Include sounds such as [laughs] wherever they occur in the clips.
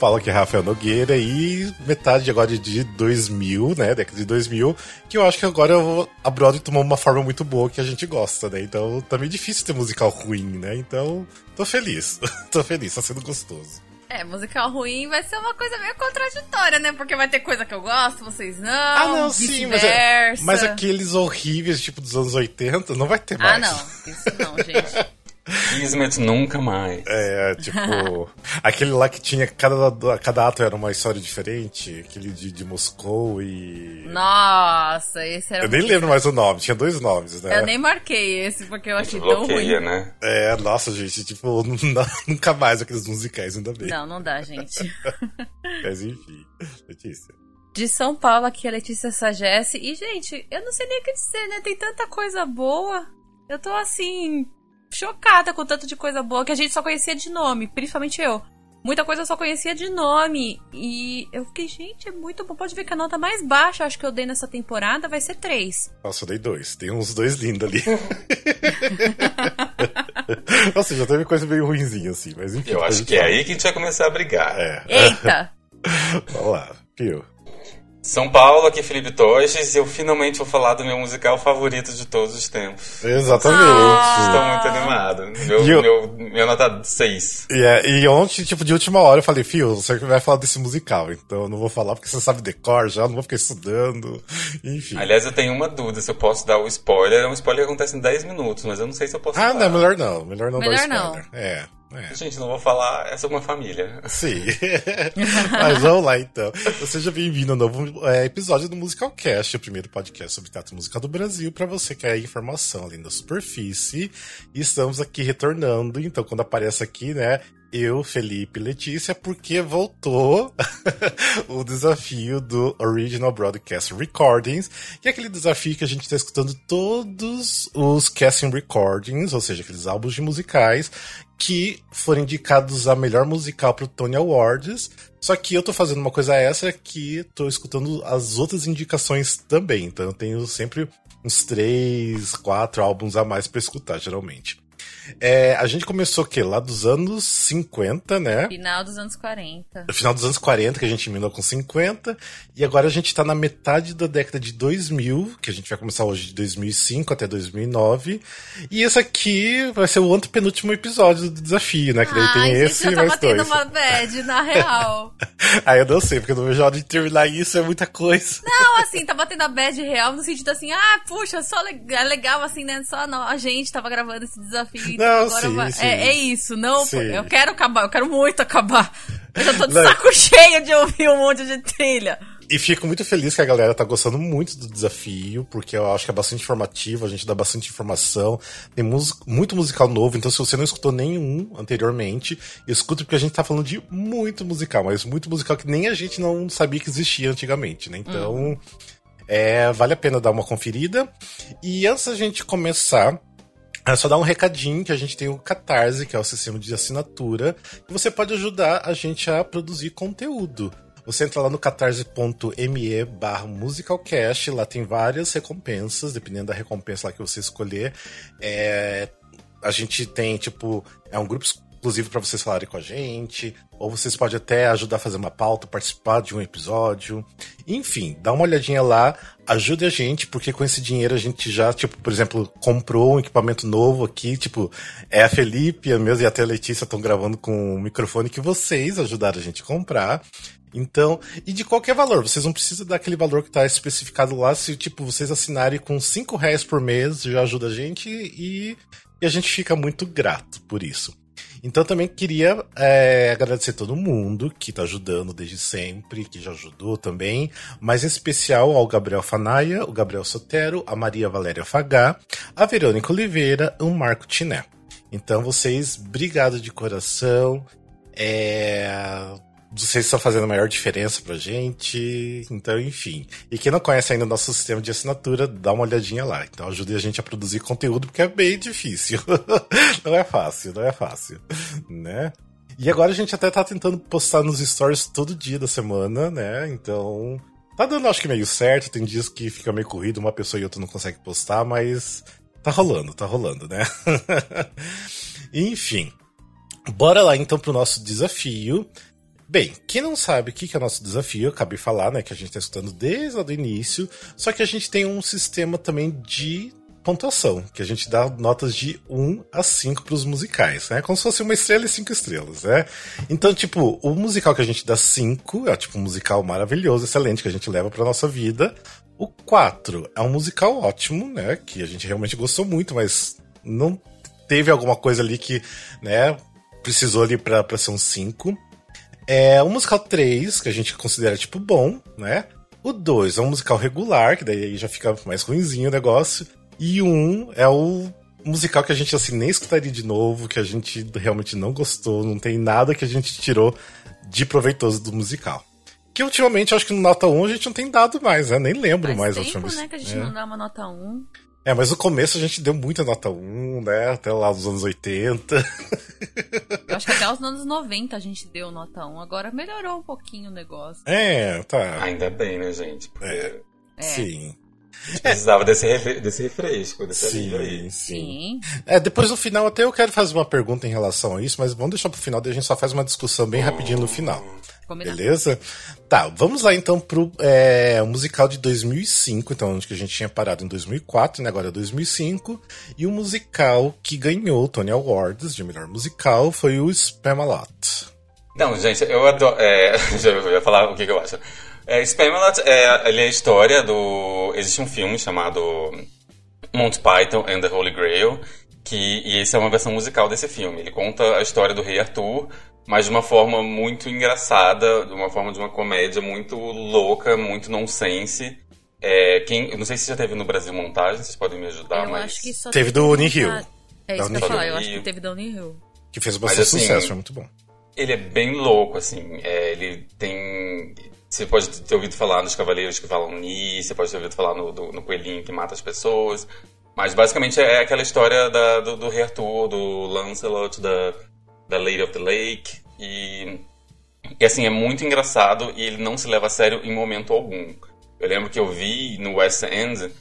Paulo, que é Rafael Nogueira, e metade agora de 2000, né? Década de 2000, que eu acho que agora a Broadway tomou uma forma muito boa que a gente gosta, né? Então tá meio difícil ter musical ruim, né? Então tô feliz. [laughs] tô feliz, tá sendo gostoso. É, musical ruim vai ser uma coisa meio contraditória, né? Porque vai ter coisa que eu gosto, vocês não. Ah, não, sim, mas, é, mas aqueles horríveis, tipo dos anos 80, não vai ter mais. Ah, não, isso não, gente. [laughs] Kismet nunca mais. É, tipo. [laughs] aquele lá que tinha. Cada, cada ato era uma história diferente. Aquele de, de Moscou e. Nossa, esse era. Eu nem lembro mais o nome, tinha dois nomes, né? Eu nem marquei esse porque eu achei tão ruim. né? É, nossa, gente, tipo, [laughs] nunca mais aqueles musicais, ainda bem. Não, não dá, gente. [laughs] Mas enfim, Letícia. De São Paulo, aqui é Letícia Sagesse. E, gente, eu não sei nem o que dizer, né? Tem tanta coisa boa. Eu tô assim, chocada com tanto de coisa boa que a gente só conhecia de nome, principalmente eu. Muita coisa eu só conhecia de nome. E eu fiquei, gente, é muito bom. Pode ver que a nota mais baixa, acho que eu dei nessa temporada, vai ser 3. Nossa, eu dei 2. Tem uns dois lindos ali. [laughs] Nossa, já teve coisa meio ruimzinha, assim, mas enfim. Eu acho que é aí que a gente vai começar a brigar. É. Eita! [laughs] Vamos lá, Pio. São Paulo, aqui Felipe Toches, e eu finalmente vou falar do meu musical favorito de todos os tempos. Exatamente. Ah. Estou muito animado. Meu, eu... meu, minha nota 6. Yeah, e ontem, tipo, de última hora eu falei, Fio, você vai falar desse musical, então eu não vou falar porque você sabe decor já, não vou ficar estudando, enfim. Aliás, eu tenho uma dúvida se eu posso dar o spoiler. É um spoiler que acontece em 10 minutos, mas eu não sei se eu posso Ah, falar. não, melhor não. Melhor não melhor dar spoiler. Não. É. É. Gente, não vou falar, é sobre uma família. Sim. [laughs] Mas vamos lá então. Seja bem-vindo ao novo é, episódio do Musical Cast, o primeiro podcast sobre teatro musical do Brasil, para você que quer informação além da superfície. E estamos aqui retornando, então quando aparece aqui, né, eu, Felipe Letícia, porque voltou [laughs] o desafio do Original Broadcast Recordings, que é aquele desafio que a gente está escutando todos os casting recordings, ou seja, aqueles álbuns de musicais que foram indicados a melhor musical pro Tony Awards. Só que eu tô fazendo uma coisa extra que tô escutando as outras indicações também. Então eu tenho sempre uns três, quatro álbuns a mais para escutar, geralmente. É, a gente começou o quê? Lá dos anos 50, né? Final dos anos 40. No final dos anos 40, que a gente terminou com 50. E agora a gente tá na metade da década de 2000, que a gente vai começar hoje de 2005 até 2009. E esse aqui vai ser o antepenúltimo episódio do desafio, né? Que daí Ai, tem gente, esse eu e tava mais tendo dois. uma bad, na [laughs] real. ah, eu não sei, porque no meu jeito de terminar isso é muita coisa. Não, assim, tava tendo a bad real no sentido assim, ah, puxa, só le é legal assim, né? Só não, a gente tava gravando esse desafio. Então Não, agora sim, vai... sim. É, é isso, não, Sim. eu quero acabar, eu quero muito acabar. Eu já tô de saco [laughs] cheio de ouvir um monte de trilha. E fico muito feliz que a galera tá gostando muito do desafio, porque eu acho que é bastante informativo, a gente dá bastante informação. Tem muito musical novo, então se você não escutou nenhum anteriormente, escuta porque a gente tá falando de muito musical, mas muito musical que nem a gente não sabia que existia antigamente, né? Então, é, vale a pena dar uma conferida. E antes da gente começar, é só dar um recadinho que a gente tem o Catarse, que é o sistema de assinatura, e você pode ajudar a gente a produzir conteúdo. Você entra lá no catarse.me barra musicalcast, lá tem várias recompensas, dependendo da recompensa lá que você escolher. É, a gente tem, tipo, é um grupo exclusivo para vocês falarem com a gente, ou vocês podem até ajudar a fazer uma pauta, participar de um episódio. Enfim, dá uma olhadinha lá, ajude a gente, porque com esse dinheiro a gente já, tipo, por exemplo, comprou um equipamento novo aqui, tipo, é a Felipe, a mesma e até a Letícia estão gravando com um microfone que vocês ajudaram a gente a comprar. Então, e de qualquer valor, vocês não precisam dar aquele valor que tá especificado lá, se tipo, vocês assinarem com 5 reais por mês, já ajuda a gente e, e a gente fica muito grato por isso. Então também queria é, agradecer todo mundo que tá ajudando desde sempre, que já ajudou também, mas em especial ao Gabriel Fanaia, o Gabriel Sotero, a Maria Valéria Fagá, a Verônica Oliveira e o Marco Tiné. Então vocês, obrigado de coração. É, vocês estão fazendo a maior diferença pra gente. Então, enfim. E quem não conhece ainda o nosso sistema de assinatura, dá uma olhadinha lá. Então ajude a gente a produzir conteúdo, porque é bem difícil. [laughs] não é fácil, não é fácil. Né? E agora a gente até tá tentando postar nos stories todo dia da semana, né? Então. Tá dando, acho que meio certo. Tem dias que fica meio corrido, uma pessoa e outra não consegue postar, mas tá rolando, tá rolando, né? [laughs] Enfim. Bora lá então pro nosso desafio. Bem, quem não sabe o que é o nosso desafio, eu acabei de falar, né, que a gente tá escutando desde o início, só que a gente tem um sistema também de pontuação, que a gente dá notas de 1 a 5 para os musicais, né? Como se fosse uma estrela e cinco estrelas, né? Então, tipo, o musical que a gente dá 5 é tipo um musical maravilhoso, excelente, que a gente leva para nossa vida. O 4 é um musical ótimo, né? Que a gente realmente gostou muito, mas não teve alguma coisa ali que, né, precisou ali pra ser um 5. É o musical 3, que a gente considera, tipo, bom, né? O 2 é um musical regular, que daí já fica mais ruimzinho o negócio. E um é o musical que a gente assim nem escutaria de novo, que a gente realmente não gostou, não tem nada que a gente tirou de proveitoso do musical. Que ultimamente, acho que no nota 1 a gente não tem dado mais, né? Nem lembro Faz mais tempo, a última vez. né, que a gente é. não dá uma nota 1. É, mas no começo a gente deu muita nota 1, né? Até lá nos anos 80. Eu acho que até os anos 90 a gente deu nota 1. Agora melhorou um pouquinho o negócio. É, tá. Ainda bem, né, gente? Porque É. É. Sim. A [laughs] gente precisava desse, refre- desse refresco, desse Sim, aí. sim. Sim. É, depois no final até eu quero fazer uma pergunta em relação a isso, mas vamos deixar pro final, daí a gente só faz uma discussão bem rapidinho no final. Combinado. Beleza? Tá, vamos lá então pro é, musical de 2005, então onde que a gente tinha parado em 2004, né, agora é 2005, e o musical que ganhou o Tony Awards de melhor musical foi o Spamalot. Não, gente, eu adoro. É, [laughs] já eu ia falar o que, que eu acho. É, Spamalot é, ele é a história do. Existe um filme chamado Monty Python and the Holy Grail, que, e esse é uma versão musical desse filme. Ele conta a história do rei Arthur, mas de uma forma muito engraçada, de uma forma de uma comédia muito louca, muito nonsense. É, quem, eu não sei se já teve no Brasil montagem, vocês podem me ajudar, eu mas. acho que só Teve teve do Unihill. ca- É isso que eu falar. Eu acho que teve da Unihill. Que fez Mas, bastante assim, sucesso, foi muito bom. Ele é bem louco, assim. É, ele tem. Você pode ter ouvido falar nos cavaleiros que falam Ni, você pode ter ouvido falar no, do- no coelhinho que mata as pessoas. Mas basicamente é aquela história da- do, do rei Arthur, do Lancelot, da, da Lady of the Lake. E, e assim, é muito engraçado e ele não se leva a sério em momento algum. Eu lembro que eu vi no West End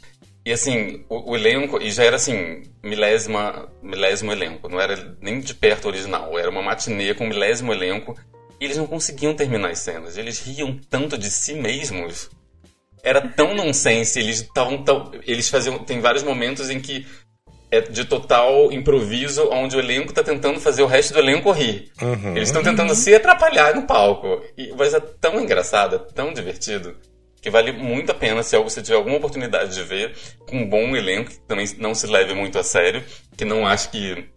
e assim, o, o elenco, e já era assim, milésima, milésimo elenco, não era nem de perto original, era uma matinê com milésimo elenco, e eles não conseguiam terminar as cenas, eles riam tanto de si mesmos, era tão nonsense, eles estavam tão, eles faziam, tem vários momentos em que é de total improviso, onde o elenco tá tentando fazer o resto do elenco rir. Uhum. Eles estão tentando se atrapalhar no palco, e, mas é tão engraçado, é tão divertido que vale muito a pena se você tiver alguma oportunidade de ver com um bom elenco, que também não se leve muito a sério, que não ache que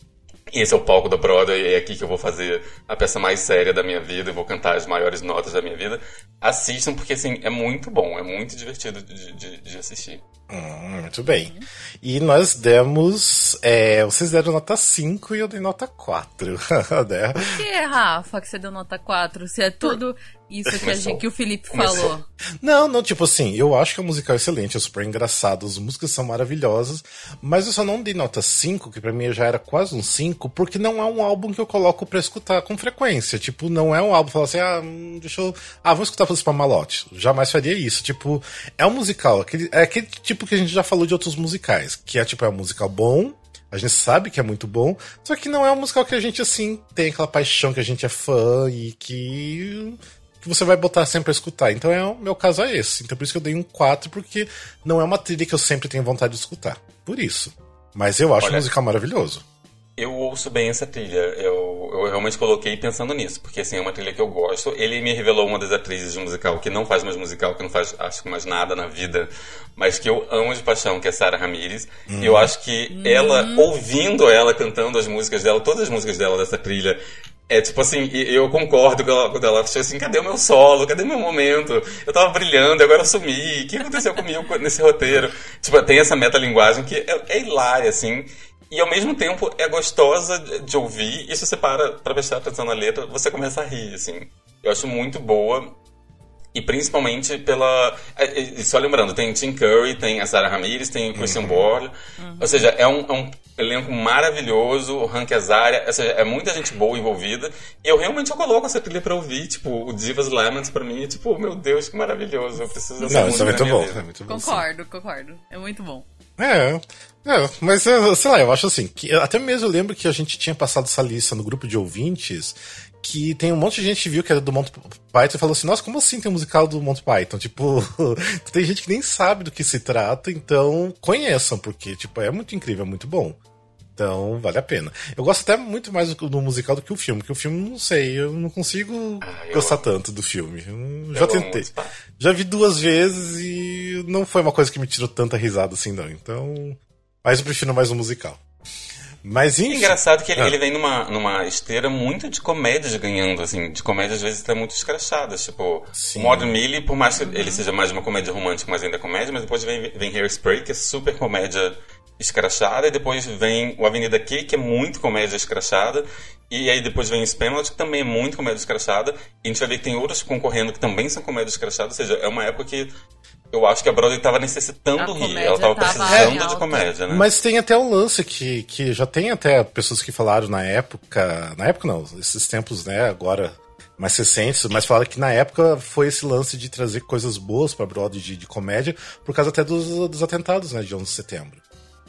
esse é o palco da Broadway é aqui que eu vou fazer a peça mais séria da minha vida e vou cantar as maiores notas da minha vida. Assistam, porque assim, é muito bom, é muito divertido de, de, de assistir. Hum, muito bem. E nós demos. é, vocês deram nota 5 e eu dei nota 4. [laughs] né? Por que, Rafa, que você deu nota 4? Se é tudo isso que, a gente, que o Felipe Começou. falou. Não, não, tipo assim, eu acho que é um musical excelente, é super engraçado, as músicas são maravilhosas, mas eu só não dei nota 5, que pra mim já era quase um 5, porque não é um álbum que eu coloco pra escutar com frequência. Tipo, não é um álbum que fala assim, ah, hum, deixa eu. Ah, vou escutar pra Malote. Jamais faria isso. Tipo, é um musical, aquele, é aquele tipo que a gente já falou de outros musicais, que é tipo, é um musical bom. A gente sabe que é muito bom, só que não é um musical que a gente, assim, tem aquela paixão que a gente é fã e que que você vai botar sempre pra escutar. Então é o meu caso é esse. Então por isso que eu dei um 4, porque não é uma trilha que eu sempre tenho vontade de escutar. Por isso. Mas eu acho Olha- o musical maravilhoso. Eu ouço bem essa trilha, eu, eu realmente coloquei pensando nisso, porque assim, é uma trilha que eu gosto. Ele me revelou uma das atrizes de musical que não faz mais musical, que não faz acho que mais nada na vida, mas que eu amo de paixão, que é Sarah Ramirez. E eu acho que ela, ouvindo ela cantando as músicas dela, todas as músicas dela dessa trilha, é tipo assim, eu concordo com ela, quando ela achou assim, cadê o meu solo? Cadê o meu momento? Eu tava brilhando, agora eu sumi. O que aconteceu comigo nesse roteiro? Tipo, tem essa metalinguagem que é, é hilária, assim. E ao mesmo tempo é gostosa de ouvir. E se você para pra prestar atenção na letra, você começa a rir, assim. Eu acho muito boa. E principalmente pela. é, é, e Só lembrando, tem Tim Curry, tem a Sarah Ramirez, tem o Christian Borle. Ou seja, é um, é um elenco maravilhoso, o Hank Azaria, ou seja, é muita gente boa envolvida. E eu realmente eu coloco essa trilha pra ouvir. Tipo, o Divas Laments pra mim é tipo, meu Deus, que maravilhoso. Eu preciso dessa Não, isso é música muito na minha bom. vida. É muito bom sim. Concordo, concordo. É muito bom. É, é, mas sei lá, eu acho assim, que até mesmo eu lembro que a gente tinha passado essa lista no grupo de ouvintes que tem um monte de gente que viu que era do Monty Python e falou assim, nossa, como assim tem um musical do Monty Python? Tipo, [laughs] tem gente que nem sabe do que se trata, então conheçam, porque, tipo, é muito incrível, é muito bom. Então, vale a pena. Eu gosto até muito mais do, do musical do que o filme, porque o filme, não sei, eu não consigo ah, gostar amo. tanto do filme. Eu já eu tentei. Já vi duas vezes e não foi uma coisa que me tirou tanta risada assim, não. Então, mas eu prefiro mais um musical. Mas enfim. É engraçado que ele, ah. ele, vem numa, numa esteira muito de comédias ganhando, assim, de comédias às vezes até muito escrachadas. Tipo, Sim. o Modern Millie, por mais que ele seja mais uma comédia romântica, mas ainda é comédia, mas depois vem, vem Hairspray, que é super comédia escrachada, e depois vem o Avenida Q, que é muito comédia escrachada, e aí depois vem o Spamalot, que também é muito comédia escrachada, e a gente vai ver que tem outras concorrendo que também são comédias escrachadas, ou seja, é uma época que eu acho que a Broadway estava necessitando rir, ela estava precisando de comédia, né? Mas tem até um lance que, que já tem até pessoas que falaram na época, na época não, esses tempos, né, agora mais recentes, mas falaram que na época foi esse lance de trazer coisas boas para Broadway de, de, comédia, por causa até dos, dos atentados, né, de 11 de setembro.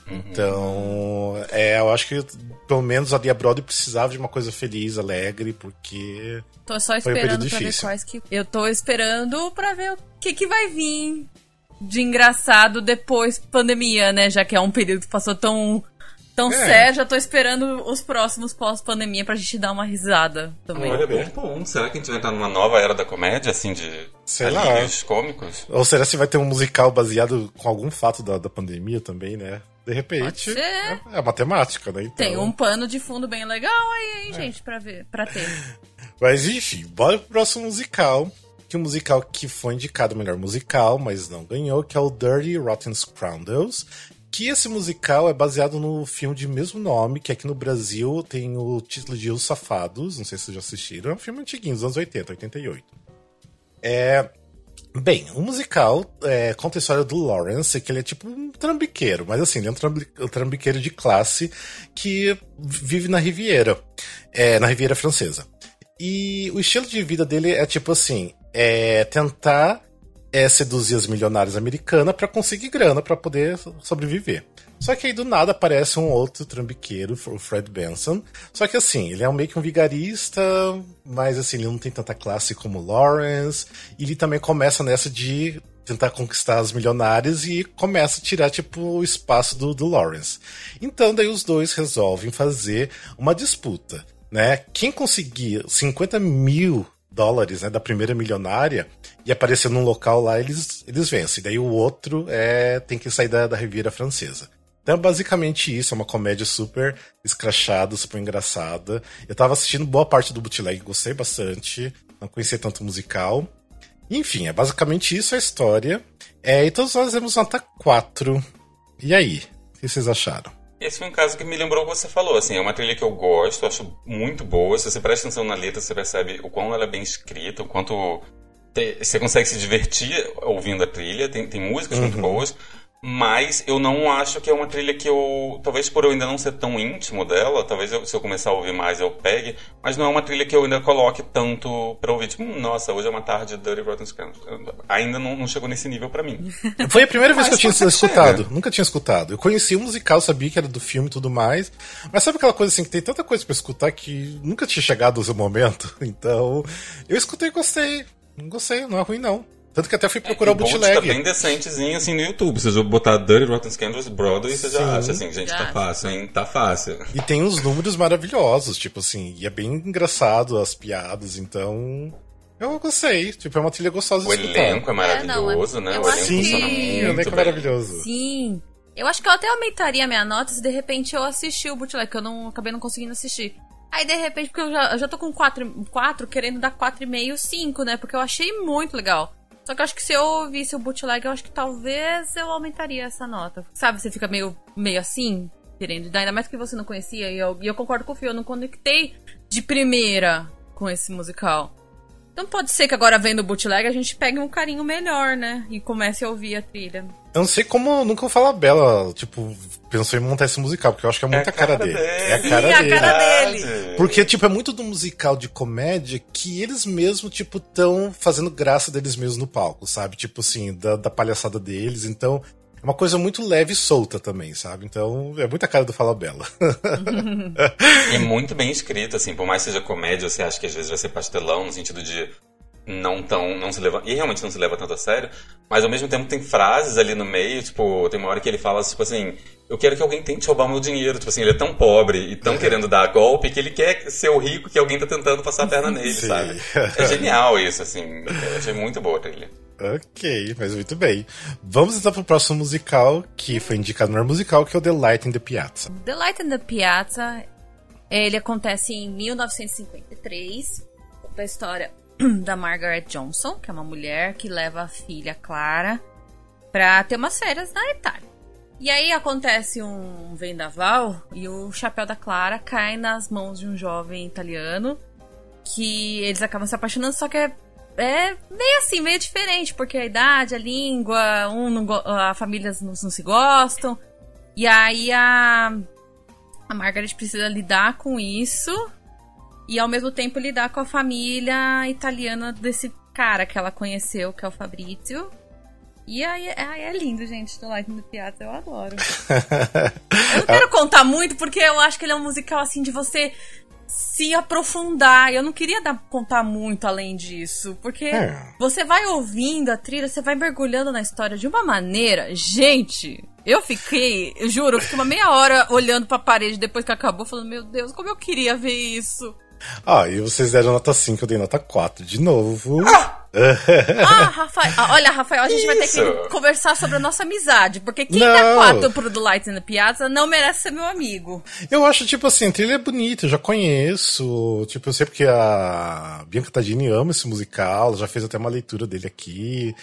Uhum. Então, é, eu acho que pelo menos a Broadway precisava de uma coisa feliz, alegre, porque. Tô só esperando um pra ver quais que. Eu tô esperando pra ver o que, que vai vir de engraçado depois pandemia, né? Já que é um período que passou tão tão é. sério, já tô esperando os próximos pós-pandemia pra gente dar uma risada também. Olha, bem bom. Será que a gente vai entrar numa nova era da comédia, assim, de Sei alívios cômicos? Ou será que vai ter um musical baseado com algum fato da, da pandemia também, né? De repente, é, é matemática, né? Então... Tem um pano de fundo bem legal aí, hein, é. gente, pra ver, para ter. [laughs] Mas enfim, bora pro próximo musical. Que o um musical que foi indicado melhor musical, mas não ganhou, que é o Dirty Rotten Scoundrels. Que esse musical é baseado no filme de mesmo nome, que aqui no Brasil tem o título de Os Safados. Não sei se vocês já assistiram. É um filme antiguinho, dos anos 80, 88. É, Bem, o musical é, conta a história do Lawrence, que ele é tipo um trambiqueiro, mas assim, ele é um, trambiqueiro de classe que vive na Riviera, é, na Riviera Francesa. E o estilo de vida dele é tipo assim, é tentar é, seduzir as milionárias americanas para conseguir grana para poder sobreviver. Só que aí do nada aparece um outro trambiqueiro, o Fred Benson. Só que assim, ele é meio que um vigarista, mas assim, ele não tem tanta classe como Lawrence. E ele também começa nessa de tentar conquistar as milionárias e começa a tirar, tipo, o espaço do, do Lawrence. Então, daí os dois resolvem fazer uma disputa, né? Quem conseguir 50 mil dólares né, da primeira milionária e aparecer num local lá, eles, eles vencem. Daí o outro é tem que sair da, da Riviera Francesa. Então, é basicamente isso, é uma comédia super escrachada, super engraçada. Eu tava assistindo boa parte do bootleg, gostei bastante, não conhecia tanto musical. Enfim, é basicamente isso a história. É, e todos nós temos nota 4. E aí? O que vocês acharam? Esse foi um caso que me lembrou o que você falou, assim, é uma trilha que eu gosto, acho muito boa. Se você presta atenção na letra, você percebe o quão ela é bem escrita, o quanto você consegue se divertir ouvindo a trilha, tem, tem músicas uhum. muito boas. Mas eu não acho que é uma trilha que eu. Talvez por eu ainda não ser tão íntimo dela, talvez eu, se eu começar a ouvir mais eu pegue. Mas não é uma trilha que eu ainda coloque tanto pra ouvir. Tipo, hum, nossa, hoje é uma tarde de Dirty Rotten. Ainda não, não, chegou nesse nível para mim. [laughs] Foi a primeira vez que eu tinha escutado. Nunca tinha escutado. Eu conheci o musical, sabia que era do filme e tudo mais. Mas sabe aquela coisa assim, que tem tanta coisa para escutar que nunca tinha chegado o seu momento? [laughs] Então, eu escutei e gostei. Não gostei, não é ruim não. Tanto que até fui procurar é, o bootleg. Tá bem decentezinho assim no YouTube. Você já botar Dirty Rotten Scandals Broadway, você já acha assim, gente, tá fácil, hein? Tá fácil. E tem uns números maravilhosos, tipo assim, e é bem engraçado as piadas, então. Eu gostei, tipo, é uma trilha gostosa de O escutar. elenco é maravilhoso, é, não, né? O elenco sim, funciona muito. O elenco é maravilhoso. Sim. Eu acho que eu até aumentaria minha nota se de repente eu assistir o bootleg, que eu não acabei não conseguindo assistir. Aí, de repente, porque eu já, eu já tô com 4, 4 querendo dar 4,5, 5, né? Porque eu achei muito legal. Só que eu acho que se eu ouvisse o bootleg, eu acho que talvez eu aumentaria essa nota. Sabe, você fica meio, meio assim, querendo. Ainda mais que você não conhecia. E eu, e eu concordo com o Fio, eu não conectei de primeira com esse musical. Então pode ser que agora vendo o bootleg a gente pegue um carinho melhor, né? E comece a ouvir a trilha. Eu não sei como nunca fala Bela, tipo, pensou em montar esse musical, porque eu acho que é muita é cara, cara, dele. dele. É a cara, Sim, dele. a cara dele. Porque, tipo, é muito do musical de comédia que eles mesmos, tipo, tão fazendo graça deles mesmos no palco, sabe? Tipo assim, da, da palhaçada deles. Então, é uma coisa muito leve e solta também, sabe? Então é muita cara do Fala Bela. [laughs] e muito bem escrito, assim, por mais que seja comédia, você acha que às vezes vai ser pastelão, no sentido de não tão. não se leva. E realmente não se leva tanto a sério. Mas ao mesmo tempo tem frases ali no meio, tipo, tem uma hora que ele fala, tipo assim, eu quero que alguém tente roubar meu dinheiro. Tipo assim, ele é tão pobre e tão querendo dar golpe que ele quer ser o rico que alguém tá tentando passar a perna [laughs] nele, Sim. sabe? [laughs] É genial isso, assim. Eu achei muito boa a trilha. Ok, mas muito bem. Vamos então pro próximo musical, que foi indicado no musical, que é o The Light in the Piazza. The Light in the Piazza, ele acontece em 1953, da história [clears throat] da Margaret Johnson, que é uma mulher que leva a filha Clara pra ter umas férias na Itália. E aí acontece um vendaval e o chapéu da Clara cai nas mãos de um jovem italiano que eles acabam se apaixonando, só que é, é meio assim, meio diferente, porque a idade, a língua, um não, a famílias não, não, se gostam. E aí a, a Margaret precisa lidar com isso e ao mesmo tempo lidar com a família italiana desse cara que ela conheceu, que é o Fabrizio. E aí, aí é lindo, gente, do Lightning do Piazza, eu adoro. [laughs] eu não quero contar muito, porque eu acho que ele é um musical assim de você se aprofundar. Eu não queria dar, contar muito além disso, porque é. você vai ouvindo a trilha, você vai mergulhando na história de uma maneira. Gente, eu fiquei, eu juro, eu fiquei uma meia hora olhando pra parede depois que acabou, falando: Meu Deus, como eu queria ver isso. Ah, e vocês deram nota 5, eu dei nota 4 de novo. Ah! [laughs] ah, Rafael. Ah, olha, Rafael, a gente Isso. vai ter que conversar sobre a nossa amizade. Porque quem não. dá 4 pro The Lights in the Piazza não merece ser meu amigo. Eu acho, tipo assim, a trilha é bonita, eu já conheço. Tipo, eu sei porque a Bianca Tadini ama esse musical, já fez até uma leitura dele aqui.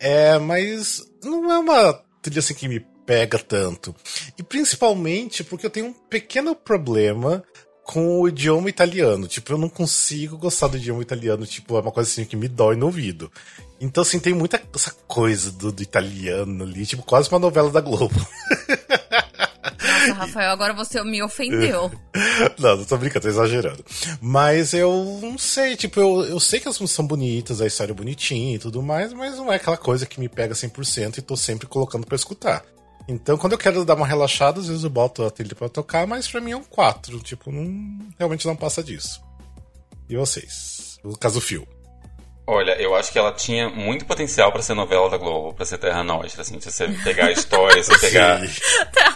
É, mas não é uma trilha assim que me pega tanto. E principalmente porque eu tenho um pequeno problema com o idioma italiano. Tipo, eu não consigo gostar do idioma italiano. Tipo, é uma coisa assim que me dói no ouvido. Então, assim, tem muita essa coisa do, do italiano ali, tipo, quase uma novela da Globo. Nossa, Rafael, agora você me ofendeu. [laughs] não, não tô brincando, tô exagerando. Mas eu não sei, tipo, eu, eu sei que as músicas são bonitas, a história é bonitinha e tudo mais, mas não é aquela coisa que me pega 100% e tô sempre colocando para escutar. Então, quando eu quero dar uma relaxada, às vezes eu boto a trilha pra tocar, mas pra mim é um 4. Tipo, não, realmente não passa disso. E vocês? O caso Fio. Olha, eu acho que ela tinha muito potencial para ser novela da Globo, para ser Terra Nostra, assim, se você pegar a história, se você [laughs] pegar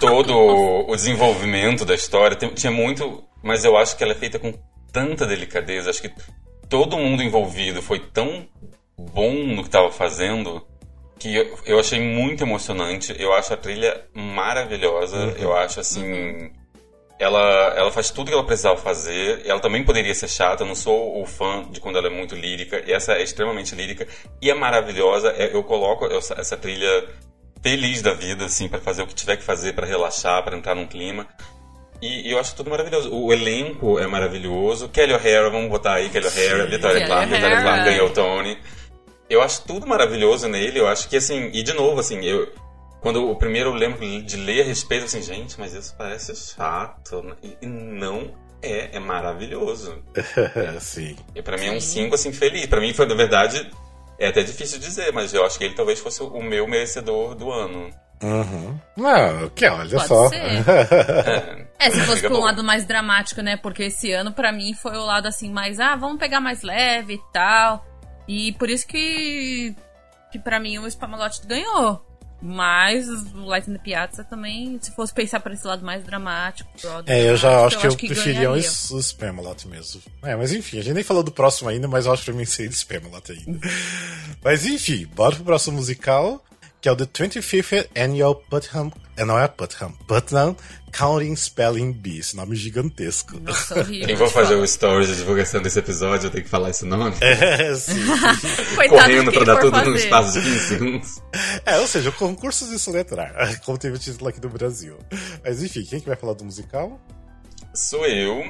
todo o desenvolvimento da história, tinha muito, mas eu acho que ela é feita com tanta delicadeza, acho que todo mundo envolvido foi tão bom no que estava fazendo que eu, eu, achei muito emocionante. Eu acho a trilha maravilhosa. Uhum. Eu acho assim. Uhum. Ela, ela faz tudo que ela precisava fazer. Ela também poderia ser chata. Eu não sou o fã de quando ela é muito lírica. E essa é extremamente lírica. E é maravilhosa. É, eu coloco essa, essa trilha feliz da vida, assim, para fazer o que tiver que fazer, para relaxar, para entrar num clima. E, e, eu acho tudo maravilhoso. O elenco é maravilhoso. Kelly O'Hara, vamos botar aí, Kelly O'Hara, Vitória Clark. Vitória Clark ganhou o Tony eu acho tudo maravilhoso nele. Eu acho que, assim, e de novo, assim, eu. Quando o primeiro eu lembro de ler a respeito, assim, gente, mas isso parece chato. Né? E não é, é maravilhoso. [laughs] Sim. E pra mim é um 5, assim, feliz. Pra mim, foi, na verdade, é até difícil dizer, mas eu acho que ele talvez fosse o meu merecedor do ano. Uhum. Não, que olha Pode só. é. [laughs] é, se fosse por um lado mais dramático, né? Porque esse ano, para mim, foi o lado assim, mais, ah, vamos pegar mais leve e tal. E por isso que, que para mim o Spamalot ganhou. Mas o Light in the Piazza também, se fosse pensar por esse lado mais dramático. É, eu já acho que eu, que preferia o, Spamalot mesmo. É, mas enfim, a gente nem falou do próximo ainda, mas eu acho que pra mim seria o Spamalot ainda. [laughs] mas enfim, bora pro próximo musical que é o The 25th Annual Putnam. É, não é Putnam, Putnam Counting Spelling Bee, esse nome gigantesco. Nossa, [laughs] horrível. Quem for fazer o story de divulgação desse episódio, eu tenho que falar esse nome? [laughs] É, sim. [laughs] Correndo pra dar tudo fazer. num espaço de 15 segundos. É, ou seja, concursos de soletrar, como teve o título aqui do Brasil. Mas enfim, quem que vai falar do musical? Sou eu.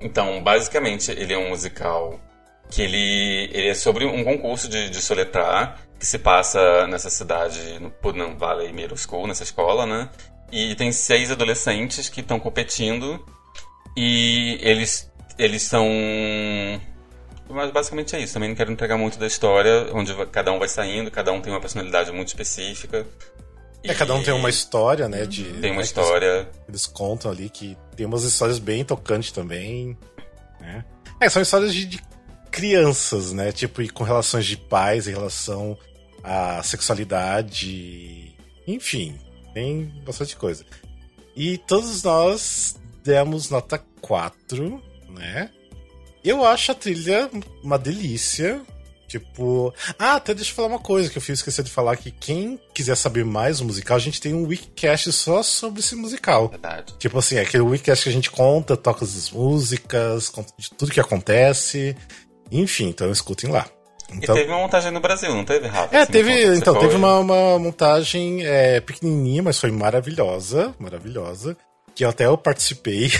Então, basicamente, ele é um musical que ele, ele é sobre um concurso de, de soletrar que se passa nessa cidade, no Putnam Valley Middle School, nessa escola, né? E tem seis adolescentes que estão competindo e eles, eles são... Mas basicamente é isso. Também não quero entregar muito da história, onde cada um vai saindo, cada um tem uma personalidade muito específica. É, cada um tem uma história, né? De, Tem uma né, história. Eles, eles contam ali que tem umas histórias bem tocantes também. Né? É, são histórias de, de crianças, né? Tipo, e com relações de pais em relação à sexualidade. Enfim, tem bastante coisa. E todos nós demos nota 4, né? Eu acho a trilha uma delícia. Tipo. Ah, até deixa eu falar uma coisa que eu fiz esquecer de falar: que quem quiser saber mais do musical, a gente tem um wikicast só sobre esse musical. Verdade. Tipo assim, é aquele wikicast que a gente conta, toca as músicas, conta de tudo que acontece. Enfim, então escutem lá. Então, E teve uma montagem no Brasil, não teve, Rafa? é, Assim, teve, então, teve uma, uma montagem é, pequenininha, mas foi maravilhosa, maravilhosa, que até eu participei,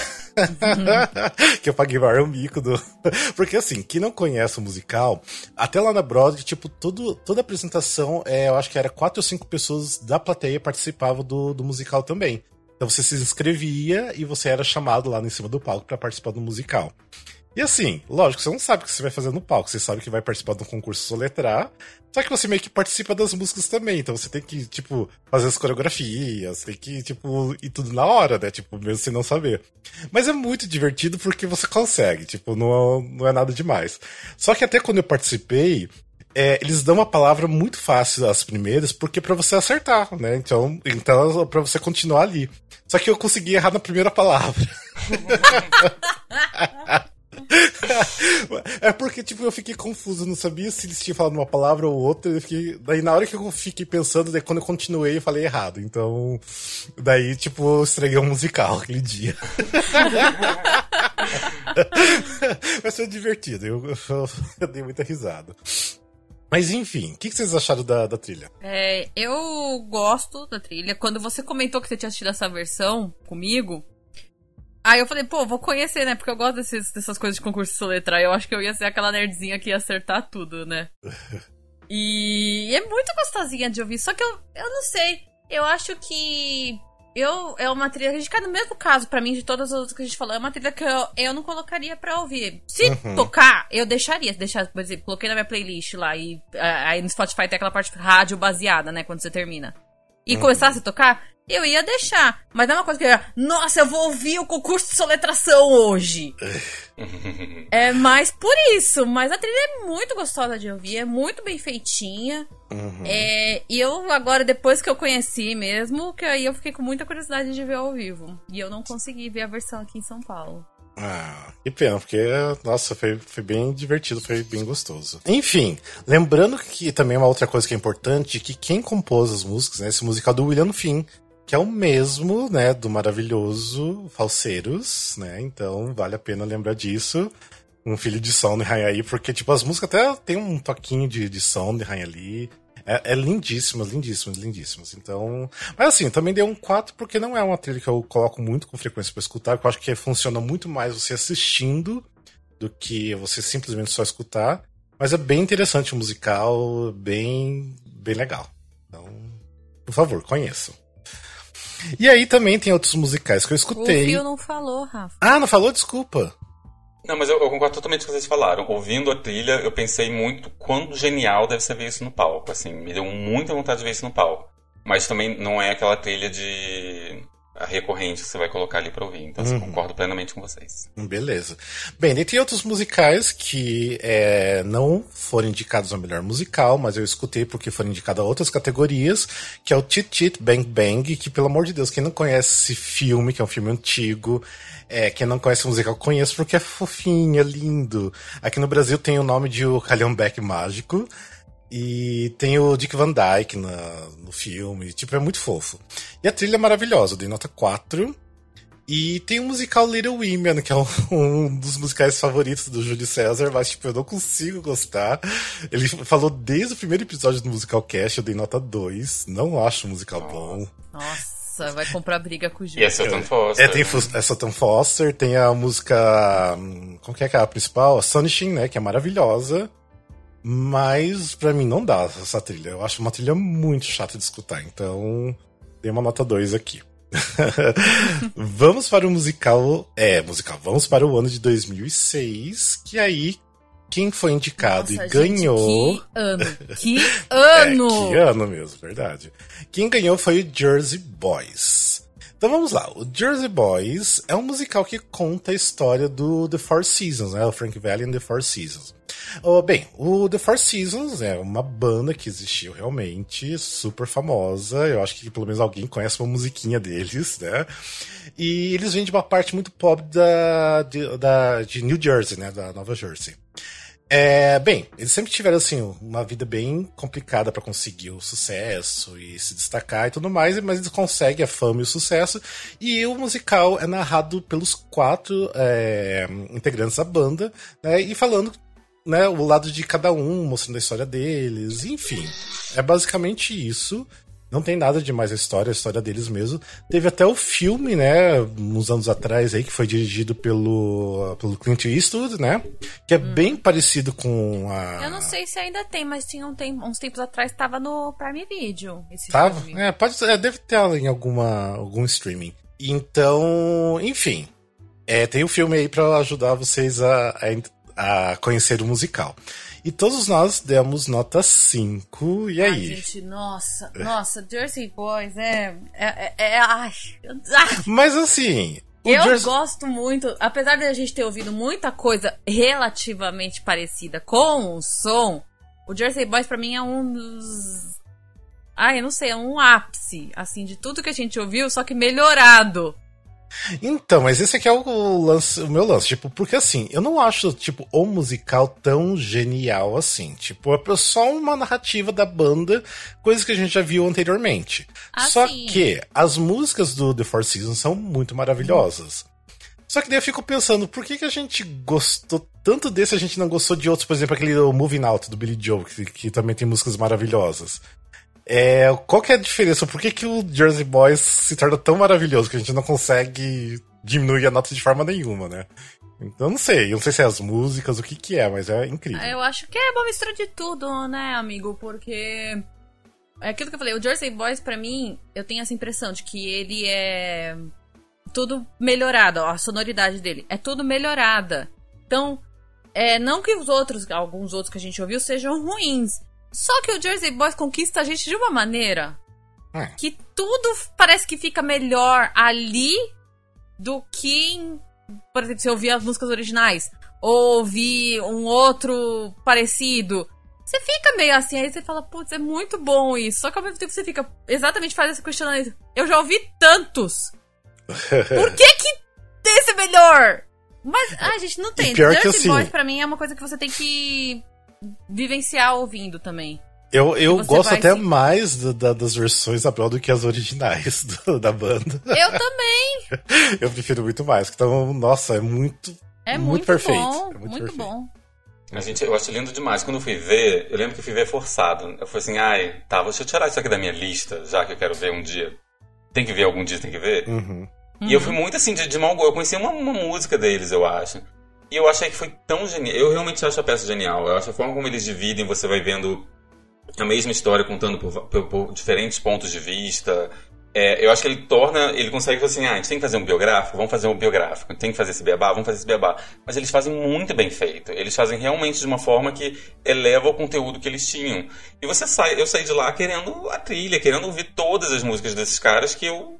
[laughs] que eu paguei o mico do... [laughs] Porque assim, quem não conhece o musical, até lá na Broadway, tipo, tudo, toda a apresentação, é, eu acho que era quatro ou cinco pessoas da plateia participavam do, do musical também. Então você se inscrevia e você era chamado lá em cima do palco para participar do musical. E assim, lógico, você não sabe o que você vai fazer no palco, você sabe que vai participar de um concurso soletrar, só que você meio que participa das músicas também, então você tem que, tipo, fazer as coreografias, tem que, tipo, ir tudo na hora, né? Tipo, mesmo sem não saber. Mas é muito divertido porque você consegue, tipo, não, não é nada demais. Só que até quando eu participei, é, eles dão uma palavra muito fácil as primeiras, porque para você acertar, né? Então, então para você continuar ali. Só que eu consegui errar na primeira palavra. [laughs] [laughs] [laughs] É porque, tipo, eu fiquei confuso, não sabia se eles tinham falado uma palavra ou outra. Eu fiquei... Daí, na hora que eu fiquei pensando, daí quando eu continuei, eu falei errado. Então, daí, tipo, eu estreguei um musical aquele dia. [laughs] Mas foi divertido, eu, eu, eu dei muita risada. Mas enfim, o que, que vocês acharam da, da trilha? É, eu gosto da trilha. Quando você comentou que você tinha assistido essa versão comigo, aí eu falei, pô, vou conhecer, né? Porque eu gosto desses, dessas coisas de concurso de soletrar. Eu acho que eu ia ser aquela nerdzinha que ia acertar tudo, né? [laughs] E é muito gostosinha de ouvir. Só que eu, eu não sei. Eu acho que. Eu, é uma trilha que a gente cai no mesmo caso, pra mim, de todas as outras que a gente falou. É uma trilha que eu, eu não colocaria pra ouvir. Se Uhum. tocar, eu deixaria. Deixar, por exemplo, coloquei na minha playlist lá. E aí no Spotify tem aquela parte rádio baseada, né? Quando você termina. E começasse a tocar, eu ia deixar. Mas não é uma coisa que eu ia. Nossa, eu vou ouvir o concurso de soletração hoje. [laughs] É mais por isso, mas a trilha é muito gostosa de ouvir, é muito bem feitinha. Uhum. É, e eu agora, depois que eu conheci mesmo, que aí eu fiquei com muita curiosidade de ver ao vivo. E eu não consegui ver a versão aqui em São Paulo. Ah, que pena, porque, nossa, foi, foi bem divertido, foi bem gostoso. Enfim, lembrando que também uma outra coisa que é importante, que quem compôs as músicas, né, esse musical do William Finn, que é o mesmo, né, do maravilhoso Falseiros, né, então vale a pena lembrar disso. Um filho de Sound Rain porque, tipo, as músicas até tem um toquinho de, de Sound Rain ali. É, é lindíssimas, lindíssimas, lindíssimas. Então. Mas assim, também deu um 4 porque não é uma trilha que eu coloco muito com frequência pra escutar, porque eu acho que funciona muito mais você assistindo do que você simplesmente só escutar. Mas é bem interessante o musical, bem, bem legal. Então, por favor, conheçam. E aí também tem outros musicais que eu O escutei. Fio não falou, Rafa. Ah, não falou? Desculpa. Não, mas eu, eu concordo totalmente com o que vocês falaram. Ouvindo a trilha, eu pensei muito quão genial deve ser ver isso no palco. Assim, me deu muita vontade de ver isso no palco. Mas também não é aquela trilha de recorrente que você vai colocar ali pra ouvir. Então, assim, concordo plenamente com vocês. Beleza. Bem, tem outros musicais que é, não foram indicados ao melhor musical, mas eu escutei porque foram indicados a outras categorias, que é o Tit Tit Bang Bang, que, pelo amor de Deus, quem não conhece esse filme, que é um filme antigo, é, quem não conhece o musical, conhece porque é fofinho, é lindo. Aqui no Brasil tem o nome de O Calhambeck Mágico, e tem o Dick Van Dyke na, no filme, tipo, é muito fofo. E a trilha é maravilhosa, eu dei nota 4. E tem o musical Little Women, que é um, [laughs] um dos musicais favoritos do Júlio César, mas tipo, eu não consigo gostar. Ele falou desde o primeiro episódio do Musical Cast, eu dei nota 2. Não acho o musical bom. Nossa, vai comprar briga com o E Júlio. é Sutton Foster. É, tem é Sutton Foster, tem a música. hum, Como que é que é a principal? A Sunshine, né? Que é maravilhosa. Mas pra mim não dá essa trilha. Eu acho uma trilha muito chata de escutar. Então, dei uma nota 2 aqui. [laughs] vamos para o musical. É, musical. Vamos para o ano de 2006. Que aí quem foi indicado Nossa, e ganhou. Gente, que ano! [laughs] Que ano! é, que ano mesmo, verdade. Quem ganhou foi o Jersey Boys. Então vamos lá. O Jersey Boys é um musical que conta a história do The Four Seasons, né? O Frank Valley and The Four Seasons. Bem, o The Four Seasons é uma banda que existiu realmente, super famosa. Eu acho que pelo menos alguém conhece uma musiquinha deles, né? E eles vêm de uma parte muito pobre da, de, da, de New Jersey, né? Da Nova Jersey. É, bem, eles sempre tiveram assim uma vida bem complicada para conseguir o sucesso e se destacar e tudo mais, mas eles conseguem a fama e o sucesso. E o musical é narrado pelos quatro é, integrantes da banda, né, e falando né, o lado de cada um, mostrando a história deles, enfim. É basicamente isso. Não tem nada de mais a história, a história deles mesmo. Teve até o filme, né, uns anos atrás aí, que foi dirigido pelo, pelo Clint Eastwood, né? Que é hum. bem parecido com a. Eu não sei se ainda tem, mas tinha um tempo, uns tempos atrás tava no Prime Video. Esse tava? Filme. É, pode, é, deve ter em alguma, algum streaming. Então, enfim. É, tem o um filme aí para ajudar vocês a, a, a conhecer o musical. E todos nós demos nota 5. E aí? Ai, gente, nossa, nossa, Jersey Boys é. É. é, é ai, Mas assim. Eu Jersey... gosto muito, apesar de a gente ter ouvido muita coisa relativamente parecida com o som, o Jersey Boys para mim é um dos. Ai, eu não sei, é um ápice, assim, de tudo que a gente ouviu, só que melhorado. Então, mas esse aqui é o, lance, o meu lance, tipo, porque assim, eu não acho, tipo, o musical tão genial assim. Tipo, é só uma narrativa da banda, coisas que a gente já viu anteriormente. Ah, só sim. que as músicas do The Four Seasons são muito maravilhosas. Só que daí eu fico pensando, por que, que a gente gostou tanto desse a gente não gostou de outros, por exemplo, aquele Moving Out do Billy Joe, que, que também tem músicas maravilhosas. É, qual que é a diferença? Por que, que o Jersey Boys se torna tão maravilhoso que a gente não consegue diminuir a nota de forma nenhuma, né? Então não sei, eu não sei se é as músicas, o que que é, mas é incrível. Eu acho que é uma mistura de tudo, né, amigo? Porque é aquilo que eu falei, o Jersey Boys para mim, eu tenho essa impressão de que ele é tudo melhorado, a sonoridade dele é tudo melhorada. Então, é, não que os outros, alguns outros que a gente ouviu sejam ruins, só que o Jersey Boys conquista a gente de uma maneira é. que tudo parece que fica melhor ali do que, em, por exemplo, se eu ouvir as músicas originais ou ouvir um outro parecido. Você fica meio assim, aí você fala, putz, é muito bom isso. Só que ao mesmo tempo você fica exatamente fazendo esse questionamento. Eu já ouvi tantos. [laughs] Por que que esse é melhor? Mas, ah, gente, não tem. Jersey assim... Boys pra mim é uma coisa que você tem que vivenciar ouvindo também. Eu, eu gosto até se... mais do, da, das versões da do que as originais [laughs] do, da banda. Eu também! [laughs] eu prefiro muito mais. Então, nossa, é muito. É muito, muito perfeito. Bom, é muito, muito perfeito. bom. A gente, eu acho lindo demais. Quando eu fui ver, eu lembro que eu fui ver forçado. Eu falei assim, ai, tá, deixa eu tirar isso aqui da minha lista, já que eu quero ver um dia. Tem que ver algum dia, tem que ver. Uhum. E uhum. eu fui muito assim, de, de mau gosto. Eu conheci uma, uma música deles, eu acho. E eu achei que foi tão genial. Eu realmente acho a peça genial. Eu acho a forma como eles dividem, você vai vendo a mesma história contando por, por, por diferentes pontos de vista. É, eu acho que ele torna, ele consegue fazer assim, ah, a gente tem que fazer um biográfico, vamos fazer um biográfico, tem que fazer esse beabá, vamos fazer esse beabá. Mas eles fazem muito bem feito. Eles fazem realmente de uma forma que eleva o conteúdo que eles tinham. E você sai, eu saí de lá querendo a trilha, querendo ouvir todas as músicas desses caras que eu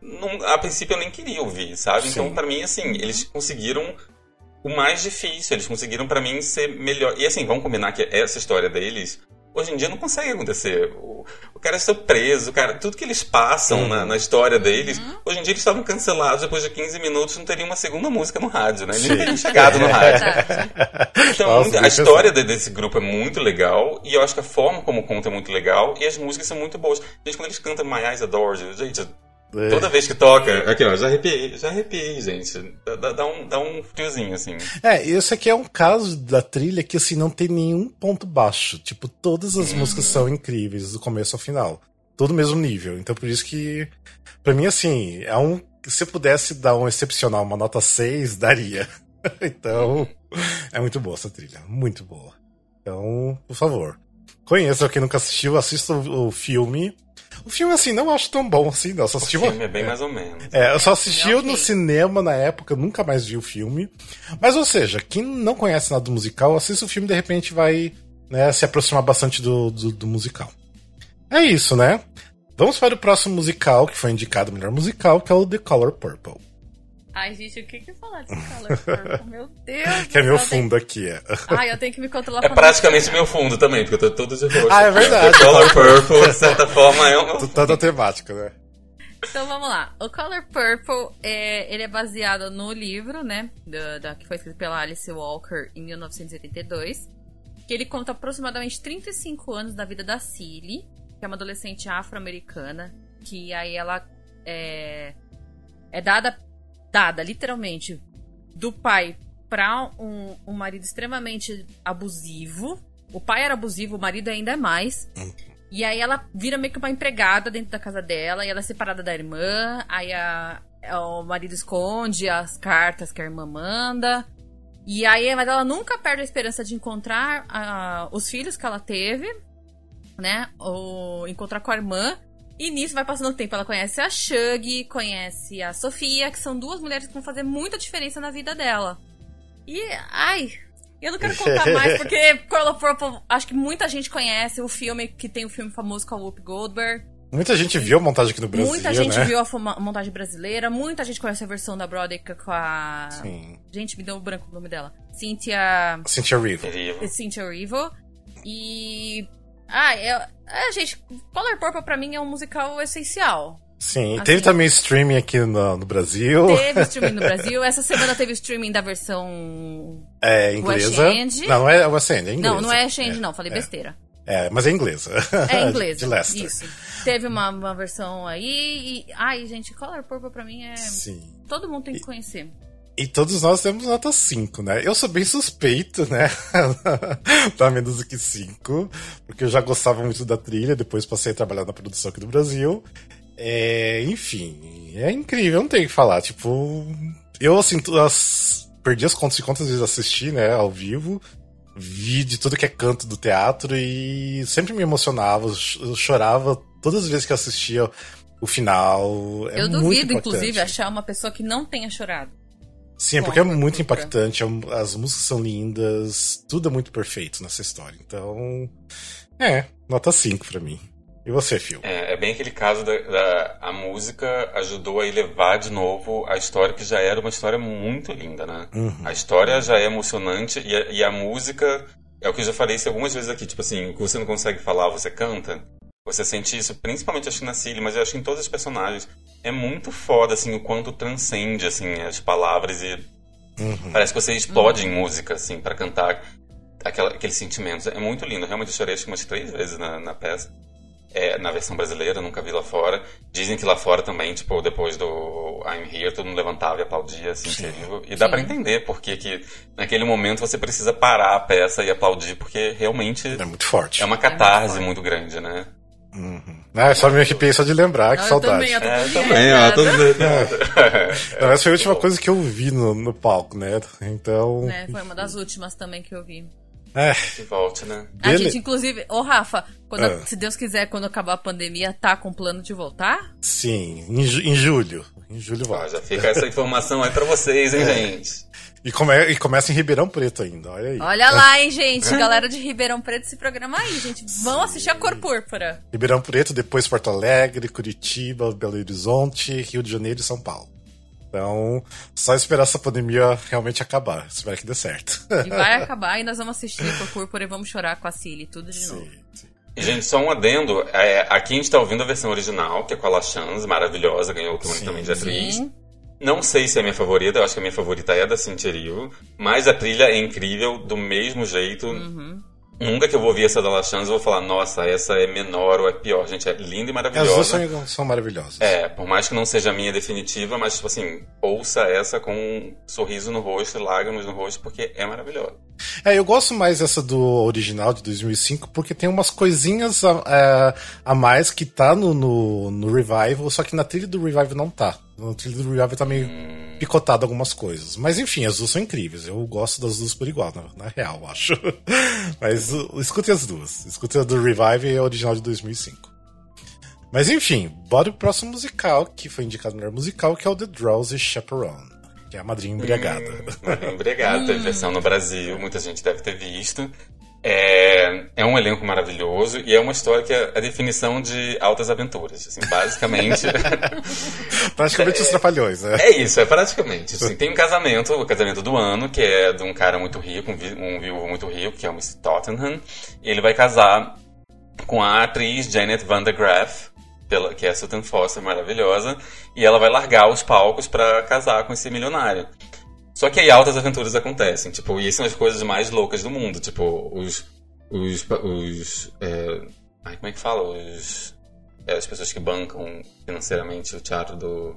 não, a princípio eu nem queria ouvir, sabe? Então, Sim. Então, para mim, assim, eles conseguiram o mais difícil. Eles conseguiram para mim ser melhor. E assim, vamos combinar que essa história deles hoje em dia não consegue acontecer. O, o cara ser preso, cara, tudo que eles passam uhum. na, na, história deles, uhum. hoje em dia eles estavam cancelados, depois de 15 minutos não teria uma segunda música no rádio, né? Eles não teriam chegado no [laughs] rádio. então, Nossa, a história desse grupo é muito legal, e eu acho que a forma como conta é muito legal, e as músicas são muito boas. Gente, quando eles cantam My Eyes Adore gente, é. Toda vez que toca, aqui ó, já arrepiei, já arrepiei, gente. Dá, dá, um, dá um friozinho, assim. É, esse aqui é um caso da trilha que, assim, não tem nenhum ponto baixo. Tipo, todas as uhum. músicas são incríveis, do começo ao final. Todo o mesmo nível. Então, por isso que, pra mim, assim, é um. Se eu pudesse dar um excepcional, uma nota 6, [laughs] daria. então, é muito boa essa trilha. Muito boa. Então, por favor. Conheça quem nunca assistiu, assista o filme O filme, assim, não acho tão bom assim, não. Só assisti o filme é bem mais ou menos. É, eu só assisti é, okay. no cinema na época, nunca mais vi o filme. Mas, ou seja, quem não conhece nada do musical, assiste o filme de repente vai né, se aproximar bastante do, do, do, musical. É isso, né? Vamos para o próximo musical, que foi indicado melhor musical, que é o The Color Purple. Ai, gente, o que que falar desse Color Purple? Meu Deus! Que é meu fundo tenho... aqui, é. Ai, eu tenho que me controlar É praticamente meu fundo também, porque eu tô todo de roxo. Ah, é verdade. Color Purple, de certa [laughs] forma, é um... Toda temática, né? Então vamos lá. O Color Purple é, ele é baseado no livro, né? Da, da, que foi escrito pela Alice Walker em 1982 que ele conta aproximadamente 35 anos da vida da Cilly, que é uma adolescente afro-americana, que aí ela é, é dada, dada literalmente do pai para um, um marido extremamente abusivo. O pai era abusivo, o marido ainda é mais. E aí ela vira meio que uma empregada dentro da casa dela, e ela é separada da irmã, aí a, o marido esconde as cartas que a irmã manda. E aí, mas ela nunca perde a esperança de encontrar uh, os filhos que ela teve, né? Ou encontrar com a irmã. E nisso vai passando o tempo. Ela conhece a Shug, conhece a Sofia, que são duas mulheres que vão fazer muita diferença na vida dela. E, ai, eu não quero [laughs] contar mais, porque Color Purple, acho que muita gente conhece o filme, que tem o um filme famoso com a Whoopi Goldberg. Muita gente viu a montagem aqui no Brasil. Muita gente né? viu a montagem brasileira, muita gente conhece a versão da Broadway com a. Sim. Gente, me deu o branco o nome dela. Cynthia. Cynthia Erivo. Cynthia Erivo. E. Ah, é, é, gente, Color Purple pra mim é um musical essencial. Sim, assim, teve também streaming aqui no, no, Brasil. Teve streaming no [laughs] Brasil. Essa semana teve streaming da versão. É, inglesa. Não, não é West End, é inglesa. Não, não é West End, é, não, falei é. besteira. É, mas é inglesa. É [laughs] inglesa. De Leicester. Isso. Teve uma, uma versão aí e. Ai, gente, Color Purple pra mim é. Sim. Todo mundo tem que conhecer. E todos nós temos nota 5, né? Eu sou bem suspeito, né? [laughs] Dá menos do que 5, porque eu já gostava muito da trilha, depois passei a trabalhar na produção aqui do Brasil. É, enfim, é incrível, não tenho o que falar. Tipo, eu assim, as, perdi as contas de quantas vezes assisti, né, ao vivo vi de tudo que é canto do teatro e sempre me emocionava, eu chorava todas as vezes que assistia o final. É eu duvido, inclusive, achar uma pessoa que não tenha chorado. Sim, é porque é muito impactante, é as músicas são lindas, tudo é muito perfeito nessa história. Então, é, nota 5 para mim. E você, Phil? É, é bem aquele caso da, da, a música ajudou a elevar de novo a história que já era uma história muito linda, né? Uhum. A história já é emocionante e a, e a música é o que eu já falei isso algumas vezes aqui, tipo assim, o que você não consegue falar, você canta. Você sente isso, principalmente acho que na Cilly, mas eu acho que em todos os personagens. É muito foda, assim, o quanto transcende, assim, as palavras e... Uhum. Parece que você explode uhum. em música, assim, para cantar aquela, aqueles sentimentos. É muito lindo. Realmente eu chorei acho que umas três vezes na, na peça é, na versão brasileira, nunca vi lá fora. Dizem que lá fora também, tipo, depois do I'm Here, todo mundo levantava e aplaudia, assim, incrível. E dá para entender porque que naquele momento você precisa parar a peça e aplaudir, porque realmente... É muito forte. É uma catarse é muito, muito grande, né? Uhum. Ah, só me arrepiei só de lembrar, que Não, saudade. Eu também, eu tô é, também, ó, tô... [laughs] Não, essa foi a última coisa que eu vi no, no palco, né? Então. É, foi uma das últimas também que eu vi. É. Que volte, né? A gente, inclusive, ô Rafa, quando, ah. se Deus quiser, quando acabar a pandemia, tá com plano de voltar? Sim, em, em julho. Em julho volta. Ah, já fica essa informação aí pra vocês, hein, é. gente? E, come, e começa em Ribeirão Preto ainda, olha aí. Olha lá, hein, gente. Galera de Ribeirão Preto, esse programa aí, gente. Vão Sim. assistir a Cor Púrpura. Ribeirão Preto, depois Porto Alegre, Curitiba, Belo Horizonte, Rio de Janeiro e São Paulo. Então, só esperar essa pandemia realmente acabar. Espero que dê certo. E vai [laughs] acabar e nós vamos assistir por Púrpura e vamos chorar com a Cilly, tudo de sim, novo. Sim. Gente, só um adendo. É, aqui a gente tá ouvindo a versão original, que é com a La Chance, maravilhosa, ganhou o também de atriz. Sim. Não sei se é a minha favorita, eu acho que a minha favorita é a da Cynthia Erivo, mas a trilha é incrível do mesmo jeito. Uhum. Nunca que eu vou ouvir essa da La Chance, eu vou falar, nossa, essa é menor ou é pior. Gente, é linda e maravilhosa. As duas são, são maravilhosas. É, por mais que não seja a minha definitiva, mas, tipo assim, ouça essa com um sorriso no rosto, lágrimas no rosto, porque é maravilhosa. É, eu gosto mais dessa do original de 2005, porque tem umas coisinhas a, a, a mais que tá no, no, no, Revival, só que na trilha do Revival não tá. Na trilha do Revival tá meio hum. picotado algumas coisas. Mas enfim, as duas são incríveis. Eu gosto das duas por igual, na, na real, acho. [laughs] Mas uh, escute as duas. Escute a do Revive e a original de 2005. Mas enfim, bora pro próximo musical, que foi indicado no melhor musical, que é o The Drowsy Chaperone, que é a madrinha embriagada. Hum, madrinha [laughs] embriagada, teve versão no Brasil, muita gente deve ter visto. É, é um elenco maravilhoso e é uma história que é a definição de altas aventuras. Assim, basicamente. [laughs] praticamente os trapalhões, né? É isso, é praticamente. Assim, tem um casamento, o casamento do ano, que é de um cara muito rico, um, vi, um viúvo muito rico, que é o Mr. Tottenham. E ele vai casar com a atriz Janet Van der Graaf, pela, que é a Sutton Foster, maravilhosa, e ela vai largar os palcos para casar com esse milionário. Só que aí altas aventuras acontecem, tipo, e são as coisas mais loucas do mundo, tipo, os. Os. os é, ai, como é que fala? Os. É, as pessoas que bancam financeiramente o teatro do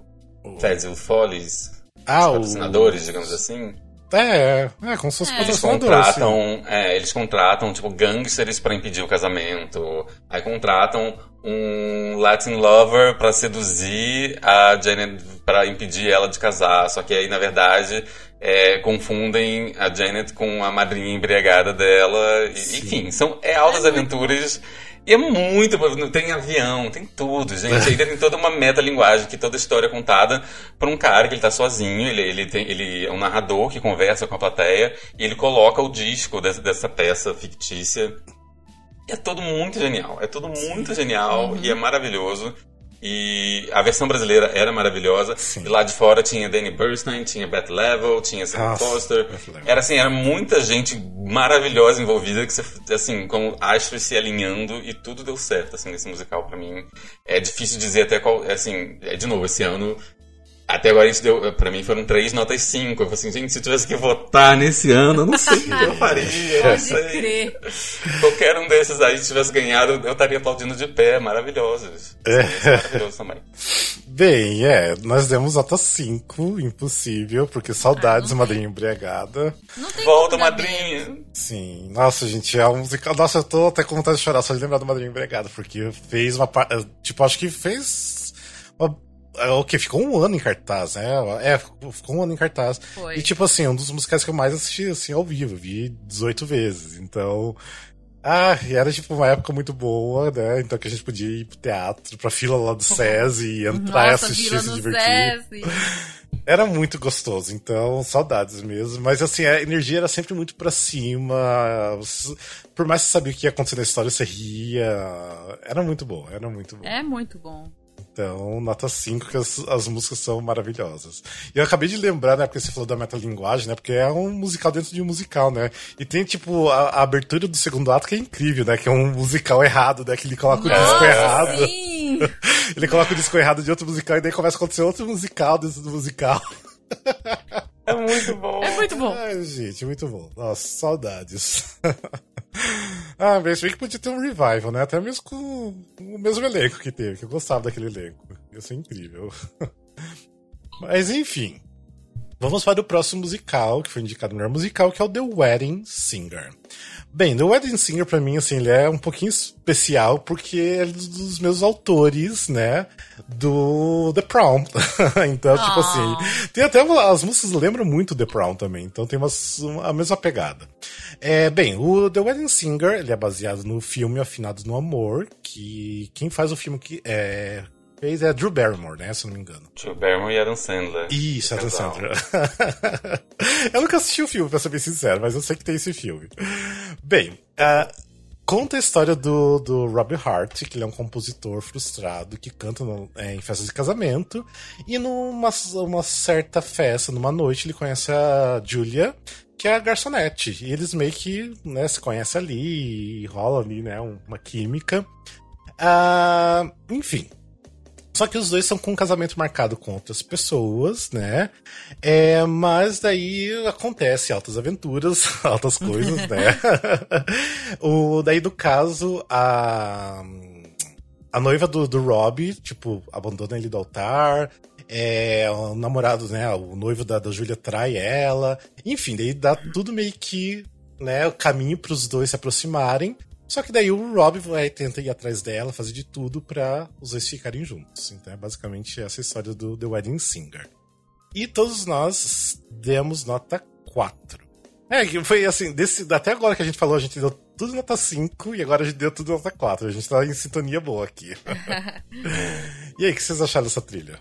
Fedzil Follies. Ah, os patrocinadores, o... digamos assim. É, é, como se fosse é. Eles contratam, é, eles contratam, tipo, gangsters para impedir o casamento. Aí contratam um Latin lover para seduzir a Janet, para impedir ela de casar. Só que aí, na verdade, é, confundem a Janet com a madrinha embriagada dela. E, enfim, são é altas é aventuras. E é muito. Tem avião, tem tudo, gente. Ainda tem toda uma metalinguagem que toda história é contada por um cara que ele tá sozinho. Ele, ele, tem, ele é um narrador que conversa com a plateia e ele coloca o disco dessa, dessa peça fictícia. E é tudo muito genial. É tudo muito genial uhum. e é maravilhoso. E a versão brasileira era maravilhosa. Sim. E lá de fora tinha Danny Burstein, tinha Beth Level, tinha Sam Foster. Era assim, era muita gente maravilhosa envolvida que você, assim, com astros se alinhando e tudo deu certo, assim, nesse musical para mim. É difícil dizer até qual, assim, é de novo, esse ano até agora isso deu, pra mim foram três notas cinco. Eu falei assim, gente, se eu tivesse que votar nesse ano, eu não sei o que eu faria. Pode crer. Qualquer um desses aí tivesse ganhado, eu estaria aplaudindo de pé, maravilhosos. É. Maravilhoso também. Bem, é, nós demos nota 5, impossível, porque saudades, ah, madrinha embriagada. Volta, madrinha! Sim, nossa, gente, é um musical. Nossa, eu tô até com vontade de chorar só de lembrar do madrinha embriagada, porque fez uma. Tipo, acho que fez uma é o que ficou um ano em cartaz, né? É, ficou um ano em cartaz. Foi. E tipo assim, um dos musicais que eu mais assisti assim ao vivo, vi 18 vezes. Então, ah, e era tipo uma época muito boa, né? Então que a gente podia ir pro teatro, pra fila lá do SESI [laughs] e entrar Nossa, e assistir, se divertir. Era muito gostoso, então saudades mesmo. Mas assim, a energia era sempre muito pra cima. Por mais que você sabia o que ia acontecer na história, você ria. Era muito bom, era muito bom. É muito bom. Então, nota 5, que as, as músicas são maravilhosas. E eu acabei de lembrar, né, porque você falou da metalinguagem, né, porque é um musical dentro de um musical, né? E tem, tipo, a, a abertura do segundo ato que é incrível, né, que é um musical errado, né, que ele coloca o disco errado. Sim. [laughs] ele coloca o disco errado de outro musical e daí começa a acontecer outro musical dentro do musical. [laughs] É muito bom. É muito bom. Ai, gente, muito bom. Nossa, saudades. [laughs] ah, mas bem que podia ter um revival, né? Até mesmo com o mesmo elenco que teve, que eu gostava daquele elenco. Ia ser incrível. [laughs] mas enfim. Vamos para o próximo musical, que foi indicado no melhor musical, que é o The Wedding Singer. Bem, The Wedding Singer, pra mim, assim, ele é um pouquinho especial porque é dos meus autores, né, do The Prom. [laughs] então, oh. tipo assim, tem até uma, as músicas lembram muito The Prom também, então tem umas, a mesma pegada. É, bem, o The Wedding Singer, ele é baseado no filme Afinados no Amor, que quem faz o filme que é fez é Drew Barrymore, né? Se eu não me engano. Drew Barrymore e Adam Sandler. Isso, Adam Sandler. [laughs] eu nunca assisti o filme, pra ser bem sincero, mas eu sei que tem esse filme. Bem, uh, conta a história do, do Robbie Hart, que ele é um compositor frustrado que canta no, é, em festas de casamento. E numa uma certa festa, numa noite, ele conhece a Julia, que é a garçonete. E eles meio que né, se conhecem ali, e rola ali, né, uma química. Uh, enfim, só que os dois são com um casamento marcado com outras pessoas, né? É, mas daí acontece altas aventuras, [laughs] altas coisas, né? [laughs] o, daí, do caso, a, a noiva do, do Rob, tipo, abandona ele do altar. É, o namorado, né? O noivo da, da Júlia trai ela. Enfim, daí dá tudo meio que né, o caminho para os dois se aproximarem. Só que daí o Rob vai tenta ir atrás dela, fazer de tudo para os dois ficarem juntos. Então é basicamente essa história do The Wedding Singer. E todos nós demos nota 4. É, foi assim, desse, até agora que a gente falou, a gente deu tudo nota 5 e agora a gente deu tudo nota 4. A gente tá em sintonia boa aqui. [laughs] [laughs] e aí, o que vocês acharam dessa trilha?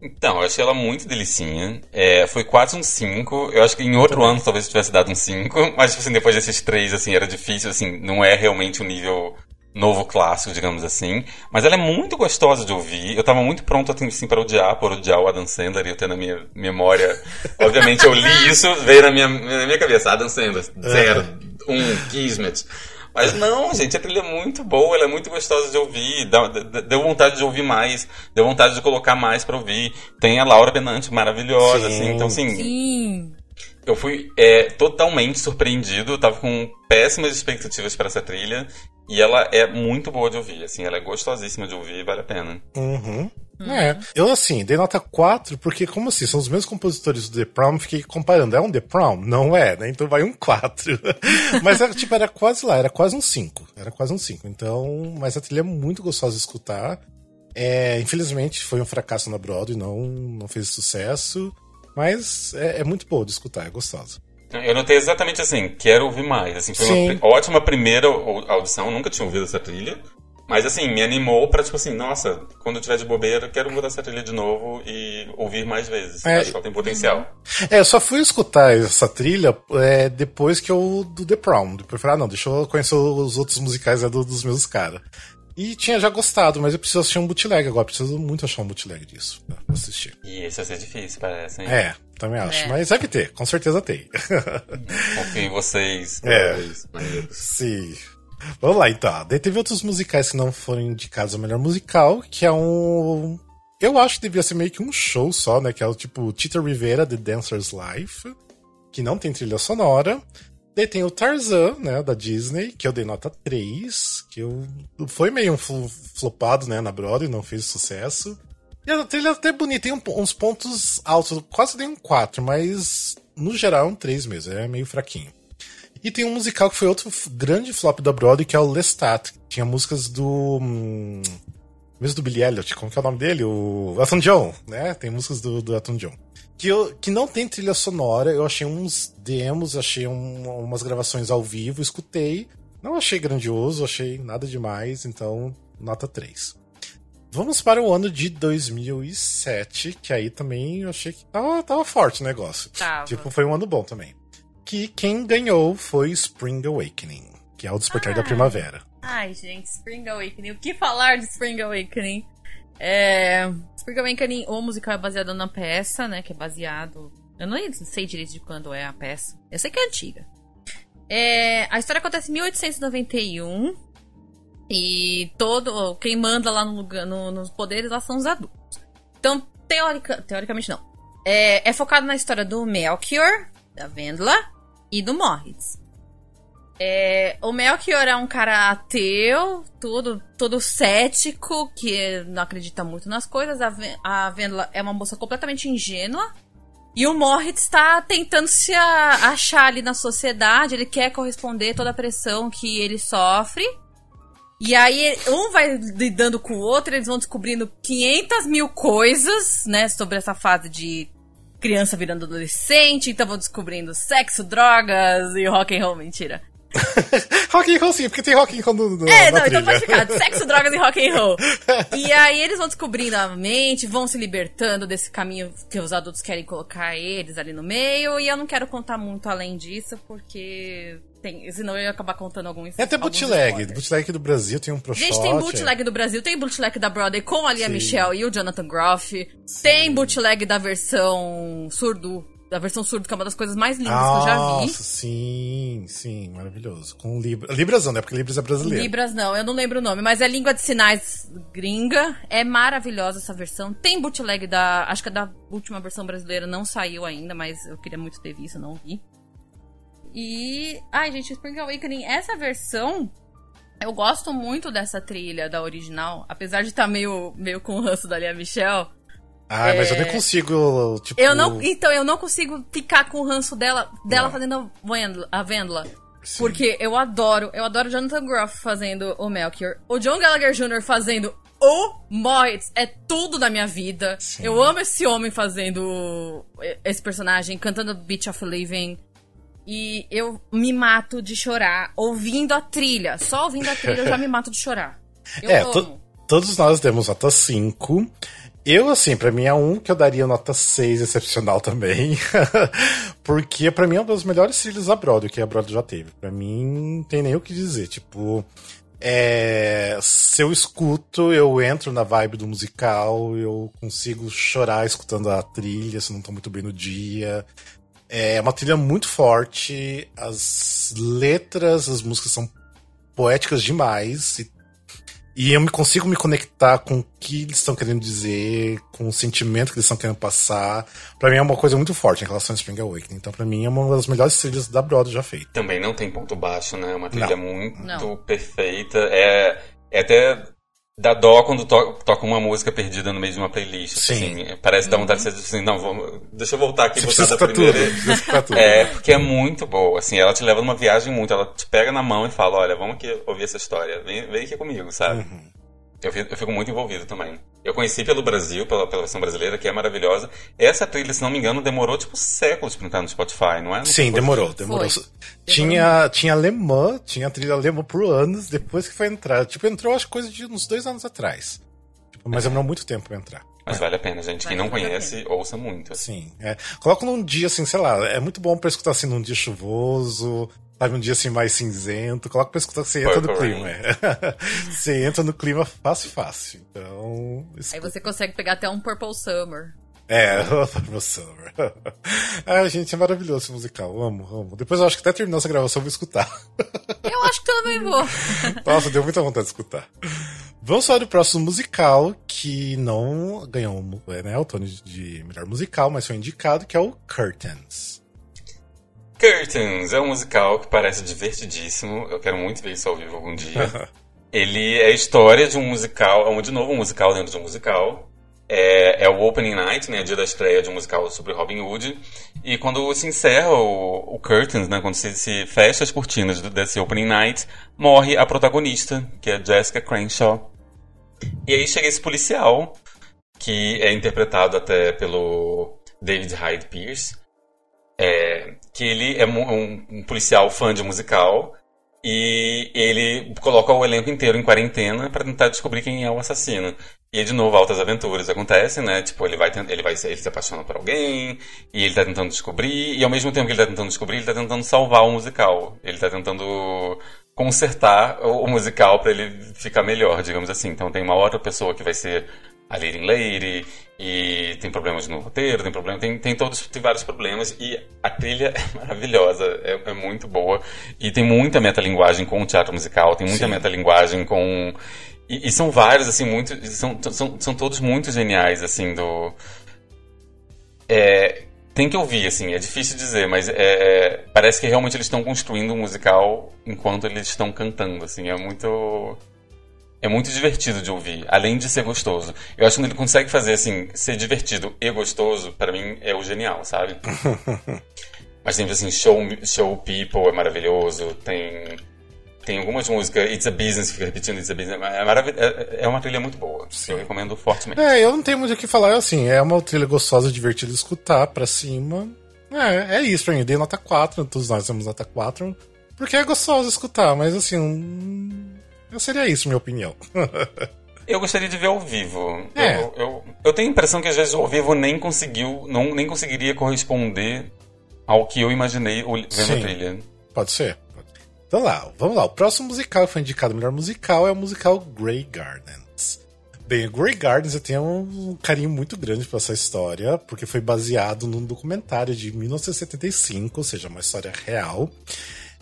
Então, eu achei ela muito delicinha. É, foi quase um 5. Eu acho que em outro ano talvez eu tivesse dado um 5. [laughs] Mas, tipo assim, depois desses três, assim, era difícil, assim, não é realmente um nível novo clássico, digamos assim. Mas ela é muito gostosa de ouvir. Eu tava muito pronto, assim, para odiar, por odiar o Adam Sandler e eu ter na minha memória. [laughs] Obviamente eu li isso, veio na minha, na minha cabeça, Adam Sandler, zero, um, Kismet. Mas não, gente, a trilha é muito boa, ela é muito gostosa de ouvir, dá, deu vontade de ouvir mais, deu vontade de colocar mais para ouvir. Tem a Laura Benante maravilhosa, Sim. assim, então assim. Sim. Eu fui é, totalmente surpreendido, eu tava com péssimas expectativas para essa trilha. E ela é muito boa de ouvir, assim, ela é gostosíssima de ouvir, vale a pena. Uhum. Uhum. É, eu assim, dei nota 4, porque como assim, são os mesmos compositores do The Prom, fiquei comparando, é um The Prom? Não é, né? Então vai um 4. [laughs] mas era, tipo, era quase lá, era quase um 5. Era quase um 5. Então, mas a trilha é muito gostosa de escutar. É, infelizmente foi um fracasso na Broadway, não, não fez sucesso, mas é, é muito boa de escutar, é gostosa. Eu notei exatamente assim, quero ouvir mais. Assim, foi Sim. uma ótima primeira audição, nunca tinha ouvido essa trilha. Mas assim, me animou pra, tipo assim, nossa, quando eu tiver de bobeira, quero mudar essa trilha de novo e ouvir mais vezes. É, Acho que ela tem potencial. É, eu só fui escutar essa trilha é, depois que eu do The Prom. Depois eu falei, ah, não, deixa eu conhecer os outros musicais é, do, dos meus caras. E tinha já gostado, mas eu preciso assistir um bootleg agora. Preciso muito achar um bootleg disso pra assistir. E isso vai ser difícil, parece, hein? É, também acho. É. Mas deve ter, com certeza tem. Confio em vocês. É. Sim. Vamos lá, então. Daí teve outros musicais que não foram indicados ao melhor musical, que é um. Eu acho que devia ser meio que um show só, né? Que é o tipo Tita Rivera, The Dancer's Life, que não tem trilha sonora. Daí tem o Tarzan, né, da Disney, que eu dei nota 3, que eu... foi meio um flopado, né, na Broadway, não fez sucesso. E a trilha é até bonita, tem uns pontos altos, quase dei um 4, mas no geral é um 3 mesmo, é meio fraquinho. E tem um musical que foi outro grande flop da Broadway, que é o Lestat. Tinha músicas do. Hum, mesmo do Billy Elliot, como que é o nome dele? O Elton John, né? Tem músicas do, do Elton John. Que, eu, que não tem trilha sonora, eu achei uns demos, achei um, umas gravações ao vivo, escutei. Não achei grandioso, achei nada demais, então nota 3. Vamos para o ano de 2007, que aí também eu achei que tava, tava forte o negócio. Tava. Tipo, foi um ano bom também que quem ganhou foi Spring Awakening, que é o Despertar da Primavera. Ai, gente, Spring Awakening. O que falar de Spring Awakening? É... Spring Awakening, o musical é baseado na peça, né? Que é baseado. Eu não sei direito de quando é a peça. Eu sei que é antiga. É... A história acontece em 1891. E todo. Quem manda lá no, no, nos poderes lá são os adultos. Então, teoricamente não. É, é focado na história do Melchior, da Vendla, e do Moritz. É, o Melchior é um cara ateu, todo, todo cético, que não acredita muito nas coisas. A, a Vendla é uma moça completamente ingênua. E o Moritz está tentando se a, achar ali na sociedade, ele quer corresponder toda a pressão que ele sofre. E aí, um vai lidando com o outro, eles vão descobrindo 500 mil coisas, né, sobre essa fase de criança virando adolescente, então vão descobrindo sexo, drogas e rock and roll, mentira. [laughs] rock and roll sim, porque tem rock and roll no, no É, não, então pode ficar, sexo, drogas e rock and roll. [laughs] e aí eles vão descobrindo a mente, vão se libertando desse caminho que os adultos querem colocar eles ali no meio, e eu não quero contar muito além disso, porque tem, senão eu ia acabar contando alguns. É até bootleg. Bootleg do Brasil tem um pro Gente, tem bootleg do Brasil, tem bootleg da Broadway com a Lia Michelle e o Jonathan Groff. Sim. Tem bootleg da versão surdo. Da versão surdo, que é uma das coisas mais lindas Nossa, que eu já vi. Nossa, sim, sim, maravilhoso. Com Libras. Libras não, né? Porque Libras é brasileiro. Libras não, eu não lembro o nome, mas é língua de sinais gringa. É maravilhosa essa versão. Tem bootleg da. Acho que a da última versão brasileira não saiu ainda, mas eu queria muito ter visto, não vi. E. Ai, gente, Spring Awakening, essa versão. Eu gosto muito dessa trilha da original, apesar de estar tá meio, meio com o ranço da Lia Michelle. Ah, é... mas eu nem consigo, tipo... Eu não, então, eu não consigo ficar com o ranço dela, dela fazendo a Vendla. Sim. Porque eu adoro, eu adoro Jonathan Groff fazendo o Melchior. O John Gallagher Jr. fazendo o Moritz é tudo na minha vida. Sim. Eu amo esse homem fazendo esse personagem, cantando Beach of Living. E eu me mato de chorar ouvindo a trilha. Só ouvindo a trilha eu já me [laughs] mato de chorar. Eu é, to- todos nós demos nota 5. Eu, assim, pra mim é um que eu daria nota 6, excepcional também. [laughs] Porque pra mim é uma das melhores trilhas da Broadway que a Broadway já teve. Pra mim, não tem nem o que dizer. Tipo, é, se eu escuto, eu entro na vibe do musical, eu consigo chorar escutando a trilha, se não tô muito bem no dia. É uma trilha muito forte, as letras, as músicas são poéticas demais e, e eu me consigo me conectar com o que eles estão querendo dizer, com o sentimento que eles estão querendo passar. Pra mim é uma coisa muito forte em relação a Spring Awakening. Então pra mim é uma das melhores trilhas da Broadway já feita. Também não tem ponto baixo, né? É uma trilha Não. muito Não. perfeita. É, é até dá dó quando to toca uma música perdida no meio de uma playlist. Sim. Assim, parece dar vontade de dizer assim, não, vamos, deixa eu voltar aqui e Você botar da escutar tudo. primeira. Precisa escutar tudo. [laughs] É, porque é muito boa, assim, ela te leva numa viagem muito, ela te pega na mão e fala, olha, vamos aqui ouvir essa história, vem, vem aqui comigo, sabe? Uhum. Eu, fico, eu fico muito envolvido também. Eu conheci pelo Brasil, pela, pela versão brasileira, que é maravilhosa. Essa trilha, se não me engano, demorou, tipo, séculos pra entrar no Spotify, não é? Não Sim, demorou, demorou. Foi. Tinha, tinha alemã, tinha a trilha alemã por anos depois que foi entrar. Tipo, entrou acho que coisa de uns dois anos atrás. Tipo, mas demorou muito tempo pra entrar. Mas vale a pena, gente. Quem Vale não conhece, ouça muito. Sim, é. Coloca num dia assim, sei lá, é muito bom pra escutar assim num dia chuvoso, sabe, um dia assim mais cinzento. Coloca pra escutar, você entra no clima. É. [laughs] você entra no clima fácil, fácil. Então. Aí escuta. você consegue pegar até um Purple Summer. É, [laughs] Purple Summer. [laughs] ah, gente, é maravilhoso esse musical. Amo, amo. Depois eu acho que até terminar essa gravação eu vou escutar. Eu acho que também vou. Nossa, deu muita vontade de escutar. Vamos falar do próximo musical, que não ganhou né, o Tony de melhor musical, mas foi indicado, que é o Curtains. Curtains é um musical que parece divertidíssimo. Eu quero muito ver isso ao vivo algum dia. Ele é a história de um musical, é de novo um musical dentro de um musical. É, é o Opening Night, né, dia da estreia de um musical sobre Robin Hood. E quando se encerra o, o Curtains, né, quando se, se fecha as cortinas do- desse Opening Night, morre a protagonista, que é Jessica Crenshaw. E aí chega esse policial, que é interpretado até pelo David Hyde Pierce, é, que ele é um, um policial fã de musical e ele coloca o elenco inteiro em quarentena para tentar descobrir quem é o assassino. E de novo altas aventuras acontecem, né? Tipo, ele vai ele vai ele se apaixona por alguém e ele tá tentando descobrir e ao mesmo tempo que ele tá tentando descobrir, ele tá tentando salvar o musical. Ele tá tentando consertar o musical para ele ficar melhor, digamos assim. Então tem uma outra pessoa que vai ser a leading lady e tem problemas no roteiro, tem problema, tem, tem todos, tem vários problemas e a trilha [laughs] é maravilhosa, é, é muito boa e tem muita metalinguagem com o teatro musical, tem muita Sim. metalinguagem com e, e são vários assim muito, são, são, são todos muito geniais assim do é, tem que ouvir, assim, é difícil dizer, mas é, parece que realmente eles estão construindo um musical enquanto eles estão cantando, assim, é muito é muito divertido de ouvir, além de ser gostoso. Eu acho que quando ele consegue fazer assim, ser divertido e gostoso, pra mim é o genial, sabe? [laughs] Mas tem assim, show, show People é maravilhoso, tem tem algumas músicas, It's a Business, fica repetindo It's a Business, é, marav- é, é uma trilha muito boa. Eu recomendo fortemente. É, eu não tenho muito o que falar, assim, é uma trilha gostosa, divertida de escutar, pra cima. É, é isso pra mim, eu dei nota 4, todos nós temos nota 4, porque é gostoso escutar, mas assim, hum, seria isso, minha opinião. [laughs] Eu gostaria de ver ao vivo. É. Eu, eu, eu tenho a impressão que às vezes ao vivo nem conseguiu, não, nem conseguiria corresponder ao que eu imaginei vendo Sim. a trilha. Pode ser? Então lá, vamos lá. O próximo musical que foi indicado melhor musical é o musical Grey Gardens. Bem, o Grey Gardens eu tenho um carinho muito grande por essa história, porque foi baseado num documentário de 1975, ou seja, uma história real.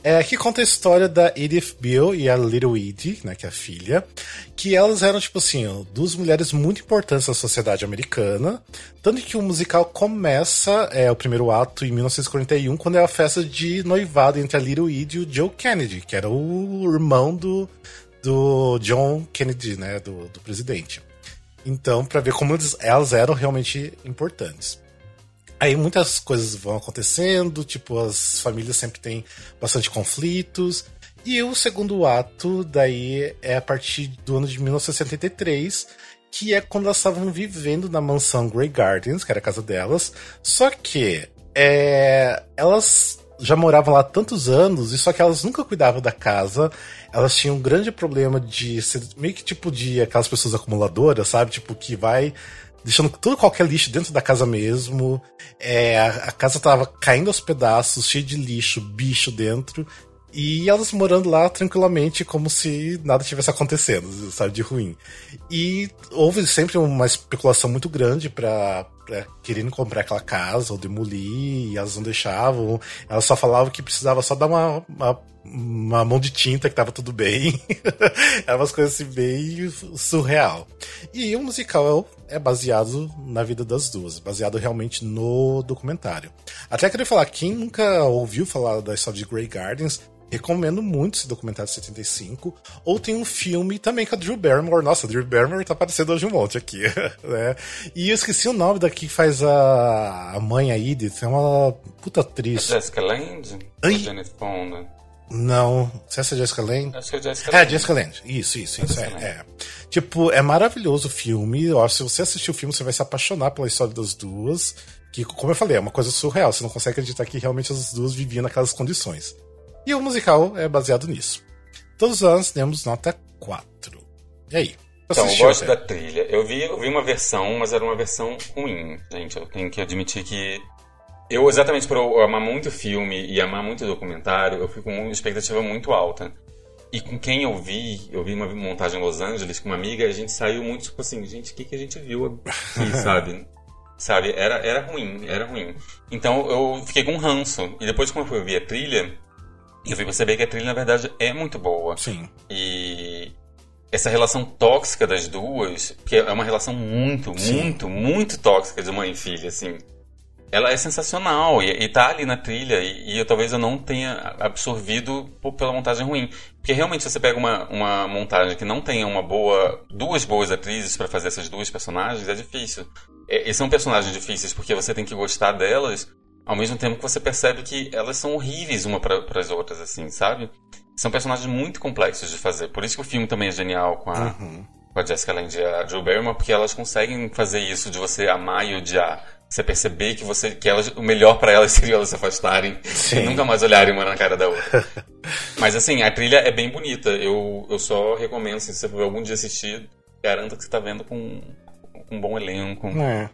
É, que conta a história da Edith Bill e a Little Edie, né, que é a filha, que elas eram, tipo assim, duas mulheres muito importantes na sociedade americana, tanto que o musical começa, é, o primeiro ato, em 1941, quando é a festa de noivado entre a Little Edie e o Joe Kennedy, que era o irmão do, do John Kennedy, né, do, do presidente. Então, pra ver como elas eram realmente importantes. Aí muitas coisas vão acontecendo, tipo, as famílias sempre têm bastante conflitos. E o segundo ato, daí, é a partir do ano de 1973, que é quando elas estavam vivendo na mansão Grey Gardens, que era a casa delas. Só que é, elas já moravam lá tantos anos, e só que elas nunca cuidavam da casa. Elas tinham um grande problema de ser meio que tipo de aquelas pessoas acumuladoras, sabe? Tipo, que vai deixando tudo qualquer lixo dentro da casa mesmo. É, a, a casa tava caindo aos pedaços, cheia de lixo, bicho dentro. E elas morando lá tranquilamente, como se nada tivesse acontecendo, sabe, de ruim. E houve sempre uma especulação muito grande para querendo comprar aquela casa ou demolir, e elas não deixavam. Elas só falavam que precisava só dar uma, uma, uma mão de tinta, que tava tudo bem. [laughs] Era umas coisas assim bem surreal. E o musical é baseado na vida das duas, baseado realmente no documentário. Até queria falar, quem nunca ouviu falar da história de Grey Gardens, Recomendo muito esse documentário de 75. Ou tem um filme também com a Drew Barrymore. Nossa, a Drew Barrymore tá aparecendo hoje um monte aqui. [laughs] né? E eu esqueci o nome daqui que faz a, a mãe, a Edith. É uma puta atriz. Jessica Lange? Ai. Janet Fonda? Não. Se essa é Jessica Lange? Acho que é Jessica Lange. É, Jessica Lange. Isso, isso, isso. É, é, Tipo, é maravilhoso o filme. Eu acho que se você assistir o filme, você vai se apaixonar pela história das duas. Que, como eu falei, é uma coisa surreal. Você não consegue acreditar que realmente as duas viviam naquelas condições. E o musical é baseado nisso. Todos os anos temos nota 4. E aí? Então, eu gosto da trilha. Eu vi, eu vi uma versão, mas era uma versão ruim, gente. Eu tenho que admitir que. Eu, exatamente por eu amar muito filme e amar muito documentário, eu fui com uma expectativa muito alta. E com quem eu vi, eu vi uma montagem em Los Angeles com uma amiga, a gente saiu muito tipo assim, gente, o que, que a gente viu aqui, [laughs] sabe? sabe? Era, era ruim, era ruim. Então eu fiquei com um ranço. E depois, quando eu fui ver a trilha, eu fui perceber que a trilha, na verdade, é muito boa. Sim. E essa relação tóxica das duas, que é uma relação muito, Sim. muito, muito tóxica de mãe e filha, assim. Ela é sensacional e, e tá ali na trilha e, e eu, talvez eu não tenha absorvido por, pela montagem ruim. Porque realmente você pega uma, uma montagem que não tenha uma boa, duas boas atrizes para fazer essas duas personagens, é difícil. É, e são personagens difíceis porque você tem que gostar delas, ao mesmo tempo que você percebe que elas são horríveis uma para as outras, assim, sabe? São personagens muito complexos de fazer. Por isso que o filme também é genial com a, uhum. com a Jessica Lange e a Drew Barrymore, porque elas conseguem fazer isso de você amar e odiar. Você perceber que você que elas, o melhor para elas [laughs] seria elas se afastarem Sim. e nunca mais olharem uma na cara da outra. [laughs] Mas assim, a trilha é bem bonita. Eu, eu só recomendo, assim, se você for algum dia assistir, garanta que você está vendo com, com um bom elenco. É.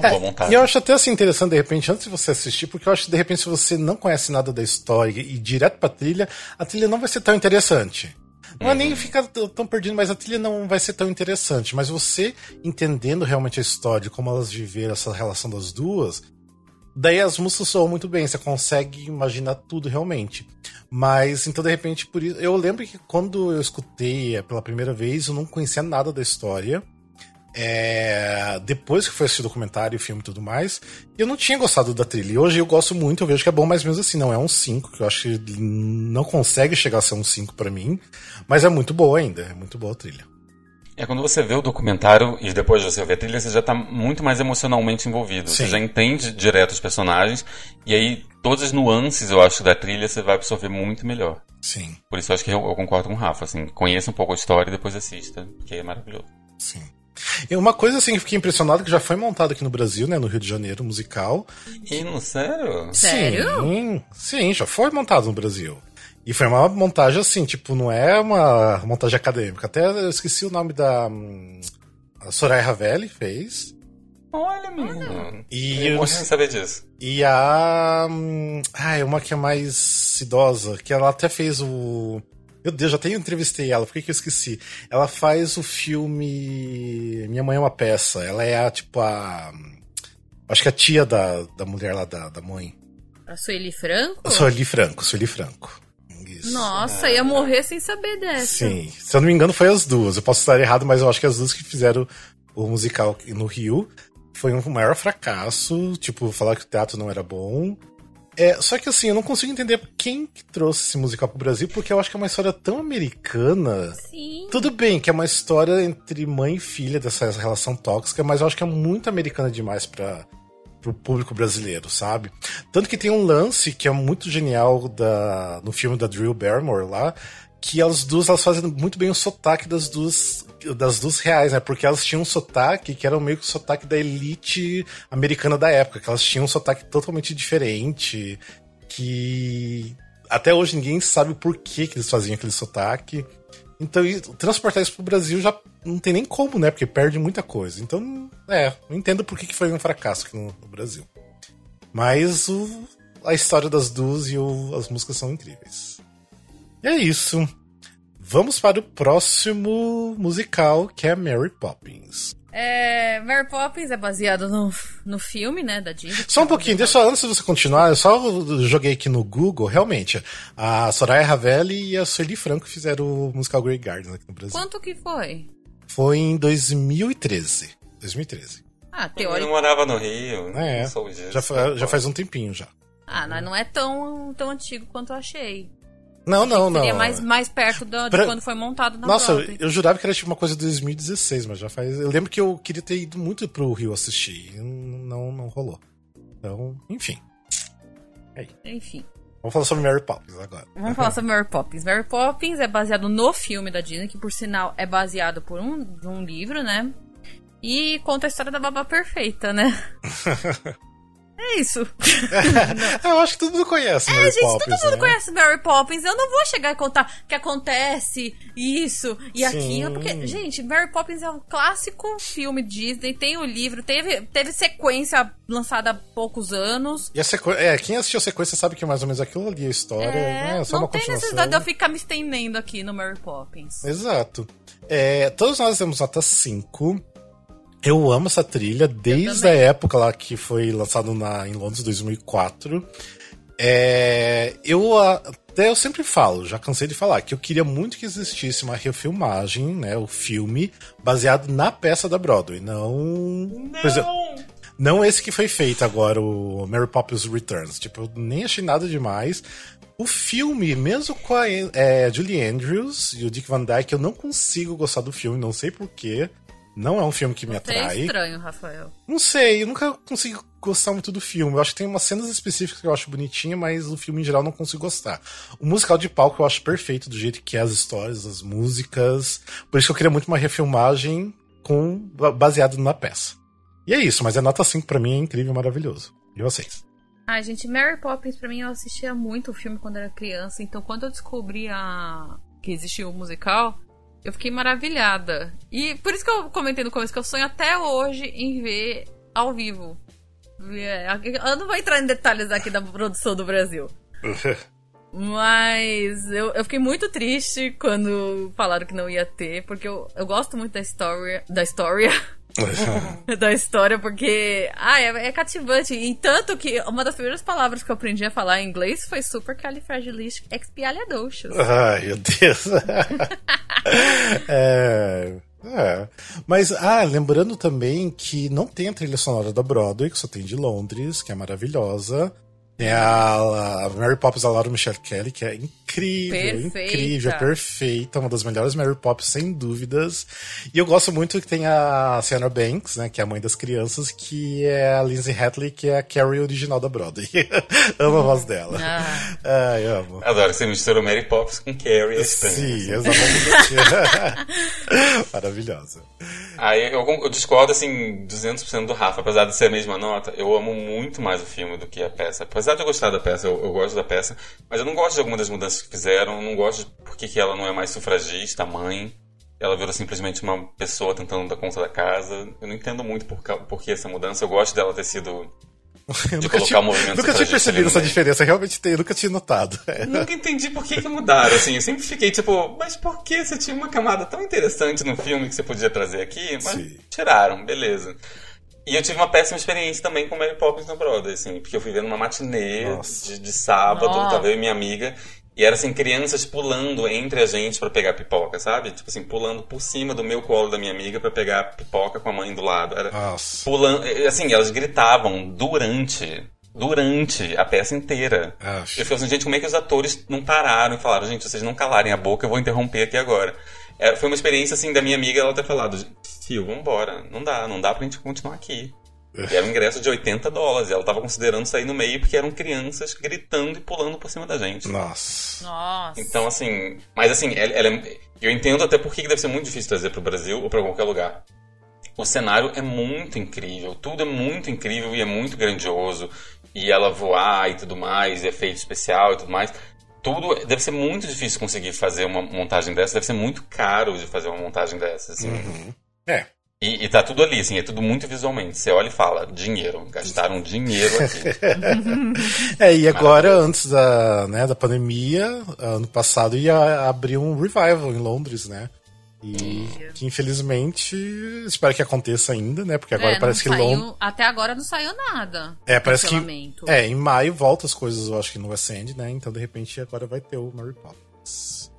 É, e eu acho até assim interessante, de repente, antes de você assistir, porque eu acho que de repente, se você não conhece nada da história e ir direto pra trilha, a trilha não vai ser tão interessante. Não é nem ficar tão perdido, mas a trilha não vai ser tão interessante. Mas você entendendo realmente a história, como elas viveram essa relação das duas, daí as músicas soam muito bem, você consegue imaginar tudo realmente. Mas então, de repente, por isso. Eu lembro que quando eu escutei pela primeira vez, eu não conhecia nada da história. É, depois que foi assistir o documentário, o filme e tudo mais, eu não tinha gostado da trilha. E hoje eu gosto muito, eu vejo que é bom, mas mesmo assim, não é um 5, que eu acho que não consegue chegar a ser um 5 para mim, mas é muito boa ainda, é muito boa a trilha. É quando você vê o documentário e depois você vê a trilha, você já está muito mais emocionalmente envolvido. Sim. Você já entende direto os personagens e aí todas as nuances, eu acho, da trilha você vai absorver muito melhor. Sim. Por isso eu acho que eu, eu concordo com o Rafa, assim, conheça um pouco a história e depois assista, porque é maravilhoso. Sim. E uma coisa assim que fiquei impressionado que já foi montado aqui no Brasil, né, no Rio de Janeiro, musical. E no sério? Sério? Sim, sim, já foi montado no Brasil. E foi uma montagem assim, tipo, não é uma montagem acadêmica. Até eu esqueci o nome da hum, a Soraya Ravelli fez. Olha, menino. E eu sem saber disso. E a. Hum, ah, é uma que é mais idosa, que ela até fez o. Meu Deus, já até entrevistei ela, por que, que eu esqueci? Ela faz o filme Minha Mãe é uma Peça. Ela é a, tipo, a. Acho que a tia da, da mulher lá da, da mãe. A Sueli Franco? A Sueli Franco, Sueli Franco. Isso. Nossa, ia morrer sem saber dessa. Sim, se eu não me engano foi as duas. Eu posso estar errado, mas eu acho que as duas que fizeram o musical no Rio foi um maior fracasso. Tipo, falar que o teatro não era bom. É, só que assim, eu não consigo entender quem que trouxe esse musical pro Brasil, porque eu acho que é uma história tão americana. Sim. Tudo bem que é uma história entre mãe e filha dessa relação tóxica, mas eu acho que é muito americana demais para pro público brasileiro, sabe? Tanto que tem um lance que é muito genial da, no filme da Drew Barrymore lá, que elas duas elas fazem muito bem o sotaque das duas das duas reais, né? Porque elas tinham um sotaque que era meio que o sotaque da elite americana da época, que elas tinham um sotaque totalmente diferente, que até hoje ninguém sabe por que, que eles faziam aquele sotaque. Então, transportar isso pro Brasil já não tem nem como, né? Porque perde muita coisa. Então, é, não entendo por que, que foi um fracasso aqui no, no Brasil. Mas o, a história das duas e o, as músicas são incríveis. E é isso. Vamos para o próximo musical, que é Mary Poppins. É, Mary Poppins é baseado no, no filme, né, da Disney. Só um pouquinho, deixa antes de você continuar, eu só joguei aqui no Google, realmente, a Soraya Ravelli e a Sueli Franco fizeram o musical Grey Garden aqui no Brasil. Quanto que foi? Foi em 2013. 2013. Ah, Eu teórico. morava no Rio. É, não sou disso. já, já faz um tempinho já. Ah, mas não é tão, tão antigo quanto eu achei. Não, não, não. Seria mais, mais perto do, de Pra- quando foi montado na Nossa, Broadway. eu jurava que era tipo uma coisa de 2016, mas já faz. Eu lembro que eu queria ter ido muito pro Rio assistir. e Não, não rolou. Então, enfim. Enfim. Vamos falar sobre Mary Poppins agora. Vamos falar sobre Mary Poppins. Mary Poppins é baseado no filme da Disney, que por sinal é baseado por um, um livro, né? E conta a história da babá perfeita, né? [laughs] é isso. [laughs] eu acho que todo mundo conhece Mary É, gente, Poppins. todo mundo né? conhece Mary Poppins. Eu não vou chegar e contar que acontece isso e Sim. aquilo. Porque, gente, Mary Poppins é um clássico filme Disney. Tem o livro, teve, teve sequência lançada há poucos anos. E a. É, quem assistiu a sequência sabe que é mais ou menos aquilo ali, a história. É, né? Só não uma tem necessidade de eu ficar me estendendo aqui no Mary Poppins. Exato. É, todos nós temos nota 5. Eu amo essa trilha desde a época lá que foi lançado na, em Londres 2004. É, eu a- até eu sempre falo, já cansei de falar, que eu queria muito que existisse uma refilmagem, né, o filme baseado na peça da Broadway, não, por exemplo, não esse que foi feito agora, o Mary Poppins Returns. Tipo, eu nem achei nada demais. O filme, mesmo com a é, Julie Andrews e o Dick Van Dyke, eu não consigo gostar do filme, não sei porquê. Não é um filme que me É atrai. estranho, Rafael. Não sei, eu nunca consigo gostar muito do filme. Eu acho que tem umas cenas específicas que eu acho bonitinha, mas o filme em geral eu não consigo gostar. O musical de palco eu acho perfeito do jeito que é as histórias, as músicas. Por isso que eu queria muito uma refilmagem com ba- baseado na peça. E é isso, mas é nota 5 pra mim, é incrível, maravilhoso. E vocês? Ai, gente, Mary Poppins, pra mim, eu assistia muito o filme quando era criança. Então, quando eu descobri a... que existia o musical, eu fiquei maravilhada. E por isso que eu comentei no começo que eu sonho até hoje em ver ao vivo. É, Eu não vou entrar em detalhes aqui da produção do Brasil. [laughs] Mas eu, eu fiquei muito triste quando falaram que não ia ter, porque eu, eu gosto muito da história. Da história. [laughs] da história, porque. Ah, é, é cativante. E tanto que uma das primeiras palavras que eu aprendi a falar em inglês foi supercalifragilisticexpialidocious. Ai, meu Deus. [laughs] é, é. Mas, ah, lembrando também que não tem a trilha sonora da Broadway, que só tem de Londres, que é maravilhosa. Tem a, a Mary Poppins da Laura Michelle Kelly, que é incrível, Perfeita. incrível, perfeita, uma das melhores Mary Poppins, sem dúvidas. E eu gosto muito que tem a Sienna Banks, né, que é a mãe das crianças, que é a Lindsay Hatley, que é a Carrie original da Broadway. [laughs] amo a voz dela. Ah. Ai, amo. Adoro que você misturou Mary Poppins com Carrie. é estranho. Sim, exatamente. [laughs] Maravilhosa. Aí eu, eu discordo, assim, 200% do Rafa. Apesar de ser a mesma nota, eu amo muito mais o filme do que a peça. Apesar de eu gostar da peça, eu, eu gosto da peça, mas eu não gosto de algumas das mudanças que fizeram, não gosto de por que ela não é mais sufragista, mãe. Ela virou simplesmente uma pessoa tentando dar conta da casa. Eu não entendo muito por, por que essa mudança. Eu gosto dela ter sido... [laughs] Eu De nunca colocar tinha, o movimento nunca tinha percebido essa diferença, realmente tem, eu nunca tinha notado. É. Nunca entendi por que, que mudaram, assim. Eu sempre fiquei tipo, mas por que você tinha uma camada tão interessante no filme que você podia trazer aqui? Mas Sim. tiraram, beleza. E eu tive uma péssima experiência também com Mary Poppins no Broadway, assim, porque eu fui vendo uma matinê de, de sábado, Nossa. tava eu e minha amiga, e era assim, crianças pulando entre a gente pra pegar pipoca, sabe? Tipo assim, pulando por cima do meu colo da minha amiga pra pegar pipoca com a mãe do lado. Era Nossa. pulando, assim, elas gritavam durante, durante a peça inteira. Eu fiquei assim, gente, como é que os atores não pararam e falaram, gente, vocês não calarem a boca, eu vou interromper aqui agora. É, foi uma experiência, assim, da minha amiga, ela ter falado, Fio, vambora, não dá, não dá pra gente continuar aqui. E era um ingresso de 80 dólares, e ela tava considerando sair no meio porque eram crianças gritando e pulando por cima da gente. Nossa. Nossa. Então, assim, mas assim, ela, ela é- eu entendo até por que deve ser muito difícil trazer pro Brasil ou pra qualquer lugar. O cenário é muito incrível, tudo é muito incrível e é muito grandioso. e ela voar e tudo mais, e efeito especial e tudo mais. Tudo deve ser muito difícil conseguir fazer uma montagem dessa, deve ser muito caro de fazer uma montagem dessa, assim. Uhum. É. E, e tá tudo ali, assim, é tudo muito visualmente. Você olha e fala, dinheiro, gastaram dinheiro aqui. [laughs] é, e agora, antes da, né, da pandemia, ano passado ia abrir um revival em Londres, né? E que infelizmente espero que aconteça ainda, né? Porque agora É, parece que saiu-. Até agora não saiu nada. É, parece que. É, em maio volta as coisas, eu acho que no West End, né? Então, de repente, agora vai ter o Mary Poppins.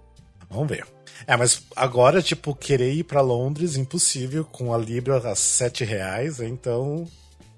Vamos ver. É, mas agora, tipo, querer ir pra Londres, impossível, com a Libra a 7 reais, então.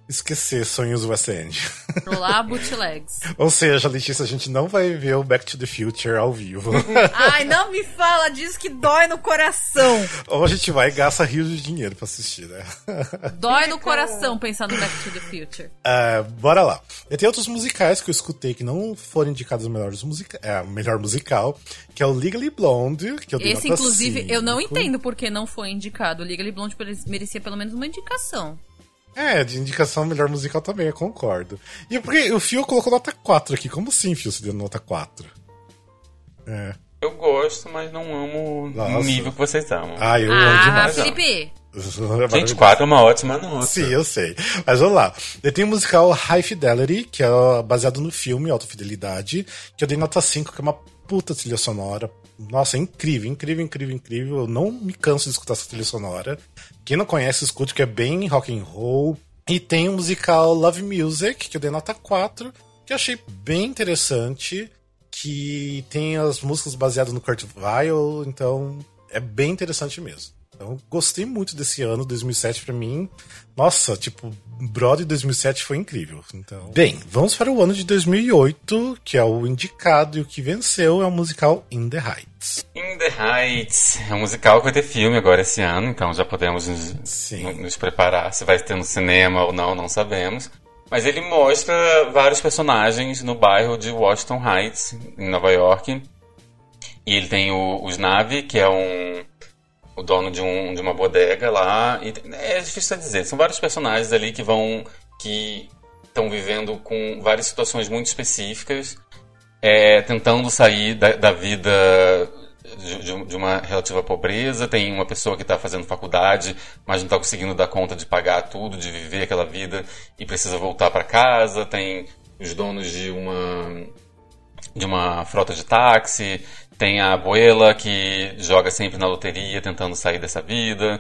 Esquecer sonhos West End. Rolar bootlegs. [laughs] Ou seja, Letícia, a gente não vai ver o Back to the Future ao vivo. [laughs] Ai, não me fala disso que dói no coração. Ou a gente vai e gasta rios de dinheiro pra assistir, né? [laughs] Dói no coração pensar no Back to the Future. Ah, bora lá. E tem outros musicais que eu escutei que não foram indicados o melhor, musica é, melhor musical, que é o Legally Blonde, que eu dei Esse, inclusive, eu não cinco. entendo por que não foi indicado. O Legally Blonde merecia pelo menos uma indicação. É, de indicação melhor musical também, eu concordo. E porque o Fio colocou nota 4 aqui. Como assim, Fio, você deu nota 4? É. Eu gosto, mas não amo Nossa. no nível que vocês amam. Ah, eu amo ah, demais. Felipe. Gente, 4 é uma ótima nota. Sim, eu sei. Mas vamos lá. Eu tenho o musical High Fidelity, que é baseado no filme Alta Fidelidade, que eu dei nota 5, que é uma puta trilha sonora. Nossa, é incrível, incrível, incrível, incrível. Eu não me canso de escutar essa trilha sonora. Quem não conhece, escute, que é bem rock and roll. E tem o musical Love Music, que eu dei nota 4, que eu achei bem interessante. Que tem as músicas baseadas no Kurt Weill, então é bem interessante mesmo. Então, gostei muito desse ano, 2007 pra mim. Nossa, tipo, Broadway 2007 foi incrível. Então, bem, vamos para o ano de 2008, que é o indicado e o que venceu é o musical In the Heights. In the Heights é um musical que vai ter filme agora esse ano, então já podemos nos, nos preparar. Se vai ter no cinema ou não, não sabemos. Mas ele mostra vários personagens no bairro de Washington Heights, em Nova York. E ele tem o, o Snavi, que é um o dono de, um, de uma bodega lá. E é difícil dizer. São vários personagens ali que vão. que estão vivendo com várias situações muito específicas, é, tentando sair da, da vida de- de uma relativa pobreza. Tem uma pessoa que está fazendo faculdade, mas não está conseguindo dar conta de pagar tudo, de viver aquela vida e precisa voltar para casa. Tem os donos de uma de uma frota de táxi, tem a abuela que joga sempre na loteria tentando sair dessa vida,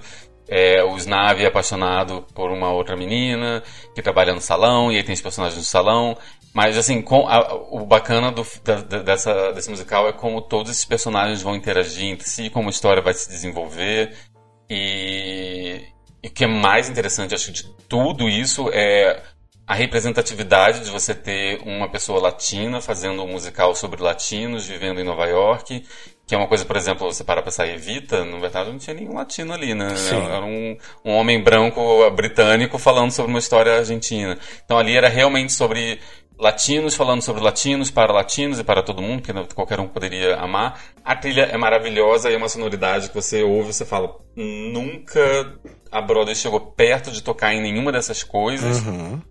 é, o Snavi é apaixonado por uma outra menina que trabalha no salão, e aí tem os personagens do salão. Mas, assim, a- o bacana do, da- da- dessa, desse musical é como todos esses personagens vão interagir entre si, como a história vai se desenvolver. E, e o que é mais interessante, acho, de tudo isso é a representatividade de você ter uma pessoa latina fazendo um musical sobre latinos vivendo em Nova York, que é uma coisa, por exemplo, você para pra sair Evita, na verdade não tinha nenhum latino ali, né? Sim. Era um, um homem branco britânico falando sobre uma história argentina. Então ali era realmente sobre latinos falando sobre latinos para latinos e para todo mundo, que qualquer um poderia amar. A trilha é maravilhosa e é uma sonoridade que você ouve e você fala, nunca a Broadway chegou perto de tocar em nenhuma dessas coisas. Uhum.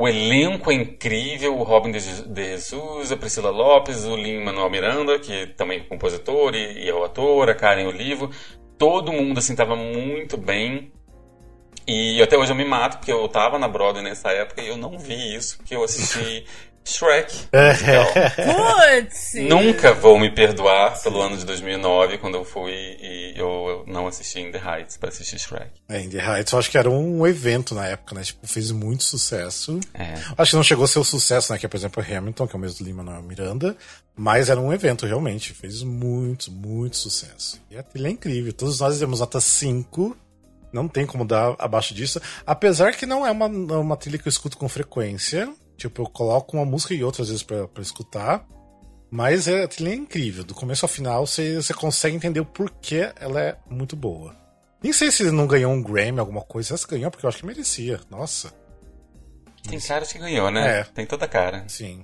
O elenco é incrível, o Robin de Je- de Jesus, a Priscila Lopes, o Lin-Manuel Miranda, que também é compositor e, e é o ator, a Karen Olivo. Todo mundo, assim, tava muito bem. E até hoje eu me mato, porque eu tava na Broadway nessa época e eu não vi isso, porque eu assisti [laughs] Shrek. Putz! Nunca vou me perdoar pelo ano de 2009, quando eu fui e eu não assisti In The Heights para assistir Shrek. É, In the Heights eu acho que era um evento na época, né? Tipo, fez muito sucesso. É. Acho que não chegou a ser o sucesso, né? Que é, por exemplo, Hamilton, que é o mesmo do Lima Manuel Miranda. Mas era um evento, realmente. Fez muito, muito sucesso. E a trilha é incrível. Todos nós demos nota 5. Não tem como dar abaixo disso. Apesar que não é uma, uma trilha que eu escuto com frequência. Tipo, eu coloco uma música e outra às vezes pra, pra escutar. Mas é, a trilha é incrível. Do começo ao final, você, você consegue entender o porquê ela é muito boa. Nem sei se não ganhou um Grammy, alguma coisa. Essa ganhou, porque eu acho que merecia. Nossa. Tem cara que ganhou, né? É. Tem toda a cara. Sim.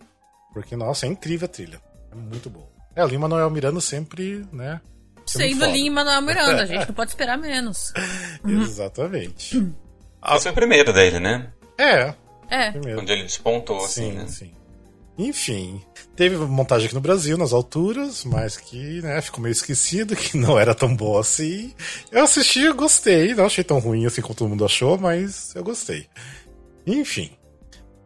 Porque, nossa, é incrível a trilha. É muito boa. É, o Lima Manuel Miranda sempre, né? sendo. Lima Manuel Miranda, a gente não [laughs] pode esperar menos. [laughs] Exatamente. Esse foi o primeiro dele, né? É. É. Primeiro. Onde ele despontou, assim, Sim, né? sim. Enfim, teve montagem aqui no Brasil, nas alturas, mas que, né, ficou meio esquecido, que não era tão boa assim. Eu assisti, eu gostei, não achei tão ruim assim como todo mundo achou, mas eu gostei. Enfim,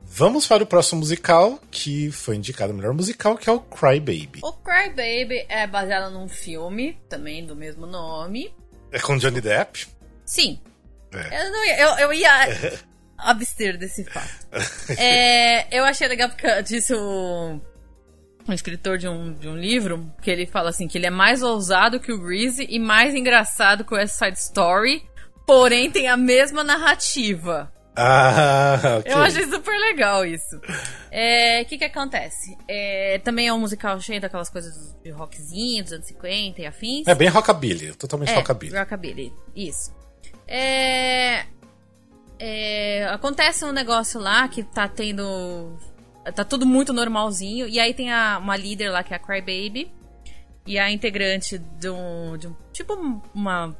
vamos para o próximo musical, que foi indicado o melhor musical, que é o Cry Baby. O Cry Baby é baseado num filme, também do mesmo nome. É com Johnny Depp. Sim. É. Eu, não ia, eu, eu ia [laughs] abster desse fato. [laughs] É, eu achei legal porque disse o um escritor de um, de um livro que ele fala assim que ele é mais ousado que o Greasy e mais engraçado que o West Side Story, porém tem a mesma narrativa. Ah, ok. Eu achei super legal isso. O que que acontece? É, também é um musical cheio daquelas coisas de rockzinho dos anos 50 e afins. É bem rockabilly, totalmente É, rockabilly. Rockabilly, isso. É, é, acontece um negócio lá que tá tendo. Tá tudo muito normalzinho. E aí tem a, uma líder lá que é a Crybaby. E a integrante de um. De um tipo uma,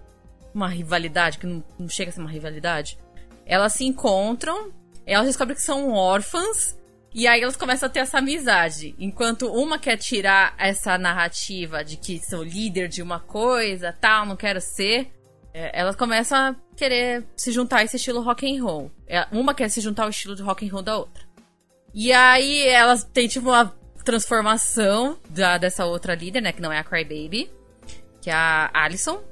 uma rivalidade, que não, não chega a ser uma rivalidade. Elas se encontram, elas descobrem que são órfãs. E aí elas começam a ter essa amizade. Enquanto uma quer tirar essa narrativa de que são líder de uma coisa, tal, não quero ser. é, Elas começam a querer se juntar a esse estilo rock and roll. É, Uma quer se juntar ao estilo de rock and roll da outra. E aí elas têm tipo uma transformação da, dessa outra líder, né? Que não é a Crybaby, que é a Alison.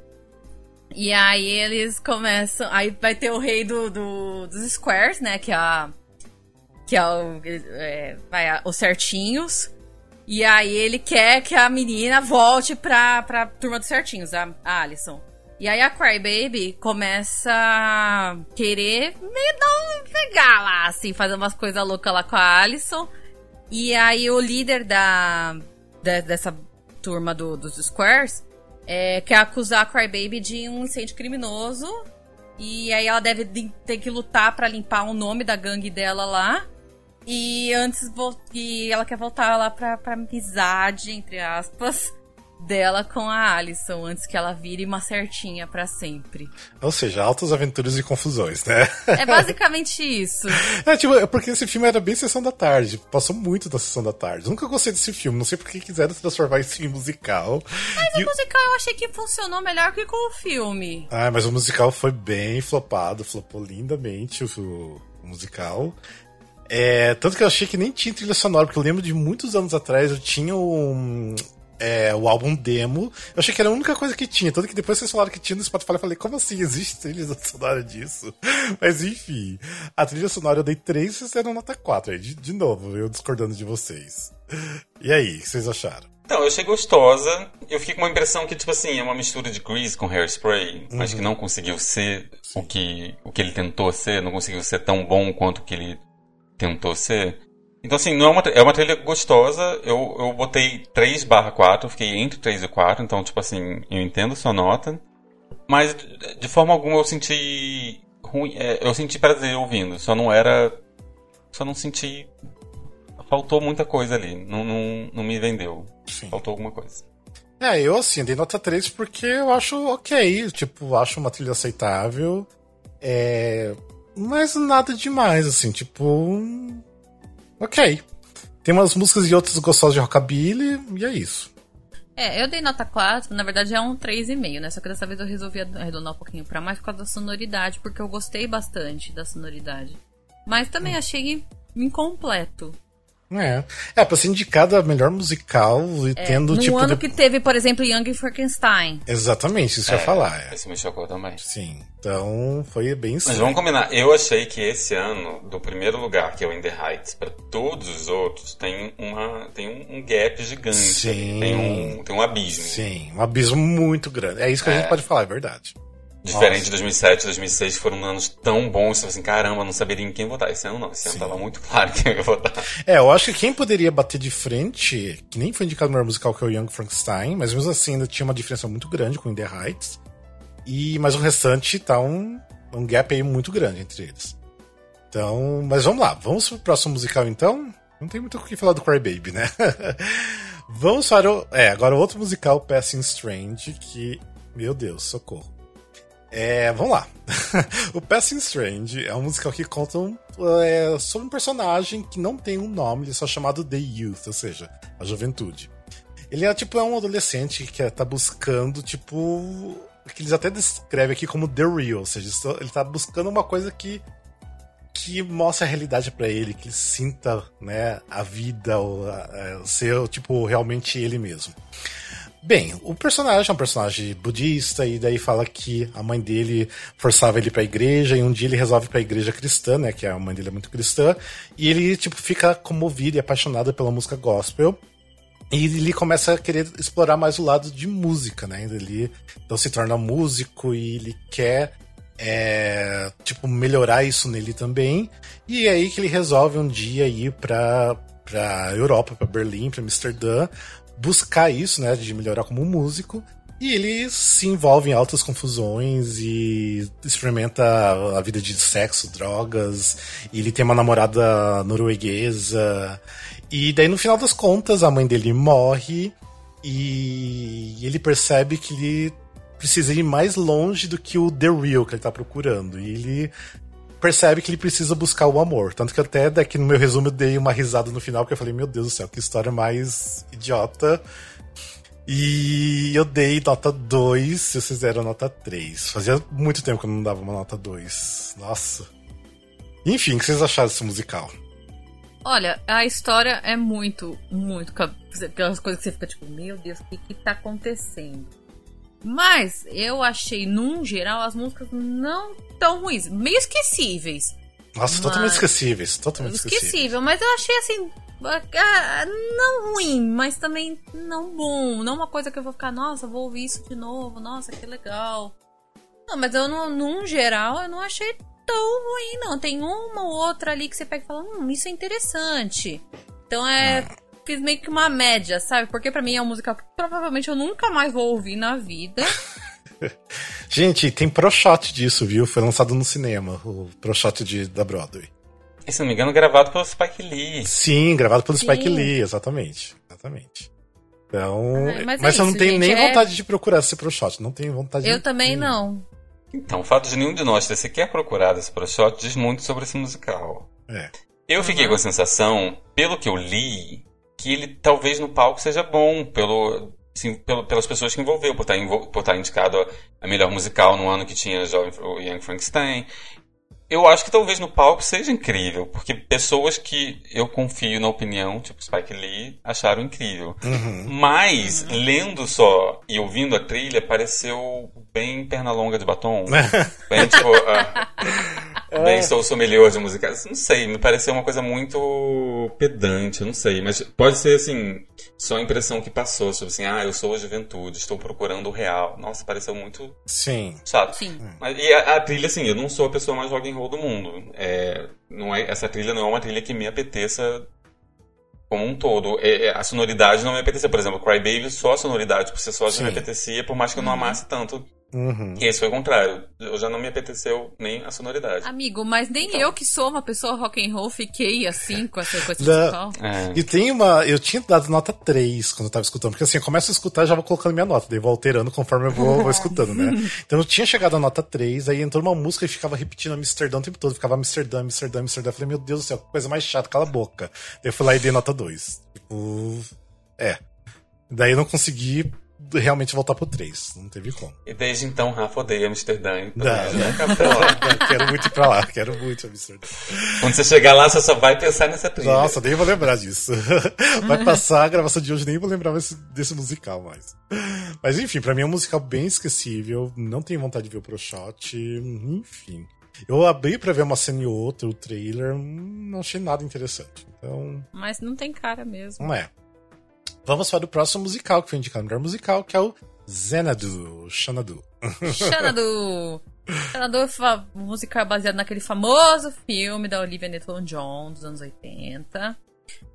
E aí eles começam. Aí vai ter o rei do, do- dos Squares, né? Que é a. Que é o. é, vai, a- os certinhos. E aí ele quer que a menina volte pra, pra turma dos certinhos, a, a Alison. E aí a Crybaby começa a querer meio dar um pegar lá, assim, fazer umas coisas loucas lá com a Alison. E aí o líder da, de- dessa turma do- dos Squares é, quer acusar a Crybaby de um incêndio criminoso. E aí ela deve de- ter que lutar pra limpar o nome da gangue dela lá. E antes e ela quer voltar lá pra, pra amizade, entre aspas, dela com a Alison, antes que ela vire uma certinha pra sempre. Ou seja, altas aventuras e confusões, né? É basicamente isso. [laughs] É, tipo, é porque esse filme era bem sessão da tarde. Passou muito da sessão da tarde. Nunca gostei desse filme. Não sei porque quiseram transformar isso em musical. Mas E- o musical eu achei que funcionou melhor que com o filme. Ah, mas o musical foi bem flopado. Flopou lindamente o, o musical. É, tanto que eu achei que nem tinha trilha sonora, porque eu lembro de muitos anos atrás eu tinha um, é, o álbum demo. Eu achei que era a única coisa que tinha. Tanto que depois vocês falaram que tinha no Spotify, eu falei, como assim? Existe trilha sonora disso? [laughs] Mas enfim, a trilha sonora eu dei 3 e vocês deram nota 4. Aí, de, de novo, eu discordando de vocês. E aí, o que vocês acharam? Então, eu achei gostosa. Eu fiquei com uma impressão que, tipo assim, é uma mistura de Grease com Hairspray, mas que não conseguiu ser o que, o que ele tentou ser, não conseguiu ser tão bom quanto o que ele tentou ser. Então, assim, não é uma, é uma trilha gostosa. Eu, eu botei 3 barra 4, eu fiquei entre 3 e 4, então, tipo assim, eu entendo sua nota. Mas, de- de forma alguma, eu senti ruim. é, eu senti prazer ouvindo, só não era. Só não senti. Faltou muita coisa ali, não, não, não me vendeu. Sim. Faltou alguma coisa. É, eu assim, dei nota 3 porque eu acho ok. Tipo, acho uma trilha aceitável. É. Mas nada demais, assim, tipo. Hum, Ok. Tem umas músicas e outras gostosas de rockabilly, e é isso. É, eu dei nota 4, na verdade é um 3,5, né? Só que dessa vez eu resolvi arredondar um pouquinho pra mais por causa da sonoridade, porque eu gostei bastante da sonoridade. Mas também achei incompleto. É. É, pra ser indicada a melhor musical e É, tendo, num tipo. ano de- que teve, por exemplo, Young Frankenstein. Exatamente, isso eu ia falar. É. Esse me chocou também. Sim. Então, foi bem Mas estranho. vamos combinar, eu achei que esse ano, do primeiro lugar, que é o In The Heights, pra todos os outros, tem, uma, tem um, um gap gigante. Sim. Tem um, tem um abismo. Sim, um abismo muito grande. É isso que a gente pode falar, é verdade. Diferente de 2007 e 2006, que foram anos tão bons, você fala assim, caramba, não saberia em quem votar. Esse ano não, esse ano Sim. tava muito claro quem eu ia votar. É, eu acho que quem poderia bater de frente, que nem foi indicado no melhor musical, que é o Young Frankenstein, mas mesmo assim ainda tinha uma diferença muito grande com In The Heights. E, mas o restante tá um, um gap aí muito grande entre eles. Então, mas vamos lá, vamos pro próximo musical então? Não tem muito o que falar do Cry Baby, né? [laughs] vamos para o. É, agora o outro musical, Passing Strange, que. Meu Deus, socorro. É, vamos lá. [laughs] o Passing Strange é um musical que conta um, é, sobre um personagem que não tem um nome, ele é só chamado The Youth, ou seja, a juventude. Ele é tipo é um adolescente que tá buscando, tipo. que eles até descrevem aqui como The Real, ou seja, ele tá buscando uma coisa que que mostra a realidade para ele, que ele sinta, né, a vida, o, a, a, ser, tipo, realmente ele mesmo. Bem, o personagem é um personagem budista e daí fala que a mãe dele forçava ele para a igreja e um dia ele resolve para a igreja cristã, né, que a mãe dele é muito cristã, e ele tipo fica comovido e apaixonado pela música gospel. E ele começa a querer explorar mais o lado de música, né? Ele então se torna músico e ele quer é, tipo melhorar isso nele também. E é aí que ele resolve um dia ir para para Europa, para Berlim, para Amsterdã, buscar isso, né, de melhorar como músico. E ele se envolve em altas confusões e experimenta a vida de sexo, drogas. E ele tem uma namorada norueguesa. E daí, no final das contas, a mãe dele morre. E ele percebe que ele precisa ir mais longe do que o The Real que ele tá procurando. E ele percebe que ele precisa buscar o amor. Tanto que até daqui no meu resumo eu dei uma risada no final, porque eu falei, meu Deus do céu, que história mais idiota. E eu dei nota 2, se vocês deram nota 3. Fazia muito tempo que eu não dava uma nota 2. Nossa. Enfim, o que vocês acharam desse musical? Olha, a história é muito, muito. Aquelas coisas que você fica tipo, meu Deus, o que que tá acontecendo? Mas eu achei, num geral, as músicas não tão ruins. Meio esquecíveis. Nossa, mas... totalmente esquecíveis. Totalmente esquecível. Esquecível, mas eu achei assim. Não ruim, mas também não bom. Não uma coisa que eu vou ficar, nossa, vou ouvir isso de novo, nossa, que legal. Não, mas eu, num geral, eu não achei tão ruim, não. Tem uma ou outra ali que você pega e fala, hum, isso é interessante. Então é. Hum fiz meio que uma média, sabe? Porque para mim é uma música que provavelmente eu nunca mais vou ouvir na vida. [laughs] Gente, tem pro shot disso, viu? Foi lançado no cinema, o pro shot de, da Broadway. E se não me engano, gravado pelo Spike Lee. Sim, gravado pelo Sim. Spike Lee, exatamente. Exatamente. Então. Ah, mas, mas é eu não tenho gente, nem é... vontade de procurar esse pro shot. Não tenho vontade Eu de... também não. Então, o fato de nenhum de nós ter sequer procurado esse pro shot diz muito sobre esse musical. É. Eu fiquei uhum. com a sensação, pelo que eu li, que ele talvez no palco seja bom pelo, assim, pelo, pelas pessoas que envolveu, por estar, por estar indicado a melhor musical no ano que tinha o Young Frankenstein. Eu acho que talvez no palco seja incrível, porque pessoas que eu confio na opinião, tipo Spike Lee, acharam incrível. Uhum. Mas, uhum. lendo só e ouvindo a trilha, pareceu bem perna longa de batom. [laughs] bem, tipo, uh, é. Bem, sou sommelier de música. Não sei, me pareceu uma coisa muito pedante, não sei. Mas pode ser, assim, só a impressão que passou sobre assim, ah, eu sou a juventude, estou procurando o real. Nossa, pareceu muito Sim. chato. Sim. Mas, e a, a, trilha, assim, eu não sou a pessoa mais rock and roll do mundo. É, não é, essa trilha não é uma trilha que me apeteça como um todo. É, é a sonoridade não me apetecia. Por exemplo, Cry Baby, só a sonoridade por si só já me apetecia, por mais que eu não uhum. amasse tanto Uhum. E esse foi o contrário. Eu já não me apeteceu nem a sonoridade. Amigo, mas nem então. eu que sou uma pessoa rock and roll fiquei assim com essa coisa musical. É. E tem uma. Eu tinha dado nota 3 quando eu tava escutando, porque assim, eu começo a escutar e já vou colocando minha nota, daí vou alterando conforme eu vou, vou escutando, né? [laughs] Então eu tinha chegado a nota 3, aí entrou uma música e ficava repetindo Amsterdã o tempo todo, ficava Amsterdã, Amsterdã, Amsterdã. Eu falei, meu Deus do céu, que coisa mais chata, cala a boca. Daí eu fui lá e dei nota 2. Tipo. É. Daí eu não consegui realmente voltar pro 3. Não teve como. E desde então, Rafa odeia Amsterdã. Então não, né? [laughs] quero muito ir pra lá, quero muito Amsterdã. Quando você chegar lá, você só vai pensar nessa trilha. Nossa, nem vou lembrar disso. [laughs] Vai passar a gravação de hoje, nem vou lembrar desse, desse musical mais. Mas enfim, pra mim é um musical bem esquecível. Não tenho vontade de ver o Pro Shot. Enfim. Eu abri pra ver uma cena e outra, o trailer, não achei nada interessante. Então. Mas não tem cara mesmo. Não é. Vamos para o próximo musical que foi indicado melhor musical, que é o Xanadu. Xanadu. Xanadu. [laughs] Xanadu é um musical baseado naquele famoso filme da Olivia Newton-John dos anos 80.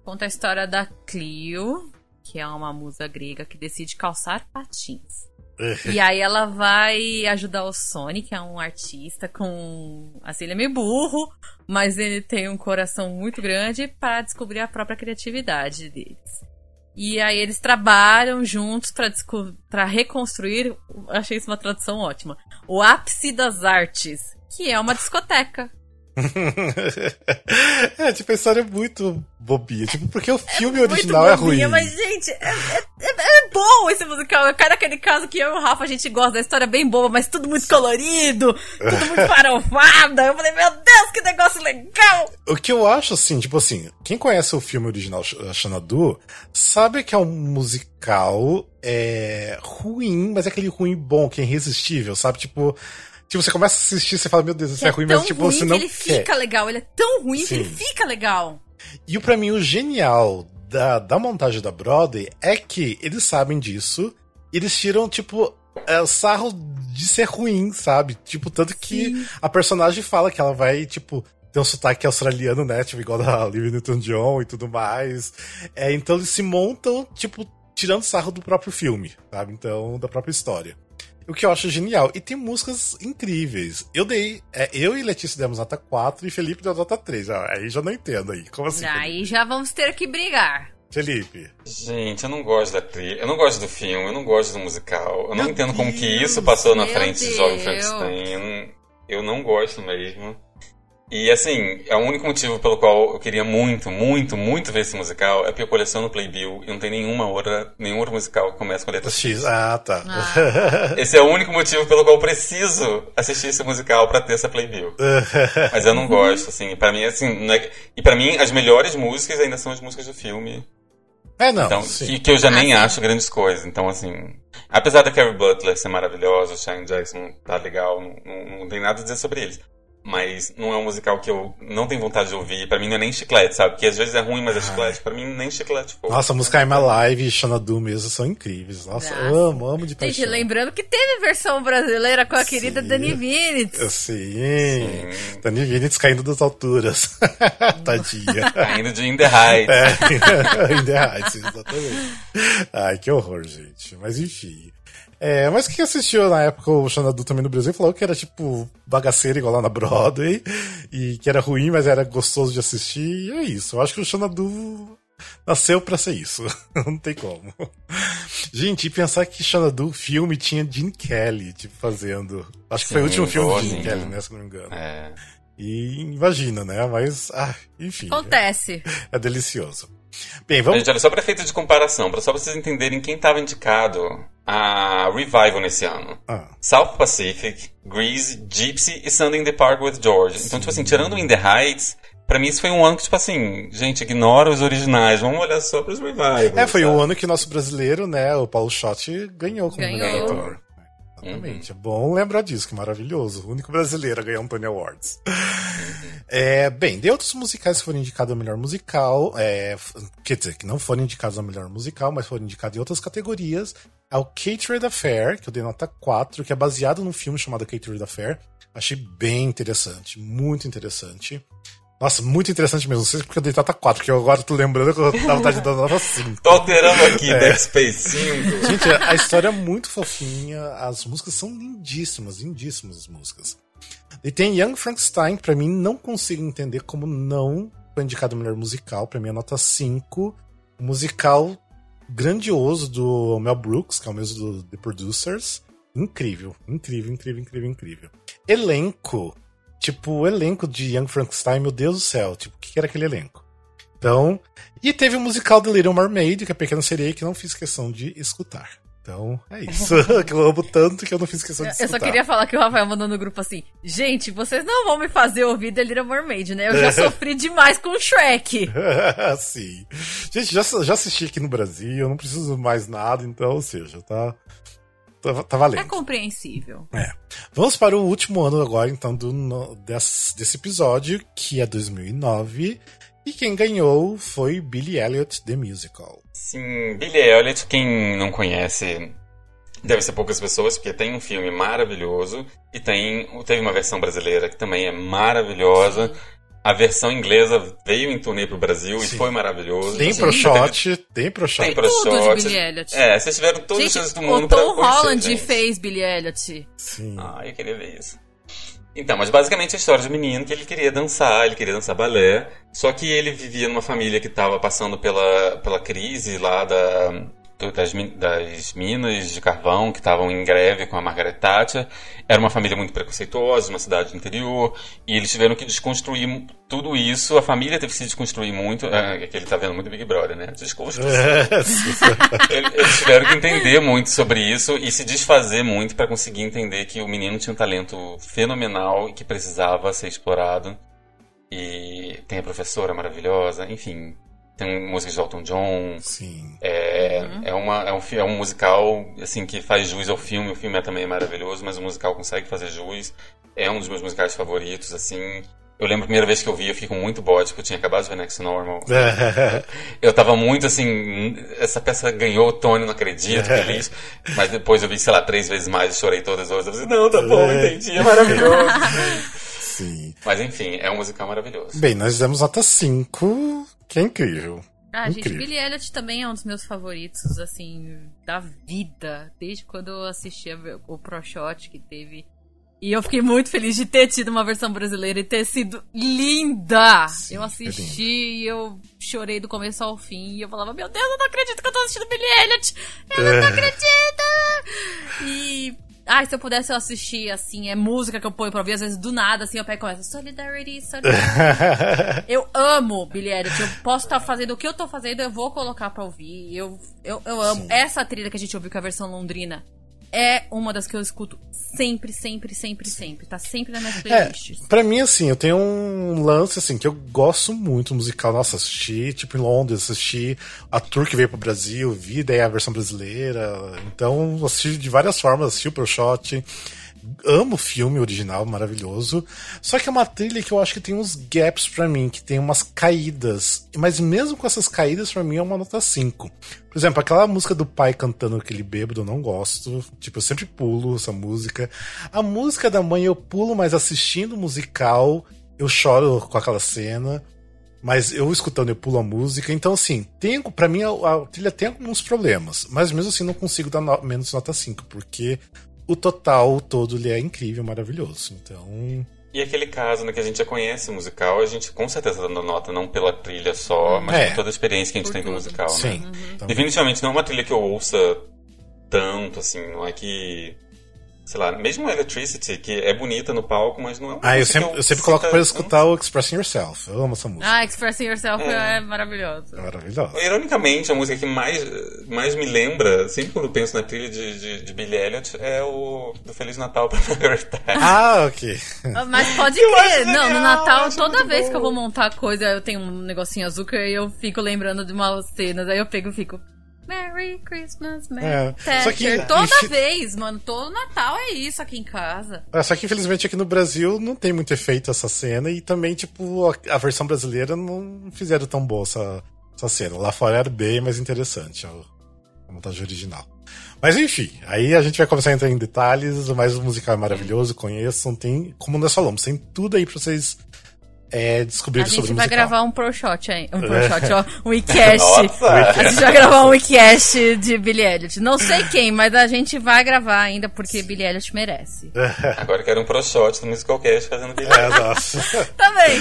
Conta a história da Clio, que é uma musa grega que decide calçar patins. [laughs] e aí ela vai ajudar o Sonic, que é um artista com. Assim, ele é meio burro, mas ele tem um coração muito grande para descobrir a própria criatividade deles. E aí eles trabalham juntos pra reconstruir, achei isso uma tradução ótima, o ápice das artes, que é uma discoteca. [laughs] é, tipo, a história é muito bobinha. Tipo, porque o filme original é Muito ruim. bobinha, Mas, gente, é, é- é- é bom esse musical. É cara aquele caso que eu e o Rafa a gente gosta da história bem boba, mas tudo muito colorido, tudo muito [laughs] farofada. Eu falei, meu Deus, que negócio legal! O que eu acho, assim, tipo assim, quem conhece o filme original Sh- Xanadu sabe que é um musical é, ruim, mas é aquele ruim bom, que é irresistível, sabe? Tipo, tipo, você começa a assistir você fala, meu Deus, isso Que é ruim, mas tipo, ruim você que não ele quer. fica legal. Ele é tão ruim que ele Sim. fica legal. E pra mim, o genial da, da montagem da Broadway é que eles sabem disso, e eles tiram, tipo, é, sarro de ser ruim, sabe? Tipo, tanto que Sim. a personagem fala que ela vai, tipo, ter um sotaque australiano, né? Tipo, igual da Olivia Newton-John e tudo mais. É, então eles se montam, tipo, tirando sarro do próprio filme, sabe? Então, da própria história. O que eu acho genial. E tem músicas incríveis. Eu dei. é, eu e Letícia demos nota 4 e Felipe deu nota 3. Ah, aí já não entendo aí. Como assim? Aí já vamos ter que brigar. Felipe? Gente, eu não gosto da trilha, eu não gosto do filme, eu não gosto do musical. Eu não Meu entendo como que Deus, isso passou na frente de Jovem Deus. Frankenstein. Eu não, eu não gosto mesmo. E assim, é o único motivo pelo qual eu queria muito, muito, muito ver esse musical é porque eu coleciono Playbill e não tem nenhuma outra, nenhum outro musical que comece com a letra X. X. Ah, tá. Esse é o único motivo pelo qual eu preciso assistir esse musical pra ter essa Playbill. [laughs] Mas eu não gosto, assim, pra mim, assim, não é... e pra mim as melhores músicas ainda são as músicas do filme. é, não. Então, sim. que, que eu já Ah, nem sim. acho grandes coisas. Então, assim, apesar da Carrie Butler ser maravilhosa, o Shane Jackson tá legal, não, não, não tem nada a dizer sobre eles. Mas não é um musical que eu não tenho vontade de ouvir. Pra mim não é nem chiclete, sabe? Porque às vezes é ruim, mas é chiclete. Pra mim nem chiclete. Pô. Nossa, a música I'm Alive e Xanadu mesmo são incríveis. Nossa, Nossa. amo, amo de paixão. Gente, lembrando que teve versão brasileira com a Sim. querida Dani Vinitz. Sim. Dani Vinitz caindo das alturas. [laughs] Tadinha. Caindo de In The Heights. É, [laughs] In the Heights, exatamente. Ai, que horror, gente. Mas enfim. É, mas quem assistiu na época o Xanadu também no Brasil falou que era tipo bagaceiro igual lá na Broadway e que era ruim, mas era gostoso de assistir. E é isso. Eu acho que o Xanadu nasceu pra ser isso. [laughs] Não tem como. Gente, e pensar que Xanadu filme tinha Gene Kelly, tipo, fazendo. Acho que foi o último filme de Gene. Kelly, né? Se não me engano. É. E imagina, né? Mas, ah, enfim. Acontece. É delicioso. Bem, vamos. Gente, olha, só pra efeito de comparação, pra só pra vocês entenderem quem tava indicado a Revival nesse ano. Ah, South Pacific, Grease, Gypsy e Sunday in the Park with George. Então, tipo assim, tirando o In the Heights, pra mim isso foi um ano que, tipo assim, gente, ignora os originais, vamos olhar só pros revivals. É, foi o ano que nosso brasileiro, né, o Paulo Schott, ganhou como Ganhou. melhor ator. Exatamente. É bom lembrar disso, que maravilhoso. O único brasileiro a ganhar um Tony Awards. É, bem, de outros musicais que foram indicados a melhor musical, é, quer dizer, que não foram indicados a melhor musical, mas foram indicados em outras categorias, é o Catered Affair, que eu dei nota 4, que é baseado num filme chamado Catered Affair. Achei bem interessante, muito interessante. Nossa, muito interessante mesmo. Não sei porque eu dei nota 4, porque eu agora tô lembrando que eu tava vontade de dar nota 5. Tô alterando aqui, É. Dead Space 5. Gente, a história é muito fofinha, as músicas são lindíssimas, lindíssimas as músicas. E tem Young Frankenstein, pra mim não consigo entender como não foi indicado o melhor musical, pra mim é nota 5. Um musical grandioso do Mel Brooks, que é o mesmo do The Producers. Incrível, incrível, incrível, incrível, incrível. Elenco, tipo, o elenco de Young Frankenstein, meu Deus do céu, tipo, o que era aquele elenco? Então, e teve o musical The Little Mermaid, que é a Pequena Sereia, que não fiz questão de escutar. Então, é isso. [laughs] que eu amo tanto que eu não fiz questão de Eu escutar. só queria falar que o Rafael mandou no grupo assim: Gente, vocês não vão me fazer ouvir The Little Mermaid, né? Eu já [laughs] sofri demais com o Shrek. [laughs] Sim. Gente, já, já assisti aqui no Brasil, eu não preciso mais nada, então, ou seja, tá. Tá, tá É valendo. compreensível. Vamos para o último ano agora, então, do, no- desse, desse episódio, que é 2009. E quem ganhou foi Billy Elliot, The Musical. Sim, Billy Elliot, quem não conhece, deve ser poucas pessoas, porque tem um filme maravilhoso e tem teve uma versão brasileira que também é maravilhosa. A versão inglesa veio em turnê pro Brasil Sim. e foi maravilhoso. Tem pro teve- shot, tem pro shot. Tem pro Tudo de shot. Billy Elliot. É, vocês tiveram todas as Gente, chances do mundo o Tom Holland fez Billy Elliot. Sim. Ah, eu queria ver isso. Então, mas basicamente a história de um menino que ele queria dançar, ele queria dançar balé, só que ele vivia numa família que estava passando pela, pela crise lá da, das, das minas de carvão que estavam em greve com a Margaret Thatcher. Era uma família muito preconceituosa, uma cidade do interior, e eles tiveram que desconstruir tudo isso. A família teve que se desconstruir muito. É, que ele tá vendo muito Big Brother, né? Desconstruir. [laughs] eles tiveram que entender muito sobre isso e se desfazer muito para conseguir entender que o menino tinha um talento fenomenal e que precisava ser explorado. E tem a professora maravilhosa, enfim, tem músicas de Elton John. Sim. É, uhum. é, uma, é, um, é um musical assim que faz jus ao filme. O filme é também maravilhoso, mas o musical consegue fazer jus. É um dos meus musicais favoritos, assim. Eu lembro a primeira vez que eu vi, eu fiquei com muito bode, porque eu tinha acabado de ver Next Normal. [laughs] eu tava muito assim, essa peça ganhou o Tony, não acredito, feliz. [laughs] Mas depois eu vi, sei lá, três vezes mais e chorei todas as outras. Eu falei, não, tá bom, é. entendi, é maravilhoso. [laughs] Sim. Mas enfim, é um musical maravilhoso. Bem, nós demos nota 5, que é incrível. Ah, incrível. gente, Billy Elliot também é um dos meus favoritos, assim, da vida. Desde quando eu assistia o Pro Shot que teve. E eu fiquei muito feliz de ter tido uma versão brasileira e ter sido linda! Sim, eu assisti é e eu chorei do começo ao fim. E eu falava, meu Deus, eu não acredito que eu tô assistindo Billy Elliot! Eu não acredito! E Ai, se eu pudesse eu assistir, assim, é música que eu ponho pra ouvir, às vezes do nada, assim, eu pego e começo, Solidarity, Solidarity. [laughs] eu amo Billy Elliot, eu posso estar tá fazendo o que eu tô fazendo, eu vou colocar pra ouvir. Eu, eu, eu amo. Sim. Essa trilha que a gente ouviu, que é a versão londrina, é uma das que eu escuto sempre, sempre, sempre, sempre. Tá sempre nas minhas é, playlists. É, pra mim, assim, eu tenho um lance, assim, que eu gosto muito musical. Nossa, assisti, tipo, em Londres, assisti a tour que veio pro Brasil, vi daí a versão brasileira. Então, assisti de várias formas, assisti o Pro Shot amo o filme original, maravilhoso. Só que é uma trilha que eu acho que tem uns gaps para mim, que tem umas caídas. Mas mesmo com essas caídas, para mim é uma nota 5. Por exemplo, aquela música do pai cantando aquele bêbado, eu não gosto. Tipo, eu sempre pulo essa música. A música da mãe eu pulo, mas assistindo o musical, eu choro com aquela cena. Mas eu escutando, eu pulo a música. Então, assim, tem, pra mim a, a trilha tem alguns problemas. Mas mesmo assim, não consigo dar no, menos nota 5, porque o total todo ele é incrível, maravilhoso. Então. E aquele caso né, que a gente já conhece o musical, a gente com certeza tá dando nota não pela trilha só, mas é. por toda a experiência que a gente tem tudo. com o musical. Sim. Né? Uhum. Definitivamente não é uma trilha que eu ouça tanto, assim, não é que sei lá, mesmo Electricity, que é bonita no palco, mas não é uma Ah, eu sempre, eu, eu sempre coloco pra escutar o Expressing Yourself. Eu amo essa música. Ah, Expressing Yourself é, é maravilhoso. É maravilhoso. Ironicamente, a música que mais, mais me lembra, sempre quando penso na trilha de, de, de Billy Elliot, é o do Feliz Natal pra [laughs] Margaret Ah, ok. Ah, mas [laughs] pode crer. Não, no Natal, toda vez bom. que eu vou montar coisa, eu tenho um negocinho azul que eu fico lembrando de umas cenas, aí eu pego e fico... Merry Christmas, Merry é. Só que, Toda vez, mano. Todo Natal é isso aqui em casa. É, só que infelizmente aqui no Brasil não tem muito efeito essa cena e também, tipo, a, a versão brasileira não fizeram tão boa essa, essa cena. Lá fora era bem mais interessante a, a montagem original. Mas enfim, aí a gente vai começar a entrar em detalhes, mas o musical é maravilhoso, conheçam, tem, como nós falamos, tem tudo aí pra vocês é, descobrir sobre A gente vai gravar um pro shot aí. Um pro é. shot, ó. [laughs] Um wecast. a gente vai gravar um wecast de Billy Elliot. Não sei quem, mas a gente vai gravar ainda porque Billy Elliot merece. Agora eu quero um pro shot no Musicalcast fazendo Billy Elliot. É, nossa. [laughs] Também.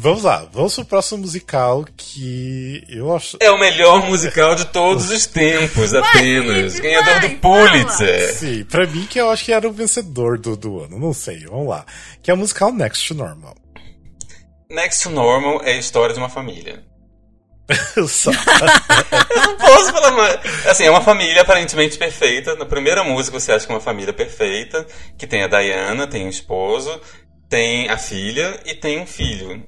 Vamos lá, vamos pro próximo musical que eu acho. É o melhor musical de todos os tempos, vai, apenas. Ganhador vai, do Pulitzer. Fala. Sim, pra mim que eu acho que era o vencedor do, do ano, não sei, vamos lá. Que é o musical Next to Normal. Next to Normal é a história de uma família. [laughs] Só. eu não posso falar mais. Assim, é uma família aparentemente perfeita. Na primeira música você acha que é uma família perfeita, que tem a Diana, tem um esposo, tem a filha e tem um filho.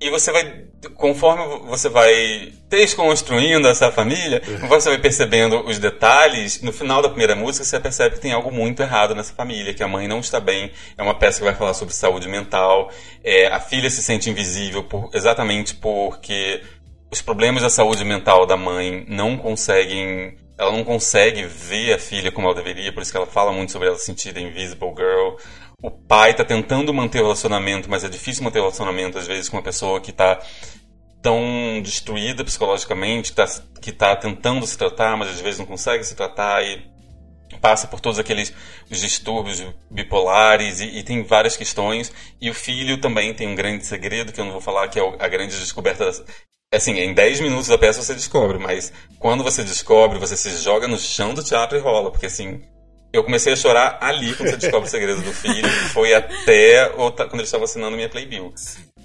E você vai, conforme você vai desconstruindo essa família, você vai percebendo os detalhes. No final da primeira música, você percebe que tem algo muito errado nessa família, que a mãe não está bem. É uma peça que vai falar sobre saúde mental. É, a filha se sente invisível por, exatamente porque os problemas da saúde mental da mãe não conseguem. Ela não consegue ver a filha como ela deveria, por isso que ela fala muito sobre ela se sentir invisible girl o pai está tentando manter o relacionamento, mas é difícil manter o relacionamento às vezes com uma pessoa que está tão destruída psicologicamente, tá, que está tentando se tratar, mas às vezes não consegue se tratar e passa por todos aqueles os distúrbios bipolares e, e, tem várias questões. E o filho também tem um grande segredo que eu não vou falar, que é a grande descoberta. Assim, em 10 minutos da peça você descobre, mas quando você descobre, você se joga no chão do teatro e rola, porque assim, eu comecei a chorar ali quando você [laughs] descobre o segredo do filho, foi até quando ele estava assinando minha Playbill.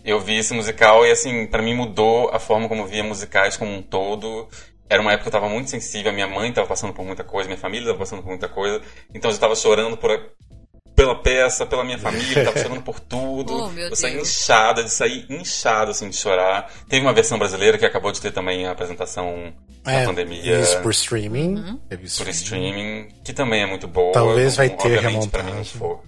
Eu vi esse musical e, assim, para mim mudou a forma como eu via musicais como um todo. Era uma época que eu tava muito sensível, minha mãe tava passando por muita coisa, minha família tava passando por muita coisa, então eu tava chorando por, pela peça, pela minha família, tava [laughs] chorando por tudo. Oh, eu saí Deus. inchada, de sair inchado, assim, de chorar. Teve uma versão brasileira que acabou de ter também a apresentação É, da pandemia. Isso por streaming. Uhum. Por streaming, que também é muito boa. Talvez vai ter obviamente, pra mim não remontagem. for.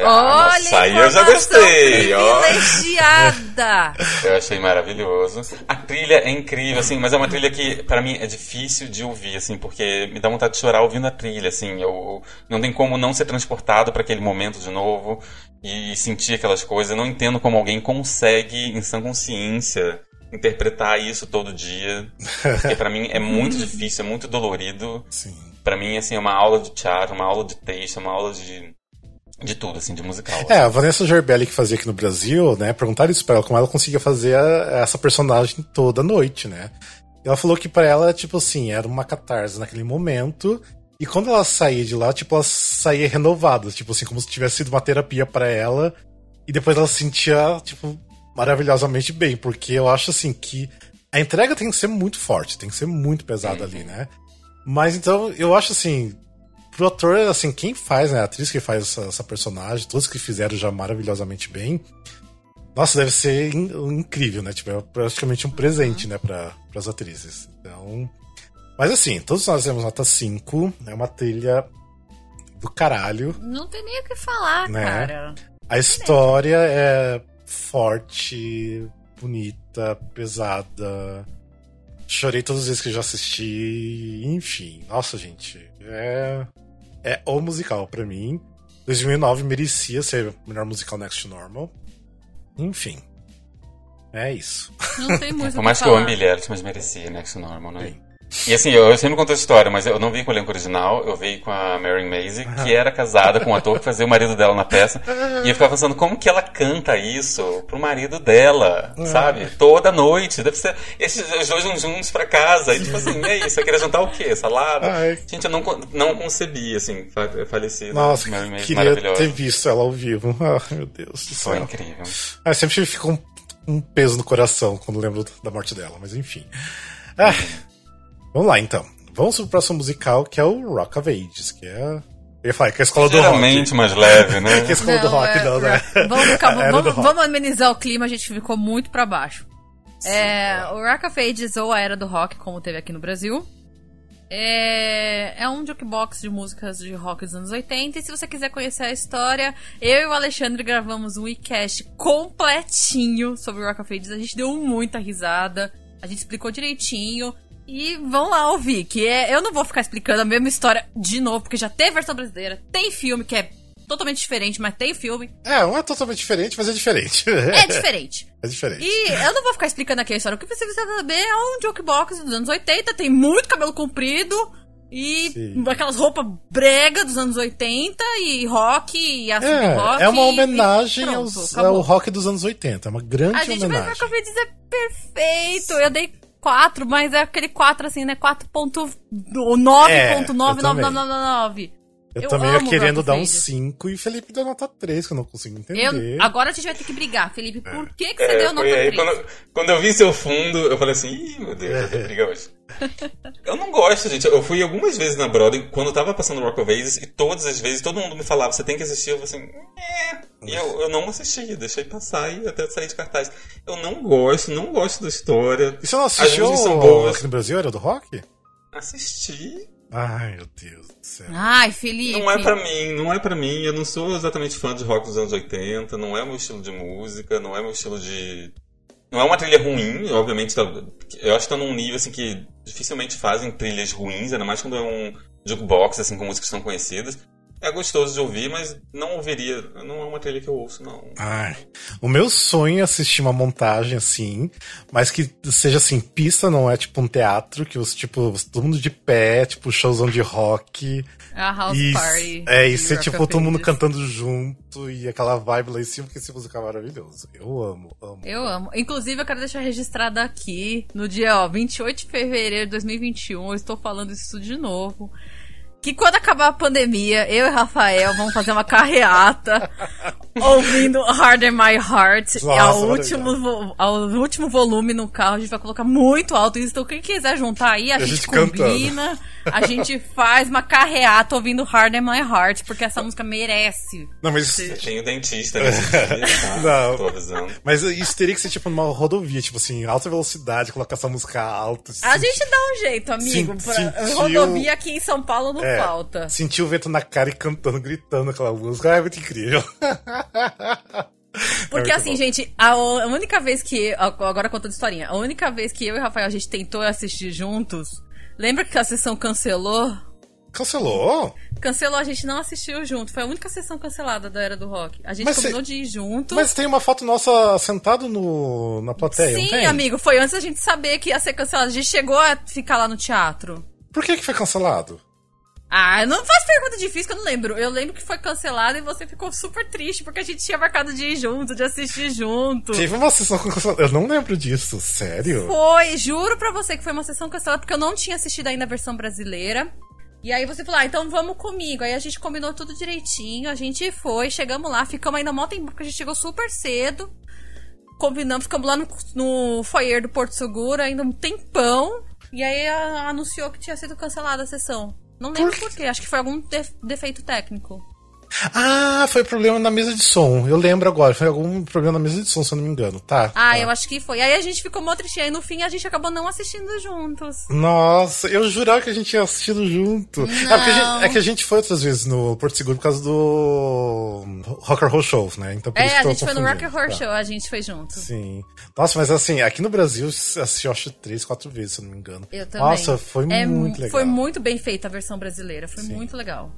Olha, nossa, aí eu já gostei, ó. privilegiada. [laughs] Eu achei maravilhoso. A trilha é incrível, assim, mas é uma trilha que, pra mim, é difícil de ouvir, assim, porque me dá vontade de chorar ouvindo a trilha, assim. Eu, não tem como não ser transportado para aquele momento de novo e sentir aquelas coisas. Eu não entendo como alguém consegue, em sã consciência, interpretar isso todo dia. Porque pra mim é muito [laughs] difícil, é muito dolorido. Sim. Pra mim, assim, é uma aula de teatro, uma aula de texto, uma aula de. De tudo, assim, de musical. É, a Vanessa Gerbelli que fazia aqui no Brasil, né? Perguntaram isso pra ela, como ela conseguia fazer a- essa personagem toda noite, né? Ela falou que pra ela, tipo assim, era uma catarse naquele momento. E quando ela saía de lá, tipo, ela saía renovada, tipo assim, como se tivesse sido uma terapia pra ela. E depois ela se sentia, tipo, maravilhosamente bem, porque eu acho assim que a entrega tem que ser muito forte, tem que ser muito pesada ali, né? Mas então, eu acho assim, pro ator, assim, quem faz, né? A atriz que faz essa, essa personagem, todos que fizeram já maravilhosamente bem. Nossa, deve ser in- incrível, né? Tipo, é praticamente um presente, né, para as atrizes. Então. Mas assim, todos nós temos nota 5, é uma trilha do caralho. Não tem nem o que falar, Né? cara. A história é forte, bonita, pesada. Chorei todas as vezes que eu já assisti. Enfim, nossa, gente. É, é o musical pra mim. 2009 merecia ser o melhor musical Next to Normal. Enfim. É isso. Não tem muito Por mais que eu ame Bilhetes, mas merecia Next Normal, né? Sim. E assim, eu, eu sempre conto essa história, mas eu não vi com o elenco original, eu vi com a Mary Maisie, que era casada com um ator que fazia o marido dela na peça. E eu ficava pensando, como que ela canta isso pro marido dela, sabe? Toda noite. Deve ser. Esses dois vão juntos pra casa. E tipo assim, e aí, você queria jantar o quê? Salada? Ai. Gente, eu não, não concebi, assim, fa- falecida. Nossa, Mary Maisie queria ter visto ela ao vivo. [laughs] Ah, meu Deus do Foi céu. incrível. Ah, sempre fica um, um peso no coração quando lembro da morte dela, mas enfim. Ah, vamos lá então. Vamos pro próximo musical, que é o Rock of Ages, que é. Eu ia falar, que é a escola do rock. Geralmente mais leve, né? [laughs] Que é a escola do rock, é, não, né? Vamos, [laughs] do vamos, vamos amenizar o clima, a gente ficou muito pra baixo. É, o Rock of Ages ou a Era do Rock, como teve aqui no Brasil. É, é um jukebox de músicas de rock dos anos 80. E se você quiser conhecer a história, eu e o Alexandre gravamos um e-cast completinho sobre o Rock of Ages. A gente deu muita risada, a gente explicou direitinho. E vão lá ouvir, que é. Eu não vou ficar explicando a mesma história de novo, porque já tem versão brasileira, tem filme que é totalmente diferente, mas tem filme. É, não é totalmente diferente, mas é diferente. É diferente. [laughs] É diferente. E eu não vou ficar explicando aqui a história. O que você precisa saber é um jukebox dos anos 80, tem muito cabelo comprido e Sim. aquelas roupas brega dos anos 80 e rock e aço de rock. É, é uma homenagem pronto, aos, ao rock dos anos 80. É uma grande A gente vai homenagem. eu dizer perfeito. Eu dei 4, mas é aquele 4 assim, né? 4.9.99999. Eu, Eu também ia querendo dar um Ages. 5 e Felipe deu nota 3, que eu não consigo entender. Eu, agora a gente vai ter que brigar, Felipe. Por que, que você É, deu nota foi aí, 3? quando, quando eu vi seu fundo, eu falei assim, ih, meu Deus, vai ter briga hoje. [laughs] eu não gosto, gente. Eu fui algumas vezes na Broadway quando eu tava passando Rock of Ages e todas as vezes todo mundo me falava, você tem que assistir. Eu falei assim, é. E eu, eu não assisti, deixei passar e até sair de cartaz. Eu não gosto, não gosto da história. E você não As assistiu músicas são boas. aqui no Brasil, era do rock? Assisti. Ai, meu Deus do céu. Ai, Felipe. Não é pra mim, não é pra mim. Eu não sou exatamente fã de rock dos anos 80, não é o meu estilo de música, não é o meu estilo de. Não é uma trilha ruim, obviamente. Tá... Eu acho que tá num nível assim que dificilmente fazem trilhas ruins, ainda mais quando é um jukebox, assim, com músicas que são conhecidas. É gostoso de ouvir, mas não ouviria. Não é uma trilha que eu ouço, não. Ai, o meu sonho é assistir uma montagem assim, mas que seja assim, pista, não é tipo um teatro, que os, tipo, todo mundo de pé, tipo, showzão de rock. É a house e, party. É, e de ser tipo todo mundo cantando junto e aquela vibe lá em cima, porque esse musical é maravilhoso. Eu amo, amo. Eu amo. Inclusive, eu quero deixar registrado aqui, no dia ó, 28 de fevereiro de 2021, eu estou falando isso de novo. Que quando acabar a pandemia, eu e Rafael vamos fazer uma carreata [laughs] ouvindo Hard in My Heart Nossa, ao, último, ao último volume no carro. A gente vai colocar muito alto isso. Então, quem quiser juntar aí, a, a gente, gente cantando. combina. [laughs] A gente faz uma carreata ouvindo Hard in My Heart, porque essa música merece. Não, mas Eu tenho dentista nesse [laughs] dia, tá? Não. Mas isso teria que ser tipo numa rodovia, tipo assim, alta velocidade, colocar essa música alta. A assim, gente dá um jeito, amigo. Sim, pra- sentiu- Rodovia aqui em São Paulo não é, falta. Sentir o vento na cara e cantando, gritando aquela música. É muito incrível. [laughs] Porque É assim, bom. gente, a, única vez que. Agora contando historinha. A única vez que eu e o Rafael a gente tentou assistir juntos. Lembra que a sessão cancelou? Cancelou? Cancelou, a gente não assistiu junto. Foi a única sessão cancelada da Era do Rock. A gente Mas combinou cê- de ir junto. Mas tem uma foto nossa sentado no, na plateia, Sim, amigo, foi antes da gente saber que ia ser cancelado. A gente chegou a ficar lá no teatro. Por que que foi cancelado? Ah, não faz pergunta difícil que eu não lembro. Eu lembro que foi cancelado e você ficou super triste porque a gente tinha marcado de ir junto, de assistir junto. Teve uma sessão cancelada. Eu não lembro disso, sério? Foi, juro pra você que foi uma sessão cancelada porque eu não tinha assistido ainda a versão brasileira. E aí você falou, ah, então vamos comigo. Aí a gente combinou tudo direitinho, a gente foi, chegamos lá, ficamos ainda mó tempo, porque a gente chegou super cedo. Combinamos, ficamos lá no, no foyer do Porto Seguro ainda um tempão. E aí anunciou que tinha sido cancelada a sessão. Não lembro por quê, acho que foi algum de- defeito técnico. Ah, foi problema na mesa de som. Eu lembro agora. Foi algum problema na mesa de som, se eu não me engano. Tá. Ah, tá. eu acho que foi. Aí a gente ficou mó triste. Aí no fim a gente acabou não assistindo juntos. Nossa, eu jurava que a gente tinha assistido junto. É, porque a gente, é que a gente foi outras vezes no Porto Seguro por causa do Rock and Roll Show, né? Então por isso É, que a gente foi no Rock and Horror Tá. Show, a gente foi junto. Sim. Nossa, mas assim, aqui no Brasil eu assisti, eu acho, três, quatro vezes, se eu não me engano. Eu também. Nossa, foi É muito mu- legal. Foi muito bem feita a versão brasileira, foi muito legal.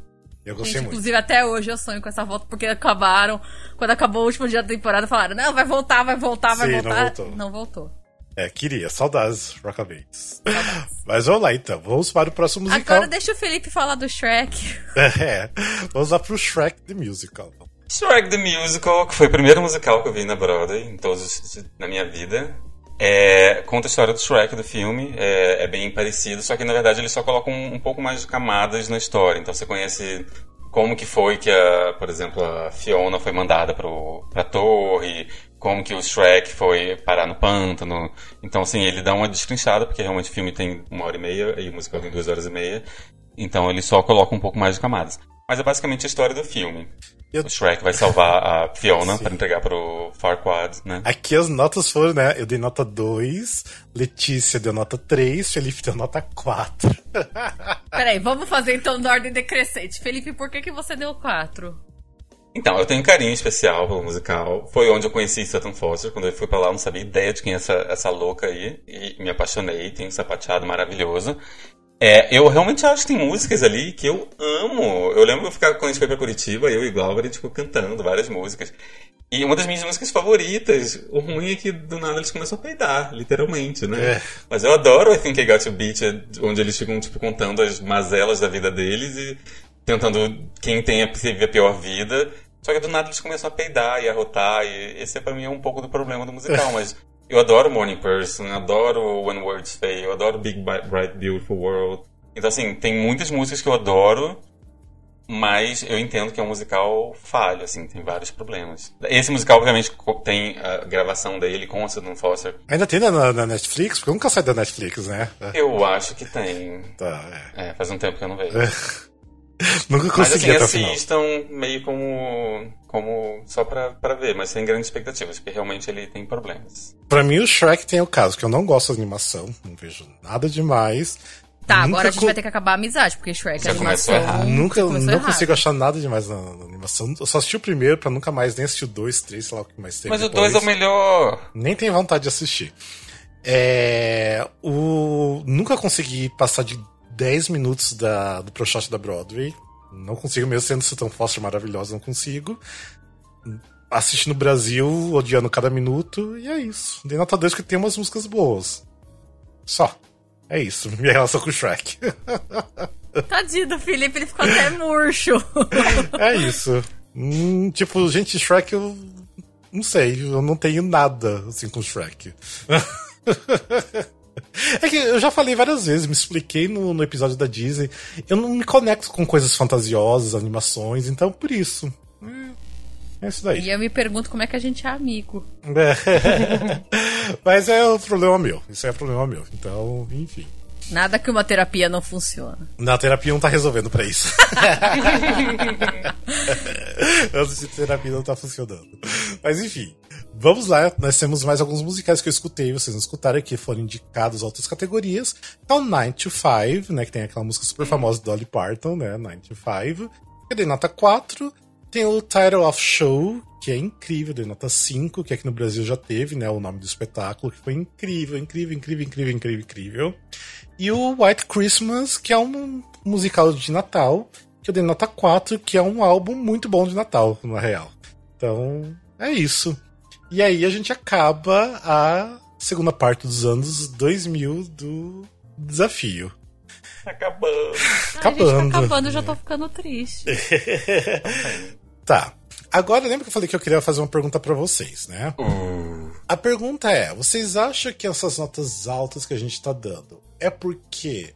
Eu gostei Gente, muito. inclusive até hoje eu sonho com essa volta, porque acabaram, quando acabou o último dia da temporada, falaram, não, vai voltar, vai voltar, vai Sim, não voltar. voltou. Não voltou. É, queria. Saudades, Rockabates. [laughs] Mas vamos lá então, vamos para o próximo musical. Agora deixa o Felipe falar do Shrek. [laughs] É, vamos lá pro Shrek The Musical. Shrek the Musical, que foi o primeiro musical que eu vi na Broadway, em todos os- na minha vida. É, conta a história do Shrek do filme, é, é bem parecido, só que na verdade ele só coloca um, um pouco mais de camadas na história. Então você conhece como que foi que, a, por exemplo, a Fiona foi mandada pro, pra torre, como que o Shrek foi parar no pântano. Então, assim, ele dá uma destrinchada, porque realmente o filme tem uma hora e meia e o musical tem duas horas e meia. Então ele só coloca um pouco mais de camadas. Mas é basicamente a história do filme. Eu- O Shrek vai salvar a Fiona para entregar pro Farquaad, né? Aqui as notas foram, né? Eu dei nota 2, Letícia deu nota 3, Felipe deu nota 4. [laughs] Peraí, vamos fazer então na ordem decrescente. Felipe, por que, que você deu quatro? Então, eu tenho um carinho especial pelo musical. Foi onde eu conheci Sutton Foster. Quando eu fui pra lá, eu não sabia ideia de quem é essa, essa louca aí. E me apaixonei. Tem um sapateado maravilhoso. É, eu realmente acho que tem músicas ali que eu amo. Eu lembro eu ficava, quando a gente foi pra Curitiba, eu e Glauber, a gente ficou cantando várias músicas. E uma das minhas músicas favoritas, o ruim é que do nada eles começam a peidar, literalmente, né? É. Mas eu adoro I Think I Got You Beat, onde eles ficam, tipo, contando as mazelas da vida deles e tentando quem tem a, a pior vida. Só que do nada eles começam a peidar e a rotar, e esse é pra mim é um pouco do problema do musical, [laughs] mas eu adoro Morning Person, adoro When Words Fail, eu adoro Big Bi- Bright Beautiful World. Então assim, tem muitas músicas que eu adoro, mas eu entendo que é um musical falho, assim, tem vários problemas. Esse musical, obviamente, tem a gravação dele com a Sutton Foster. Ainda tem na, na Netflix? Porque nunca saí da Netflix, né? Eu acho que tem. Tá, é. É, faz um tempo que eu não vejo. [laughs] [laughs] Nunca Mas consegui assim, até o final. assistam meio como, como só pra, pra ver, mas sem grandes expectativas, porque realmente ele tem problemas. Pra mim, o Shrek tem o caso, que eu não gosto da animação, não vejo nada demais. Tá, Nunca agora a gente co- vai ter que acabar a amizade, porque Shrek Já é animação. errado. Nunca, não errado. consigo achar nada demais na, na animação. Eu só assisti o primeiro pra nunca mais nem assistir o dois, três, sei lá o que mais tem. Mas o depois. 2 é o melhor! Nem tenho vontade de assistir. É, o, nunca consegui passar de 10 minutos da, do Pro Shot da Broadway. Não consigo, mesmo sendo tão Foster maravilhosa, não consigo. Assisti no Brasil, odiando cada minuto, e é isso. Dei nota 2 que tem umas músicas boas. Só. É isso, [laughs] minha relação com o Shrek. [laughs] Tadinho do Felipe, ele ficou até murcho. [laughs] é isso. Hum, tipo, gente, Shrek eu não sei, eu não tenho nada assim com Shrek. É que eu já falei várias vezes, me expliquei no, no, episódio da Disney. Eu não me conecto com coisas fantasiosas, animações, então por isso. É, é isso daí. E eu me pergunto como é que a gente é amigo. É. [laughs] Mas é o problema meu. Isso é problema meu. Então, enfim. Nada que uma terapia não funciona. Na terapia não tá resolvendo para isso. [laughs] Antes de terapia não tá funcionando. Mas enfim. Vamos lá, nós temos mais alguns musicais que eu escutei, vocês não escutaram, que foram indicados a outras categorias. É o 9 to 5, né, que tem aquela música super famosa do Dolly Parton, né, 9 to 5. Eu dei nota 4. Tem o Title of Show, que é incrível, dei nota 5, que aqui no Brasil já teve, né, o nome do espetáculo, que foi incrível, incrível, incrível, incrível, incrível, incrível. E o White Christmas, que é um musical de Natal, que eu dei nota 4, que é um álbum muito bom de Natal, na real. Então, é isso. E aí a gente acaba a segunda parte dos anos 2000 do desafio. Acabando. Acabando. Tá acabando, eu já tô ficando triste. [laughs] tá. Agora, lembra que eu falei que eu queria fazer uma pergunta para vocês, né? Uh. A pergunta é: vocês acham que essas notas altas que a gente tá dando é porque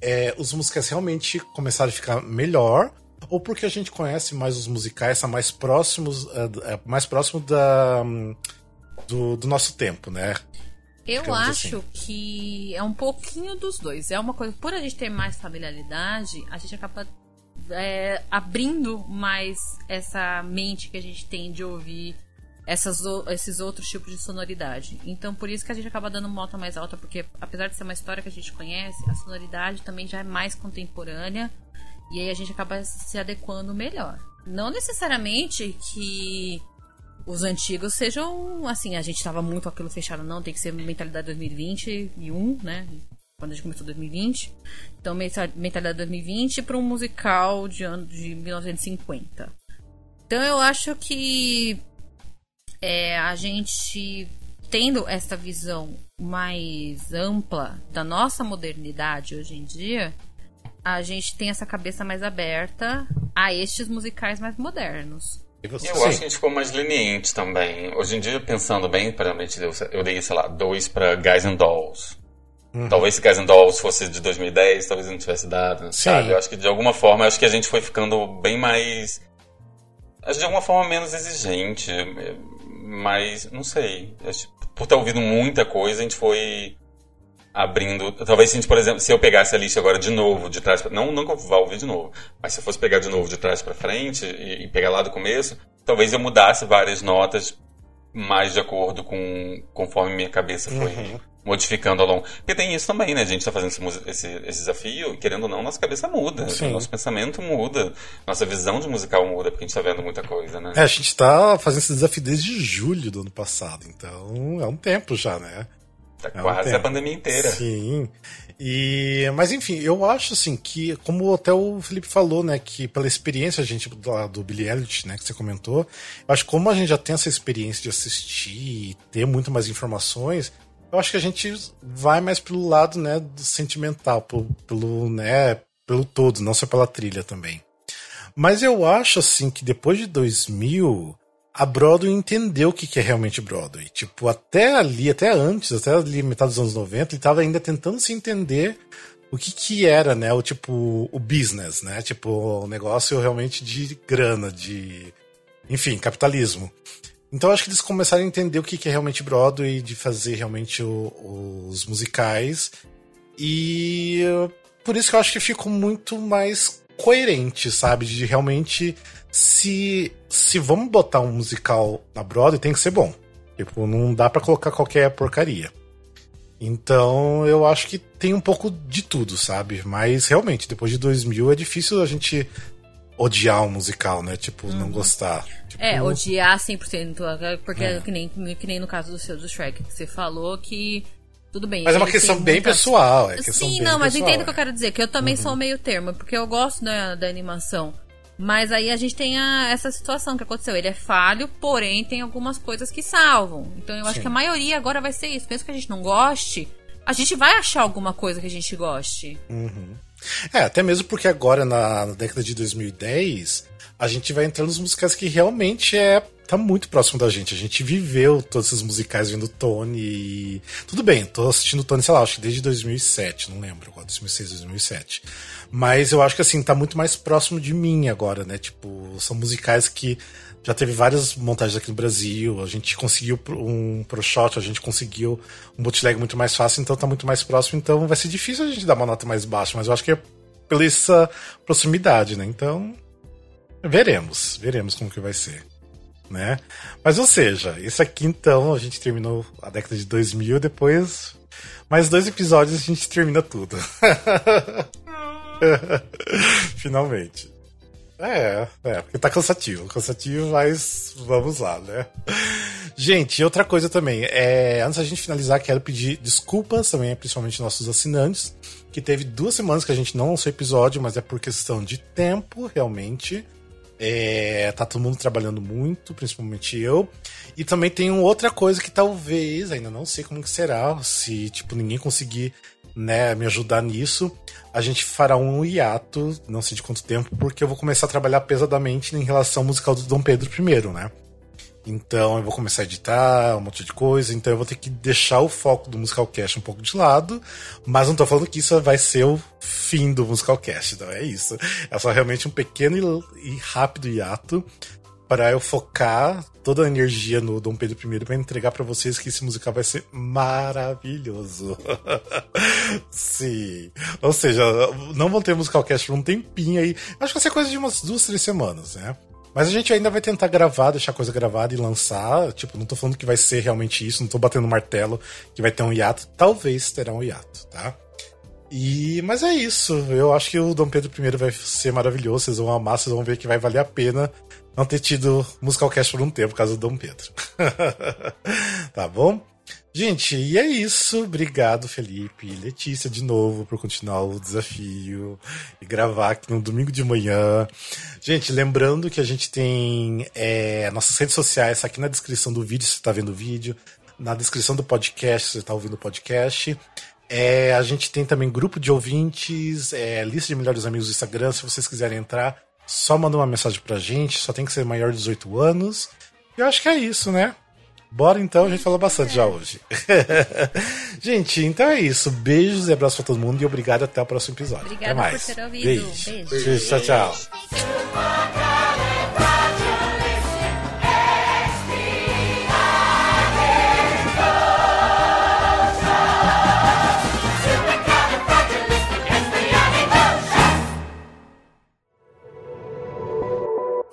é, os musicais realmente começaram a ficar melhor? ou porque a gente conhece mais os musicais, são mais próximos, é, é, mais próximo da, do, do nosso tempo, né? Eu Digamos acho assim. que é um pouquinho dos dois. É uma coisa, por a gente ter mais familiaridade, a gente acaba é, abrindo mais essa mente que a gente tem de ouvir essas, esses outros tipos de sonoridade. Então, por isso que a gente acaba dando uma nota mais alta, porque apesar de ser uma história que a gente conhece, a sonoridade também já é mais contemporânea e aí a gente acaba se adequando melhor. Não necessariamente que os antigos sejam assim, a gente estava muito aquilo fechado, não, tem que ser mentalidade 2021, né? Quando a gente começou 2020. Então, mentalidade 2020 para um musical de ano de 1950. Então, eu acho que é, a gente tendo essa visão mais ampla da nossa modernidade hoje em dia, a gente tem essa cabeça mais aberta a estes musicais mais modernos. Eu Sim. acho que a gente ficou mais leniente também. Hoje em dia, pensando bem, provavelmente eu dei, sei lá, dois pra Guys and Dolls. Uhum. Talvez se Guys and Dolls fosse de 2010, talvez não tivesse dado, Sim. sabe? Eu acho que de alguma forma, acho que a gente foi ficando bem mais... Acho de alguma forma menos exigente, mas não sei. Por ter ouvido muita coisa, a gente foi abrindo. Talvez se a gente, por exemplo, se eu pegasse a lista agora de novo, de trás pra, não, não eu vá ouvir de novo, mas se eu fosse pegar de novo de trás para frente e, e, pegar lá do começo, talvez eu mudasse várias notas mais de acordo com conforme minha cabeça foi uhum. Modificando ao longo. Porque tem isso também, né? A gente tá fazendo esse, esse, esse desafio e querendo ou não, nossa cabeça muda, Sim. nosso pensamento muda, nossa visão de musical muda, porque a gente tá vendo muita coisa, né? É, a gente tá fazendo esse desafio desde julho do ano passado, então é um tempo já, né? Tá é quase um a pandemia inteira. Sim. E, mas enfim, eu acho assim que, como até o Felipe falou, né, que pela experiência a gente do, do Billy Elliot, né, que você comentou, eu acho que como a gente já tem essa experiência de assistir e ter muito mais informações, eu acho que a gente vai mais pelo lado, né, do sentimental, pelo, pelo né, pelo todo, não só pela trilha também. Mas eu acho assim que depois de 2000 a Broadway entendeu o que, é realmente Broadway. Tipo, até ali, até antes, até ali, metade dos anos 90, ele estava ainda tentando se entender o que que era, né, o tipo, o business, né, tipo, o negócio realmente de grana, de, enfim, capitalismo. Então acho que eles começaram a entender o que é realmente Broadway, de fazer realmente o, os musicais, e por isso que eu acho que ficou muito mais coerente, sabe, de realmente se se vamos botar um musical na Broadway, tem que ser bom. Tipo, não dá para colocar qualquer porcaria. Então, eu acho que tem um pouco de tudo, sabe? Mas realmente, depois de 2000 é difícil a gente odiar um musical, né? Tipo, não uhum. gostar. Tipo, é, odiar 100%, porque é. que, nem, que nem no caso do seu do Shrek, que você falou que Tudo bem. Mas é uma questão bem pessoal. É questão Sim, bem não, mas pessoal, entendo o que eu quero dizer, que eu também uhum. sou meio termo, porque eu gosto da, da animação. Mas aí a gente tem a, essa situação que aconteceu. Ele é falho, porém tem algumas coisas que salvam. Então eu acho Sim. que a maioria agora vai ser isso. Mesmo que a gente não goste, a gente vai achar alguma coisa que a gente goste. Uhum. É, até mesmo porque agora na, na década de 2010 a gente vai entrando nos musicais que realmente é tá muito próximo da gente. A gente viveu todos esses musicais vendo Tony e... Tudo bem, tô assistindo Tony, sei lá, acho que desde 2007, não lembro, 2006, 2007. Mas eu acho que assim, tá muito mais próximo de mim agora, né? Tipo, são musicais que já teve várias montagens aqui no Brasil, a gente conseguiu um pro shot, a gente conseguiu um bootleg muito mais fácil, então tá muito mais próximo, então vai ser difícil a gente dar uma nota mais baixa, mas eu acho que é pela essa proximidade, né? Então, veremos, veremos como que vai ser né? Mas ou seja, isso aqui então a gente terminou a década de 2000, depois mais dois episódios a gente termina tudo. [laughs] Finalmente. É, é, porque tá cansativo, cansativo, mas vamos lá, né? Gente, outra coisa também, é, antes da gente finalizar, quero pedir desculpas também, principalmente nossos assinantes, que teve duas semanas que a gente não lançou episódio, mas é por questão de tempo, realmente. É, tá todo mundo trabalhando muito, principalmente eu. E também tem outra coisa que talvez, ainda não sei como que será, se tipo ninguém conseguir né, me ajudar nisso, a gente fará um hiato, não sei de quanto tempo, porque eu vou começar a trabalhar pesadamente em relação ao musical do Dom Pedro I, né? Então eu vou começar a editar um monte de coisa, então eu vou ter que deixar o foco do Musical Cast um pouco de lado, mas não tô falando que isso vai ser o fim do Musical Cast, então é isso. É só realmente um pequeno e rápido hiato para eu focar toda a energia no Dom Pedro I para entregar para vocês que esse musical vai ser maravilhoso. [laughs] Sim. Ou seja, não vão ter musical cast por um tempinho aí. Acho que vai ser coisa de umas duas, três semanas, né? Mas a gente ainda vai tentar gravar, deixar a coisa gravada e lançar. Tipo, não tô falando que vai ser realmente isso, não tô batendo martelo que vai ter um hiato. Talvez terá um hiato, tá? E, mas é isso. Eu acho que o Dom Pedro I vai ser maravilhoso. Vocês vão amar, vocês vão ver que vai valer a pena não ter tido Musical Cast por um tempo por causa do Dom Pedro. [laughs] tá bom? Gente, e é isso. Obrigado, Felipe e Letícia, de novo, por continuar o desafio e gravar aqui no domingo de manhã. Gente, lembrando que a gente tem é, nossas redes sociais aqui na descrição do vídeo, se você está vendo o vídeo, na descrição do podcast, se você está ouvindo o podcast. É, a gente tem também grupo de ouvintes, é, lista de melhores amigos do Instagram, se vocês quiserem entrar, só manda uma mensagem pra gente, só tem que ser maior de 18 anos. E eu acho que é isso, né? Bora então, a gente falou bastante já hoje. [laughs] gente, então é isso. Beijos e abraços pra todo mundo e obrigado até o próximo episódio. Obrigada até mais. por ter ouvido. Beijo. Beijo. Beijo. Tchau, tchau.